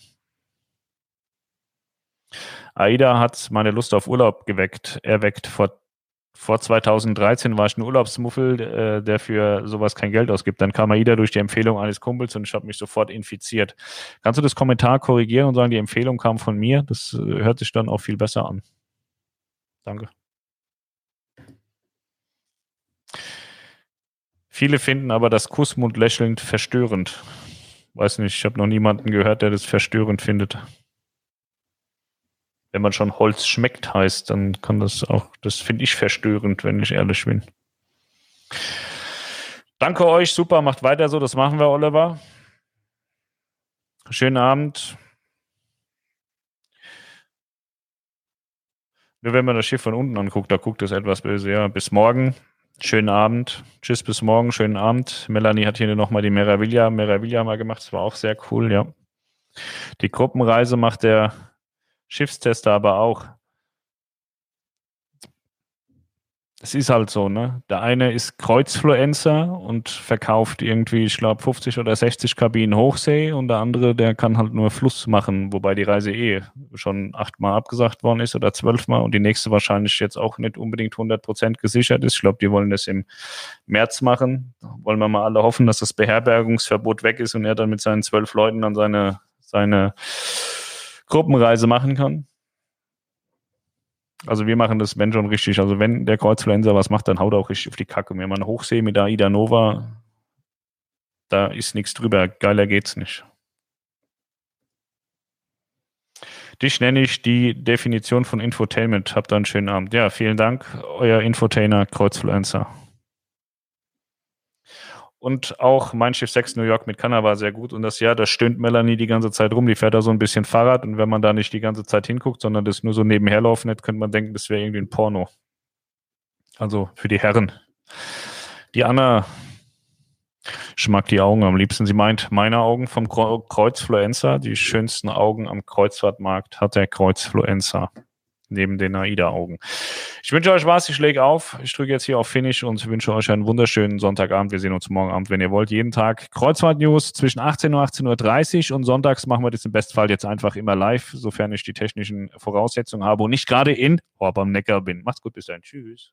AIDA hat meine Lust auf Urlaub geweckt, erweckt vor vor 2013 war ich ein Urlaubsmuffel, äh, der für sowas kein Geld ausgibt. Dann kam AIDA durch die Empfehlung eines Kumpels und ich habe mich sofort infiziert. Kannst du das Kommentar korrigieren und sagen, die Empfehlung kam von mir? Das äh, hört sich dann auch viel besser an. Danke. Viele finden aber das Kussmund lächelnd verstörend. Weiß nicht, ich habe noch niemanden gehört, der das verstörend findet wenn man schon Holz schmeckt heißt, dann kann das auch, das finde ich verstörend, wenn ich ehrlich bin. Danke euch, super, macht weiter so, das machen wir, Oliver. Schönen Abend. Nur wenn man das Schiff von unten anguckt, da guckt es etwas böse. Ja, bis morgen. Schönen Abend. Tschüss, bis morgen. Schönen Abend. Melanie hat hier nochmal die Meraviglia, Meraviglia mal gemacht. Das war auch sehr cool, ja. Die Gruppenreise macht der Schiffstester aber auch. Es ist halt so, ne? Der eine ist Kreuzfluencer und verkauft irgendwie, ich glaube, 50 oder 60 Kabinen Hochsee und der andere, der kann halt nur Fluss machen, wobei die Reise eh schon achtmal abgesagt worden ist oder zwölfmal und die nächste wahrscheinlich jetzt auch nicht unbedingt 100% gesichert ist. Ich glaube, die wollen das im März machen. Wollen wir mal alle hoffen, dass das Beherbergungsverbot weg ist und er dann mit seinen zwölf Leuten dann seine, seine Gruppenreise machen kann. Also wir machen das, wenn schon richtig. Also wenn der Kreuzfluencer was macht, dann haut er auch richtig auf die Kacke. Wenn man Hochsee mit der Ida Nova, da ist nichts drüber. Geiler geht's nicht. Dich nenne ich die Definition von Infotainment. Habt einen schönen Abend. Ja, vielen Dank, euer Infotainer Kreuzfluencer. Und auch mein Schiff 6 New York mit Kanna war sehr gut. Und das Jahr, da stöhnt Melanie die ganze Zeit rum. Die fährt da so ein bisschen Fahrrad. Und wenn man da nicht die ganze Zeit hinguckt, sondern das nur so nebenher laufen hat, könnte man denken, das wäre irgendwie ein Porno. Also für die Herren. Die Anna, ich mag die Augen am liebsten. Sie meint, meine Augen vom Kreuzfluencer, die schönsten Augen am Kreuzfahrtmarkt hat der Kreuzfluencer neben den AIDA-Augen. Ich wünsche euch was, ich lege auf. Ich drücke jetzt hier auf Finish und wünsche euch einen wunderschönen Sonntagabend. Wir sehen uns morgen Abend, wenn ihr wollt. Jeden Tag Kreuzfahrt-News zwischen 18 Uhr und 18.30 Uhr und sonntags machen wir das im Bestfall jetzt einfach immer live, sofern ich die technischen Voraussetzungen habe und nicht gerade in Horb am Neckar bin. Macht's gut, bis dann. Tschüss.